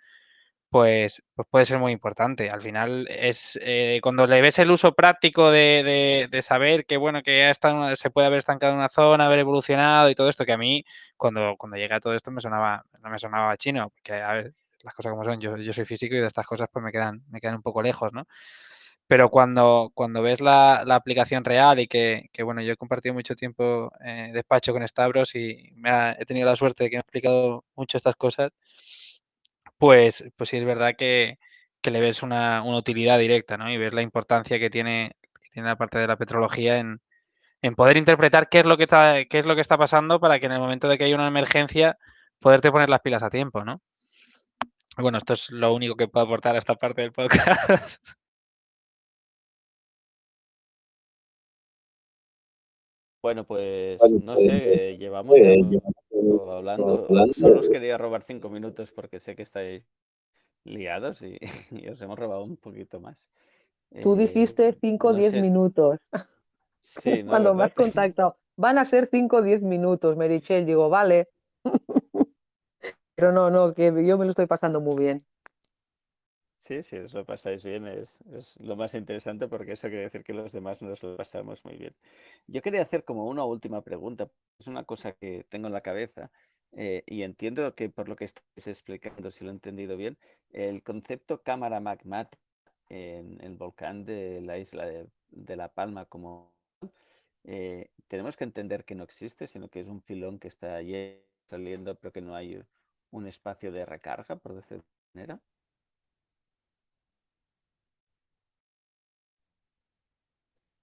pues, pues puede ser muy importante. Al final es eh, cuando le ves el uso práctico de, saber que bueno, que ya está, se puede haber estancado en una zona, haber evolucionado y todo esto, que a mí cuando, cuando llega todo esto me sonaba, no me sonaba chino, porque a ver, las cosas como son, yo, yo soy físico y de estas cosas pues me quedan, me quedan un poco lejos, ¿no? Pero cuando, cuando ves la, la aplicación real y que, que, bueno, yo he compartido mucho tiempo eh, despacho con Stavros y me he tenido la suerte de que me ha explicado mucho estas cosas, pues, pues sí es verdad que, que le ves una, una, utilidad directa, ¿no? Y ves la importancia que tiene, que tiene la parte de la petrología en, en poder interpretar qué es lo que está, qué es lo que está pasando para que en el momento de que haya una emergencia poderte poner las pilas a tiempo, ¿no? Bueno, esto es lo único que puedo aportar a esta parte del podcast. Bueno, pues no sé, llevamos hablando. Solo os quería robar cinco minutos porque sé que estáis liados y, os hemos robado un poquito más. Tú dijiste 5 o 10 minutos. Sí, Cuando me has contactado, van a ser 5 o 10 minutos, Merichel. Digo, vale. Pero no, no, que yo me lo estoy pasando muy bien. Sí, sí, os lo pasáis bien, es, lo más interesante porque eso quiere decir que los demás nos lo pasamos muy bien. Yo quería hacer como una última pregunta, es una cosa que tengo en la cabeza eh, y entiendo que por lo que estáis explicando, si lo he entendido bien, el concepto cámara magmática en el volcán de la isla de, La Palma como eh, tenemos que entender que no existe, sino que es un filón que está allí saliendo, pero que no hay un espacio de recarga, por decirlo de manera.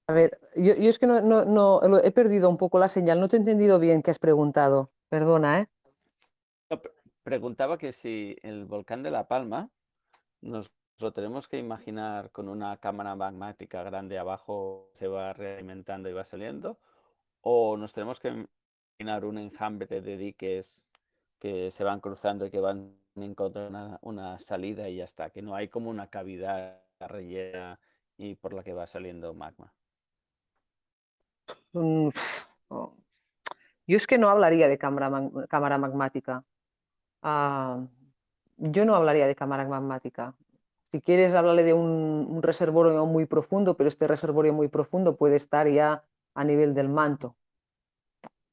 A ver, yo, es que no, he perdido un poco la señal, no te he entendido bien qué has preguntado. Perdona, ¿eh? preguntaba que si el volcán de La Palma nos lo tenemos que imaginar con una cámara magmática grande abajo, se va realimentando y va saliendo, o nos tenemos que imaginar un enjambre de diques que se van cruzando y que van encontrando una, una salida y ya está, que no hay como una cavidad rellena y por la que va saliendo magma. Mm, oh. Yo es que no hablaría de cámara, cámara magmática. Ah, yo no hablaría de cámara magmática. Si quieres, hablarle de un, reservorio muy profundo, pero este reservorio muy profundo puede estar ya a nivel del manto.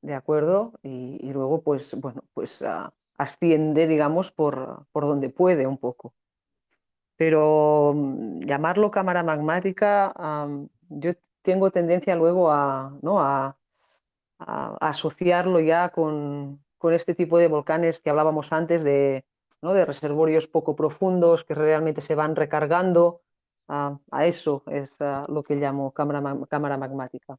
¿De acuerdo? Y, luego, pues, bueno, pues ah, asciende, digamos, por, por donde puede un poco. Pero mm, llamarlo cámara magmática, yo tengo tendencia luego a, ¿no? a, asociarlo ya con, este tipo de volcanes que hablábamos antes de, de reservorios poco profundos que realmente se van recargando. a eso es lo que llamo cámara, cámara magmática.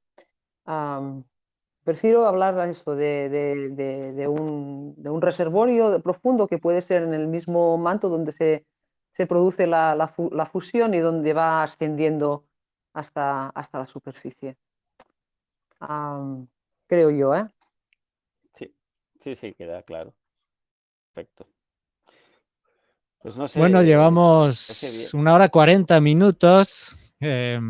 prefiero hablar esto de, un, un reservorio profundo que puede ser en el mismo manto donde se, produce la, fusión y donde va ascendiendo hasta, hasta la superficie. Um, creo yo, ¿eh? Sí, sí, sí, queda claro. Perfecto. Pues no sé, bueno, llevamos una hora cuarenta minutos. Eh,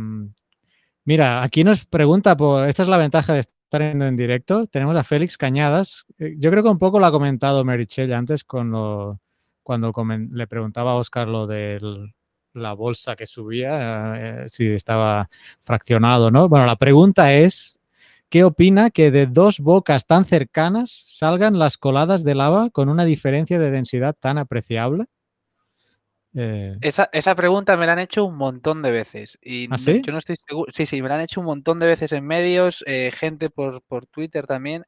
mira, aquí nos pregunta por. Esta es la ventaja de estar en, en, directo. Tenemos a Félix Cañadas. Eh, yo creo que un poco lo ha comentado Merichel antes con lo, cuando le preguntaba a Oscar lo de la bolsa que subía, eh, si estaba fraccionado, ¿no? Bueno, la pregunta es. ¿Qué opina que de dos bocas tan cercanas salgan las coladas de lava con una diferencia de densidad tan apreciable? Eh... Esa, esa, pregunta me la han hecho un montón de veces. Y ¿Ah, sí? yo no estoy seguro. Sí, sí, me la han hecho un montón de veces en medios, eh, gente por, por, Twitter también.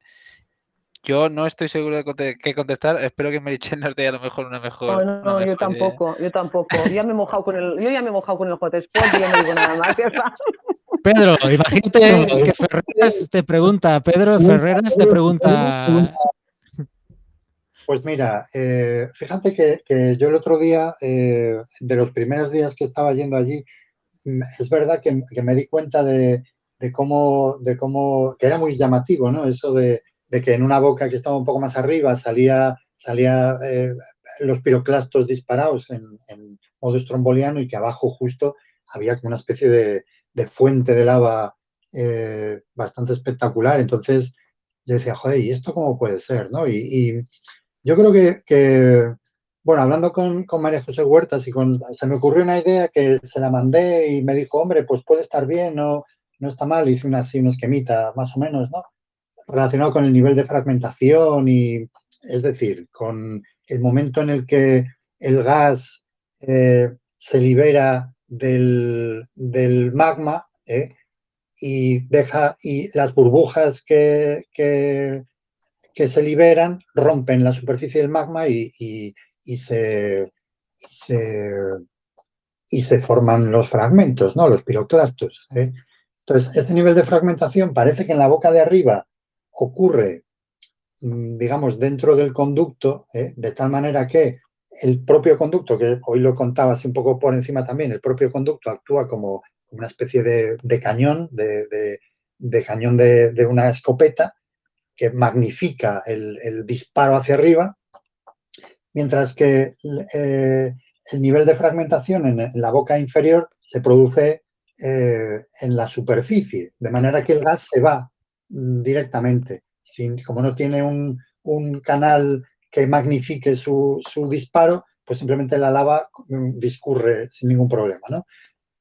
Yo no estoy seguro de qué contestar. Espero que Merichel nos dé a lo mejor una mejor. No, no, no yo tampoco, idea. yo tampoco. Ya me he mojado con el, yo ya me he mojado con el Hotspot y ya no digo nada más. Pedro, imagínate que Ferreras te pregunta, Pedro Ferreras te pregunta pues mira, eh, fíjate que, que, yo el otro día, eh, de los primeros días que estaba yendo allí, es verdad que, que me di cuenta de, de, cómo, de cómo, que era muy llamativo, ¿no? Eso de, de, que en una boca que estaba un poco más arriba salía, salía eh, los piroclastos disparados en, modo estromboliano y que abajo justo había como una especie de, de fuente de lava eh, bastante espectacular. Entonces yo decía, joder, ¿y esto cómo puede ser? ¿no? Y, yo creo que, que, bueno, hablando con, con, María José Huertas y con, se me ocurrió una idea que se la mandé y me dijo, hombre, pues puede estar bien, no, no está mal, hice una, así un esquemita más o menos, ¿no? Relacionado con el nivel de fragmentación y, es decir, con el momento en el que el gas eh, se libera del, del magma ¿eh? y deja y las burbujas que, que, se liberan rompen la superficie del magma y, y, y se, se, y se forman los fragmentos, ¿no? los piroclastos. ¿eh? Entonces, este nivel de fragmentación parece que en la boca de arriba ocurre, mm, digamos, dentro del conducto, ¿eh? de tal manera que el propio conducto, que hoy lo contaba así un poco por encima también, el propio conducto actúa como una especie de, cañón, de, cañón de, una escopeta que magnifica el, disparo hacia arriba, mientras que eh, el nivel de fragmentación en, la boca inferior se produce eh, en la superficie, de manera que el gas se va directamente, sin, como no tiene un, un canal que magnifique su, su, disparo, pues simplemente la lava mm, discurre sin ningún problema, ¿no?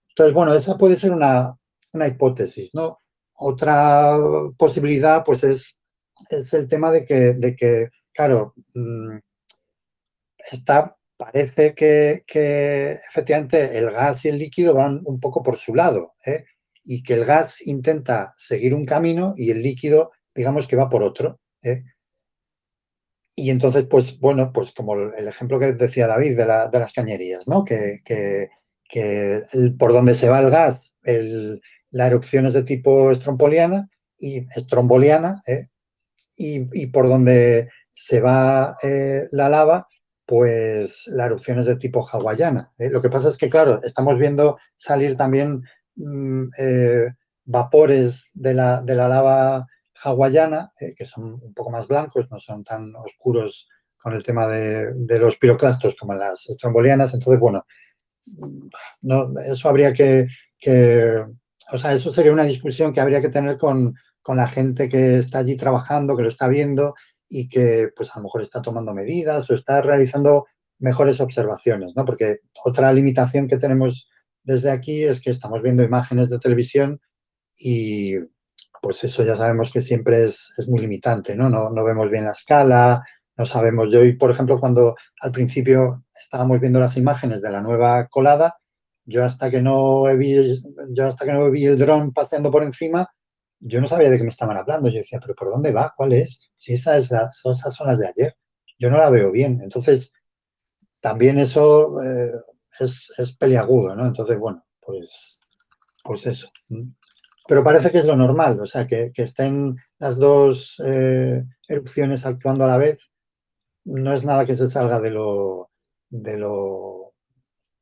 Entonces, bueno, esa puede ser una, una hipótesis, ¿no? Otra posibilidad, pues, es, es el tema de que, de que claro, mmm, está, parece que, que, efectivamente el gas y el líquido van un poco por su lado, ¿eh? Y que el gas intenta seguir un camino y el líquido, digamos que va por otro. ¿eh? Y entonces, pues bueno, pues como el ejemplo que decía David de, la, de las cañerías, ¿no? Que, que, que por donde se va el gas, la erupción es de tipo estromboliana y estromboliana, ¿eh? y, y, por donde se va eh, la lava, pues la erupción es de tipo hawaiana. Lo que pasa es que, claro, estamos viendo salir también mmm, vapores de la, de la lava hawaiana, eh, que son un poco más blancos, no son tan oscuros con el tema de, los piroclastos como las estrombolianas. Entonces, bueno, no, eso habría que, que, o sea, eso sería una discusión que habría que tener con, con, la gente que está allí trabajando, que lo está viendo y que pues a lo mejor está tomando medidas o está realizando mejores observaciones, ¿no? Porque otra limitación que tenemos desde aquí es que estamos viendo imágenes de televisión y pues eso ya sabemos que siempre es, muy limitante, ¿no? ¿no? ¿no? vemos bien la escala, no sabemos. Yo, por ejemplo, cuando al principio estábamos viendo las imágenes de la nueva colada, yo hasta que no vi, yo hasta que no vi el dron paseando por encima, yo no sabía de qué me estaban hablando. Yo decía, pero ¿por dónde va? ¿Cuál es? Si es la, esas son las de ayer. Yo no la veo bien. Entonces, también eso eh, es, es peliagudo, ¿no? Entonces, bueno, pues, pues eso pero parece que es lo normal, o sea, que, que estén las dos eh, erupciones actuando a la vez, no es nada que se salga de lo, de lo,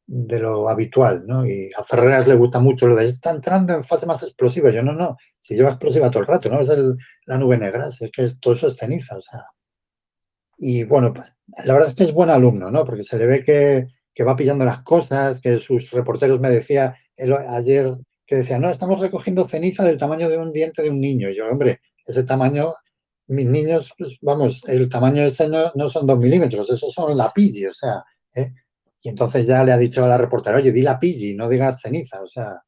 de lo habitual, ¿no? Y a Ferreras le gusta mucho lo de está entrando en fase más explosiva. Yo no, no, si lleva explosiva todo el rato, ¿no? Es el- la nube negra, si es que todo eso es ceniza, o sea. Y bueno, la verdad es que es buen alumno, ¿no? Porque se le ve que, que va pillando las cosas, que sus reporteros me decía él ayer que decía, no, estamos recogiendo ceniza del tamaño de un diente de un niño. Y yo, hombre, ese tamaño, mis niños, pues, vamos, el tamaño ese no, no son dos milímetros, esos son la o sea, ¿eh? Y entonces ya le ha dicho a la reportera, oye, di la pigi, no digas ceniza, o sea.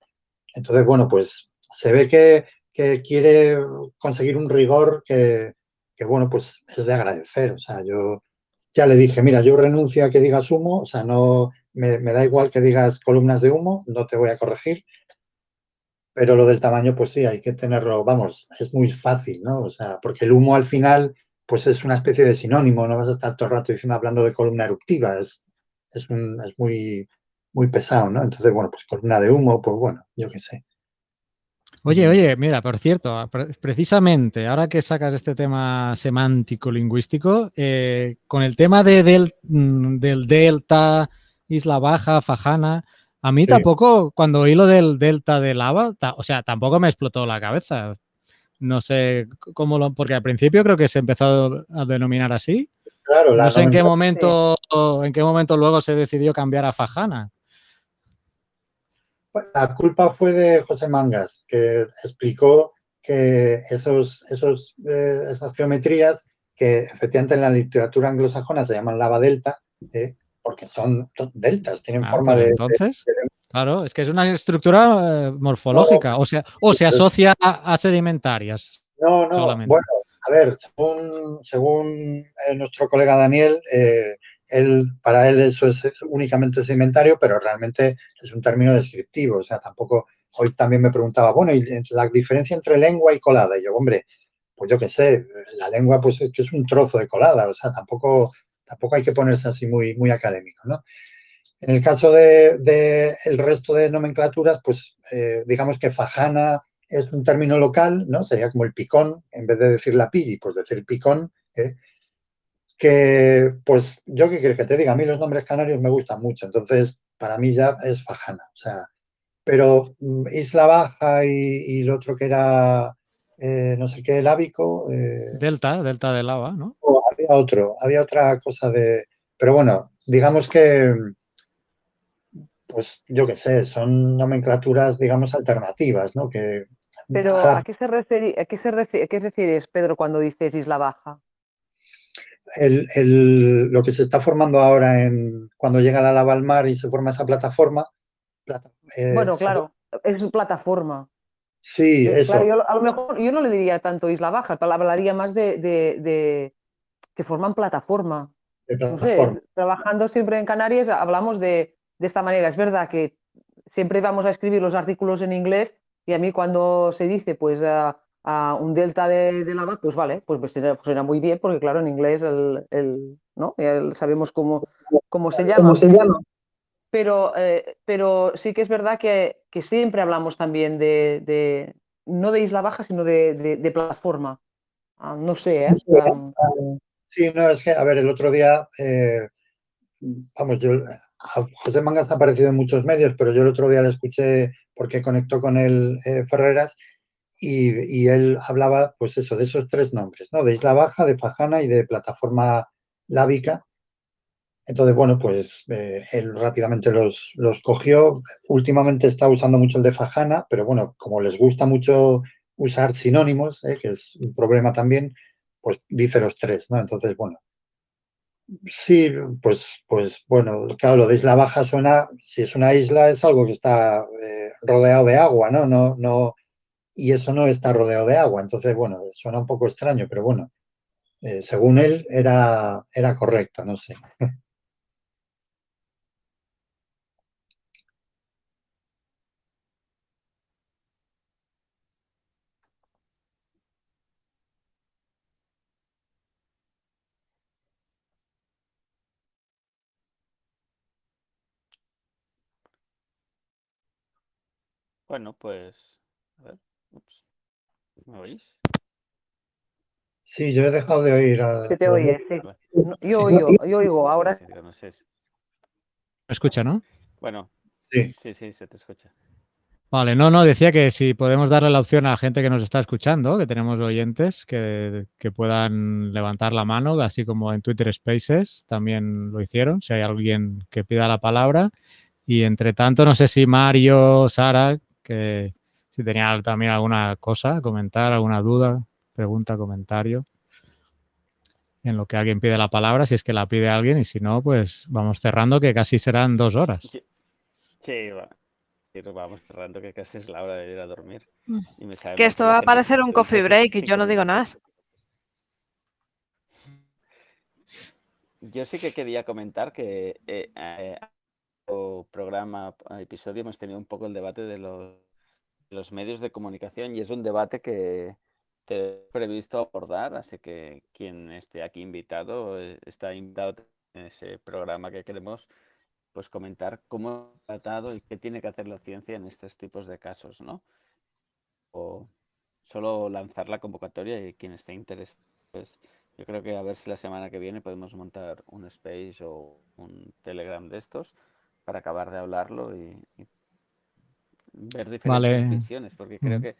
Entonces, bueno, pues se ve que, que quiere conseguir un rigor que, que, bueno, pues es de agradecer. O sea, yo ya le dije, mira, yo renuncio a que digas humo, o sea, no me, da igual que digas columnas de humo, no te voy a corregir. Pero lo del tamaño, pues sí, hay que tenerlo, vamos, es muy fácil, ¿no? O sea, porque el humo al final, pues es una especie de sinónimo, no vas a estar todo el rato diciendo, hablando de columna eruptiva, es, es, un, es muy, muy pesado, ¿no? Entonces, bueno, pues columna de humo, pues bueno, yo qué sé. Oye, oye, mira, por cierto, pre- precisamente ahora que sacas este tema semántico lingüístico, eh, con el tema de del, mm, del delta, Isla Baja, Fajana, a mí Sí. tampoco, cuando oí lo del delta de lava, ta- o sea, tampoco me explotó la cabeza. No sé cómo lo, porque al principio creo que se empezó a denominar así. Claro, la No sé en qué momento, en qué momento luego se decidió cambiar a Fajana. La culpa fue de José Mangas, que explicó que esos, esos, eh, esas geometrías, que efectivamente en la literatura anglosajona se llaman lava delta, eh, porque son, son deltas, tienen Ah, forma pues de, entonces, claro, es que es una estructura eh, morfológica, o sea, o se asocia a, a sedimentarias. No, no, solamente. bueno, a ver, según, según nuestro colega Daniel, eh, él, para él eso es únicamente sedimentario, pero realmente es un término descriptivo. O sea, tampoco, hoy también me preguntaba, bueno, ¿y la diferencia entre lengua y colada? Y yo, hombre, pues yo qué sé, la lengua pues es un trozo de colada, o sea, tampoco, tampoco hay que ponerse así muy, muy académico, ¿no? En el caso de, de el resto de nomenclaturas, pues eh, digamos que fajana es un término local, ¿no? Sería como el picón, en vez de decir la pigi, pues decir picón, ¿eh? Que pues yo qué quieres que te diga, a mí los nombres canarios me gustan mucho, entonces para mí ya es fajana, o sea, pero mm, Isla Baja y, y el otro que era eh, no sé qué, el ábico, eh, Delta, delta de lava, ¿no? o había otro, había otra cosa de, pero bueno, digamos que pues yo qué sé, son nomenclaturas, digamos, alternativas, ¿no? Que Pero ¿a qué se refiere, a qué se refi- a qué refieres, Pedro, cuando dices Isla Baja? El- el- lo que se está formando ahora en cuando llega la lava al mar y se forma esa plataforma. plata- eh, Bueno, claro, es plataforma. Sí, eso. claro, yo a lo mejor yo no le diría tanto Isla Baja, hablaría más de, de- de que forman plataforma. de No sé, trabajando siempre en Canarias hablamos de, de esta manera. Es verdad que siempre vamos a escribir los artículos en inglés y a mí cuando se dice pues a, a un delta de, de lava, pues vale, pues, pues suena muy bien porque claro, en inglés el, el- ¿no? El- sabemos cómo, cómo se llama. Pero, eh, pero sí que es verdad que, que siempre hablamos también de, de- no de Isla Baja, sino de, de- plataforma. Ah, no sé, ¿eh? Sí, no, es que, a ver, el otro día, eh, vamos, yo, a José Mangas ha aparecido en muchos medios, pero yo el otro día le escuché porque conectó con él eh, Ferreras y, él hablaba, pues eso, de esos tres nombres, ¿no? De Isla Baja, de Fajana y de plataforma lábica. Entonces, bueno, pues eh, él rápidamente los, los cogió. Últimamente está usando mucho el de Fajana, pero bueno, como les gusta mucho usar sinónimos, eh, que es un problema también, pues dice los tres, ¿no? Entonces, bueno. Sí, pues, pues bueno, claro, lo de Isla Baja suena, si es una isla, es algo que está eh, rodeado de agua, ¿no? No, no, y eso no está rodeado de agua. Entonces, bueno, suena un poco extraño, pero bueno, eh, según él era, era correcto, no sé. Bueno, pues. ¿Me oís? Sí, yo he dejado de oír a... Se te oye, sí. Yo oigo, yo oigo, ahora no sé ¿Me escucha, no? Bueno, Sí. sí, sí, se te escucha. Vale, no, no, decía que si podemos darle la opción a la gente que nos está escuchando, que tenemos oyentes, que, que puedan levantar la mano, así como en Twitter Spaces también lo hicieron, si hay alguien que pida la palabra. Y entre tanto, no sé si Mario, Sara, que si tenía también alguna cosa a comentar, alguna duda, pregunta, comentario, en lo que alguien pide la palabra, si es que la pide alguien, y si no, pues vamos cerrando, que casi serán dos horas. Sí, va. Vamos cerrando que casi es la hora de ir a dormir. Mm. Y me sabe Que esto va a parecer un coffee break y yo no digo nada. Yo sí que quería comentar que eh, eh, o programa, episodio, hemos tenido un poco el debate de los, de los medios de comunicación y es un debate que te he previsto abordar, así que quien esté aquí invitado eh, está invitado en ese programa que queremos pues comentar cómo ha tratado y qué tiene que hacer la ciencia en estos tipos de casos, ¿no? O solo lanzar la convocatoria y quien esté interesado, pues yo creo que a ver si la semana que viene podemos montar un space o un telegram de estos para acabar de hablarlo y, y ver diferentes Vale. visiones, porque creo que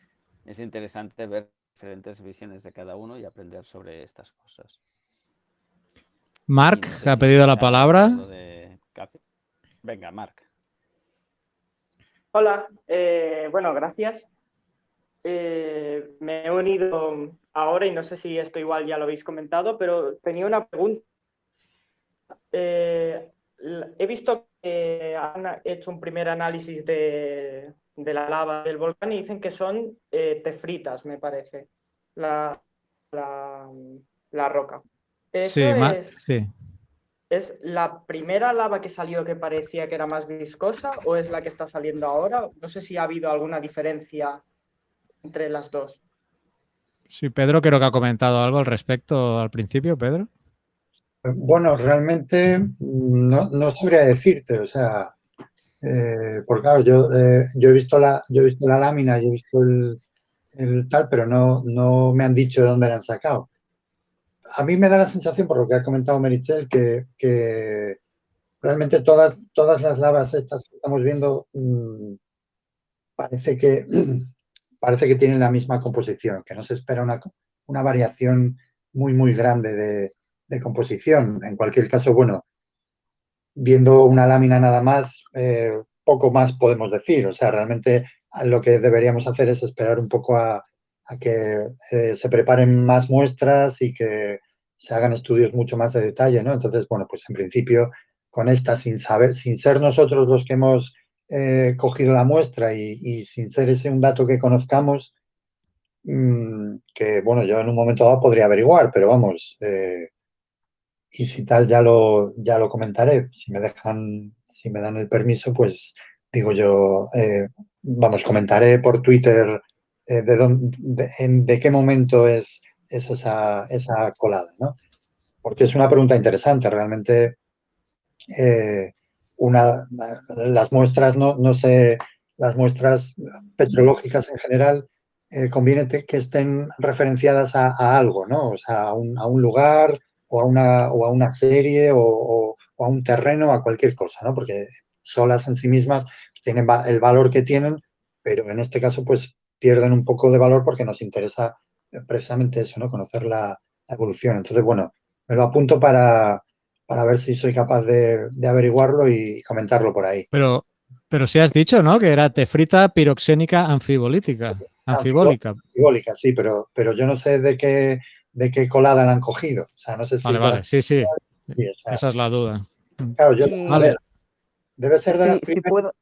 es interesante ver diferentes visiones de cada uno y aprender sobre estas cosas. Y Marc, no sé ha si pedido la palabra. de. Venga, Marc. Hola, eh, bueno, gracias. Eh, me he unido ahora y no sé si esto igual ya lo habéis comentado, pero tenía una pregunta. Eh, he visto que han hecho un primer análisis de, de la lava del volcán y dicen que son eh, tefritas, me parece, la, la, la roca. ¿Eso Sí, es, sí. ¿Es la primera lava que salió que parecía que era más viscosa o es la que está saliendo ahora? No sé si ha habido alguna diferencia entre las dos. Sí, Pedro creo que ha comentado algo al respecto al principio, Pedro. Bueno, realmente mm, no, no sabría decirte, o sea, eh, porque claro, yo, eh, yo he visto la, yo he visto la lámina he visto el, el tal, pero no, no me han dicho de dónde la han sacado. A mí me da la sensación, por lo que ha comentado Merichel, que, que realmente todas, todas las lavas estas que estamos viendo mm, parece que parece que tienen la misma composición, que no se espera una, una variación muy, muy grande de, de composición. En cualquier caso, bueno, viendo una lámina nada más, eh, poco más podemos decir. O sea, realmente lo que deberíamos hacer es esperar un poco a, que eh, se preparen más muestras y que se hagan estudios mucho más de detalle, ¿no? Entonces, bueno, pues en principio con esta, sin saber, sin ser nosotros los que hemos eh, cogido la muestra y, sin ser ese un dato que conozcamos, mmm, que bueno, yo en un momento dado podría averiguar, pero vamos, y si tal ya lo, ya lo comentaré. Si me dejan, si me dan el permiso, pues digo yo, eh, vamos, comentaré por Twitter eh, de, dónde, de, en, de, qué momento es, es esa, esa, colada, ¿no? Porque es una pregunta interesante, realmente eh, una, las muestras, no, no sé, las muestras petrológicas en general, conviene que estén referenciadas a, a, algo, ¿no? O sea, a un, a un lugar o a una, o a una serie o, o, o, a un terreno, a cualquier cosa, ¿no? Porque solas en sí mismas tienen el valor que tienen, pero en este caso, pues pierden un poco de valor porque nos interesa precisamente eso, ¿no? Conocer la, la evolución. Entonces, bueno, me lo apunto para, para ver si soy capaz de, de, averiguarlo y comentarlo por ahí. Pero, pero sí has dicho, ¿no? Que era tefrita piroxénica anfibolítica. Anfibólica. Anfibólica, sí, pero, pero yo no sé de qué, de qué colada la han cogido. O sea, no sé si. Vale, vale, sí, sí. sí o sea, Esa es la duda. Claro, yo. Sí. A ver, debe ser de Sí, las sí primeras. puedo.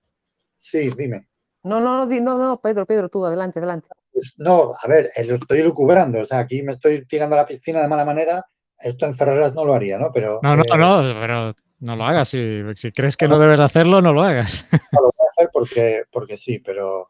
Sí, dime. No, no, no, no, no, Pedro, Pedro, tú, adelante, adelante. Pues no, a ver, lo estoy lucubrando. O sea, aquí me estoy tirando a la piscina de mala manera. Esto en Ferreras no lo haría, ¿no? Pero. No, no, eh, no, pero no lo hagas. Si, si crees que no debes hacerlo, no lo hagas. no lo voy a hacer porque, porque sí, pero.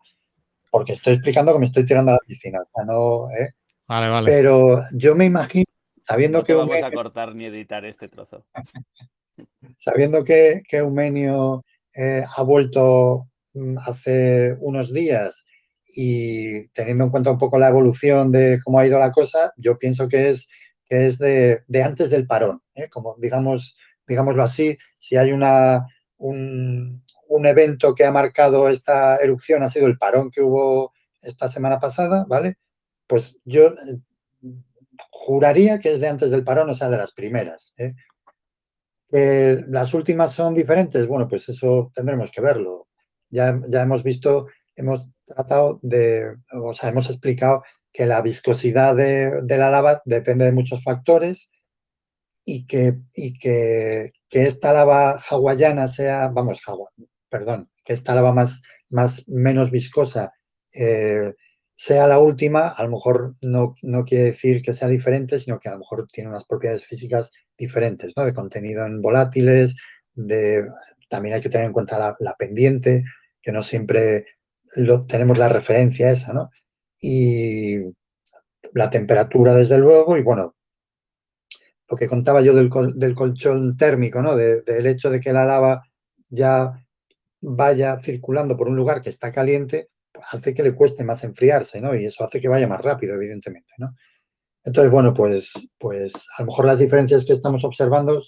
Porque estoy explicando que me estoy tirando a la piscina. O sea, no. ¿eh? Vale, vale. Pero yo me imagino, sabiendo No que te vamos a cortar ni editar este trozo. sabiendo que, que Eumenio eh, ha vuelto mm, hace unos días y teniendo en cuenta un poco la evolución de cómo ha ido la cosa, yo pienso que es, que es de, antes del parón, ¿eh? como digamos, digámoslo así, si hay una, un, un, evento que ha marcado esta erupción, ha sido el parón que hubo esta semana pasada, ¿vale? Pues yo juraría que es de antes del parón, o sea, de las primeras. ¿eh? las últimas son diferentes, bueno, pues eso tendremos que verlo. Ya, ya hemos visto, hemos tratado de, o sea, hemos explicado que la viscosidad de, la lava depende de muchos factores y que, y que, esta lava hawaiana sea, vamos, perdón, que esta lava más, más menos viscosa eh, sea la última, a lo mejor no, no, quiere decir que sea diferente, sino que a lo mejor tiene unas propiedades físicas diferentes, ¿no? De contenido en volátiles, de, también hay que tener en cuenta la, pendiente, que no siempre lo, tenemos la referencia esa, ¿no? Y la temperatura, desde luego, y bueno, lo que contaba yo del, del colchón térmico, ¿no? del hecho de que la lava ya vaya circulando por un lugar que está caliente, hace que le cueste más enfriarse, ¿no? Y eso hace que vaya más rápido, evidentemente, ¿no? Entonces, bueno, pues, pues a lo mejor las diferencias que estamos observando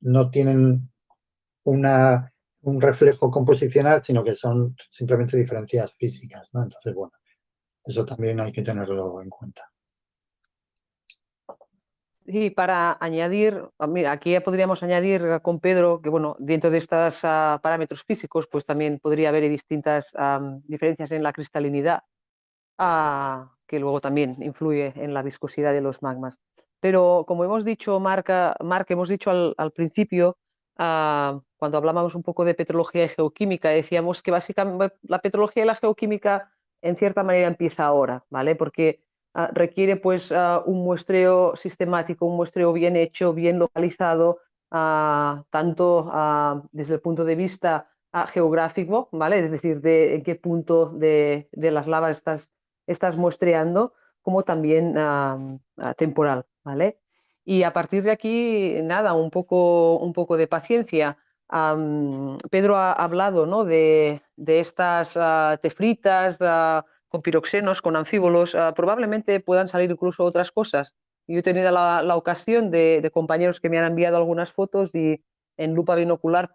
no tienen una, un reflejo composicional, sino que son simplemente diferencias físicas, ¿no? Entonces, bueno, eso también hay que tenerlo en cuenta. Sí, para añadir, ah, mira, aquí ya podríamos añadir con Pedro que, bueno, dentro de estos ah, parámetros físicos, pues también podría haber distintas diferencias en la cristalinidad. Ah, que luego también influye en la viscosidad de los magmas. Pero como hemos dicho, Marca, Marc, hemos dicho al, principio, ah, cuando hablábamos un poco de petrología y geoquímica, decíamos que básicamente la petrología y la geoquímica en cierta manera empieza ahora, ¿vale? Porque ah, requiere pues ah, un muestreo sistemático, un muestreo bien hecho, bien localizado, tanto desde el punto de vista geográfico, ¿vale? Es decir, de en qué punto de, de las lavas estás estás muestreando como también temporal, ¿vale? Y a partir de aquí, nada, un poco, un poco de paciencia. Pedro ha hablado ¿no? de, estas uh, tefritas con piroxenos, con anfíbolos. probablemente puedan salir incluso otras cosas. Yo he tenido la, ocasión de, compañeros que me han enviado algunas fotos y en lupa binocular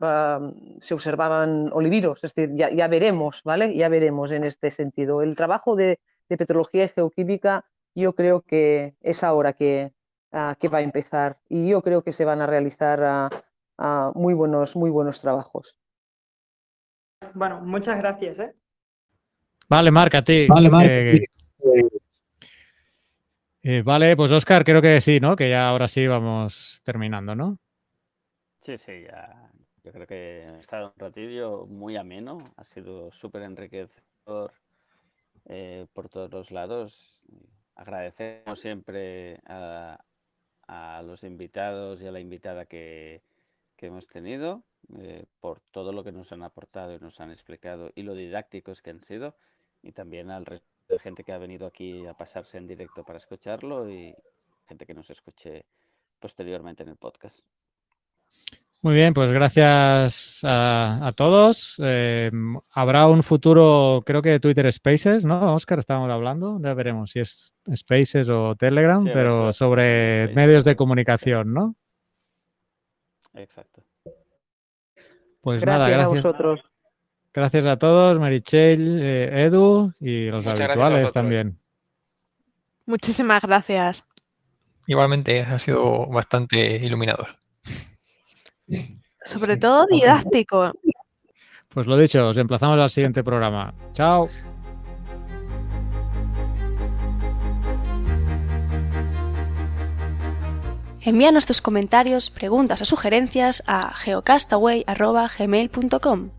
se observaban oliviros. Es decir, ya, veremos, ¿vale? Ya veremos en este sentido. El trabajo de, petrología y geoquímica, yo creo que es ahora que, ah, que va a empezar y yo creo que se van a realizar ah, ah, muy, buenos, muy buenos trabajos. Bueno, muchas gracias. ¿eh? Vale, Marca, a ti. Vale, eh, eh, vale, pues Oscar, creo que sí, ¿no? Que ya ahora sí vamos terminando, ¿no? Sí, sí, ya. Yo creo que ha estado un ratillo muy ameno, ha sido súper enriquecedor eh, por todos los lados. Agradecemos siempre a, los invitados y a la invitada que, hemos tenido eh, por todo lo que nos han aportado y nos han explicado y lo didácticos que han sido y también al resto de gente que ha venido aquí a pasarse en directo para escucharlo y gente que nos escuche posteriormente en el podcast. Muy bien, pues gracias a, todos. Eh, habrá un futuro, creo que Twitter Spaces, ¿no? Oscar, estábamos hablando. Ya veremos si es Spaces o Telegram, pero sobre medios de comunicación, ¿no? Exacto. Pues nada, gracias. A vosotros. Gracias a todos, Marichel, eh, Edu y los habituales también. Muchísimas gracias. Igualmente, ha sido bastante iluminador. Sobre todo didáctico. Pues lo dicho, os emplazamos al siguiente programa. Chao. Envíanos tus comentarios, preguntas o sugerencias a geocastaway.gmail.com.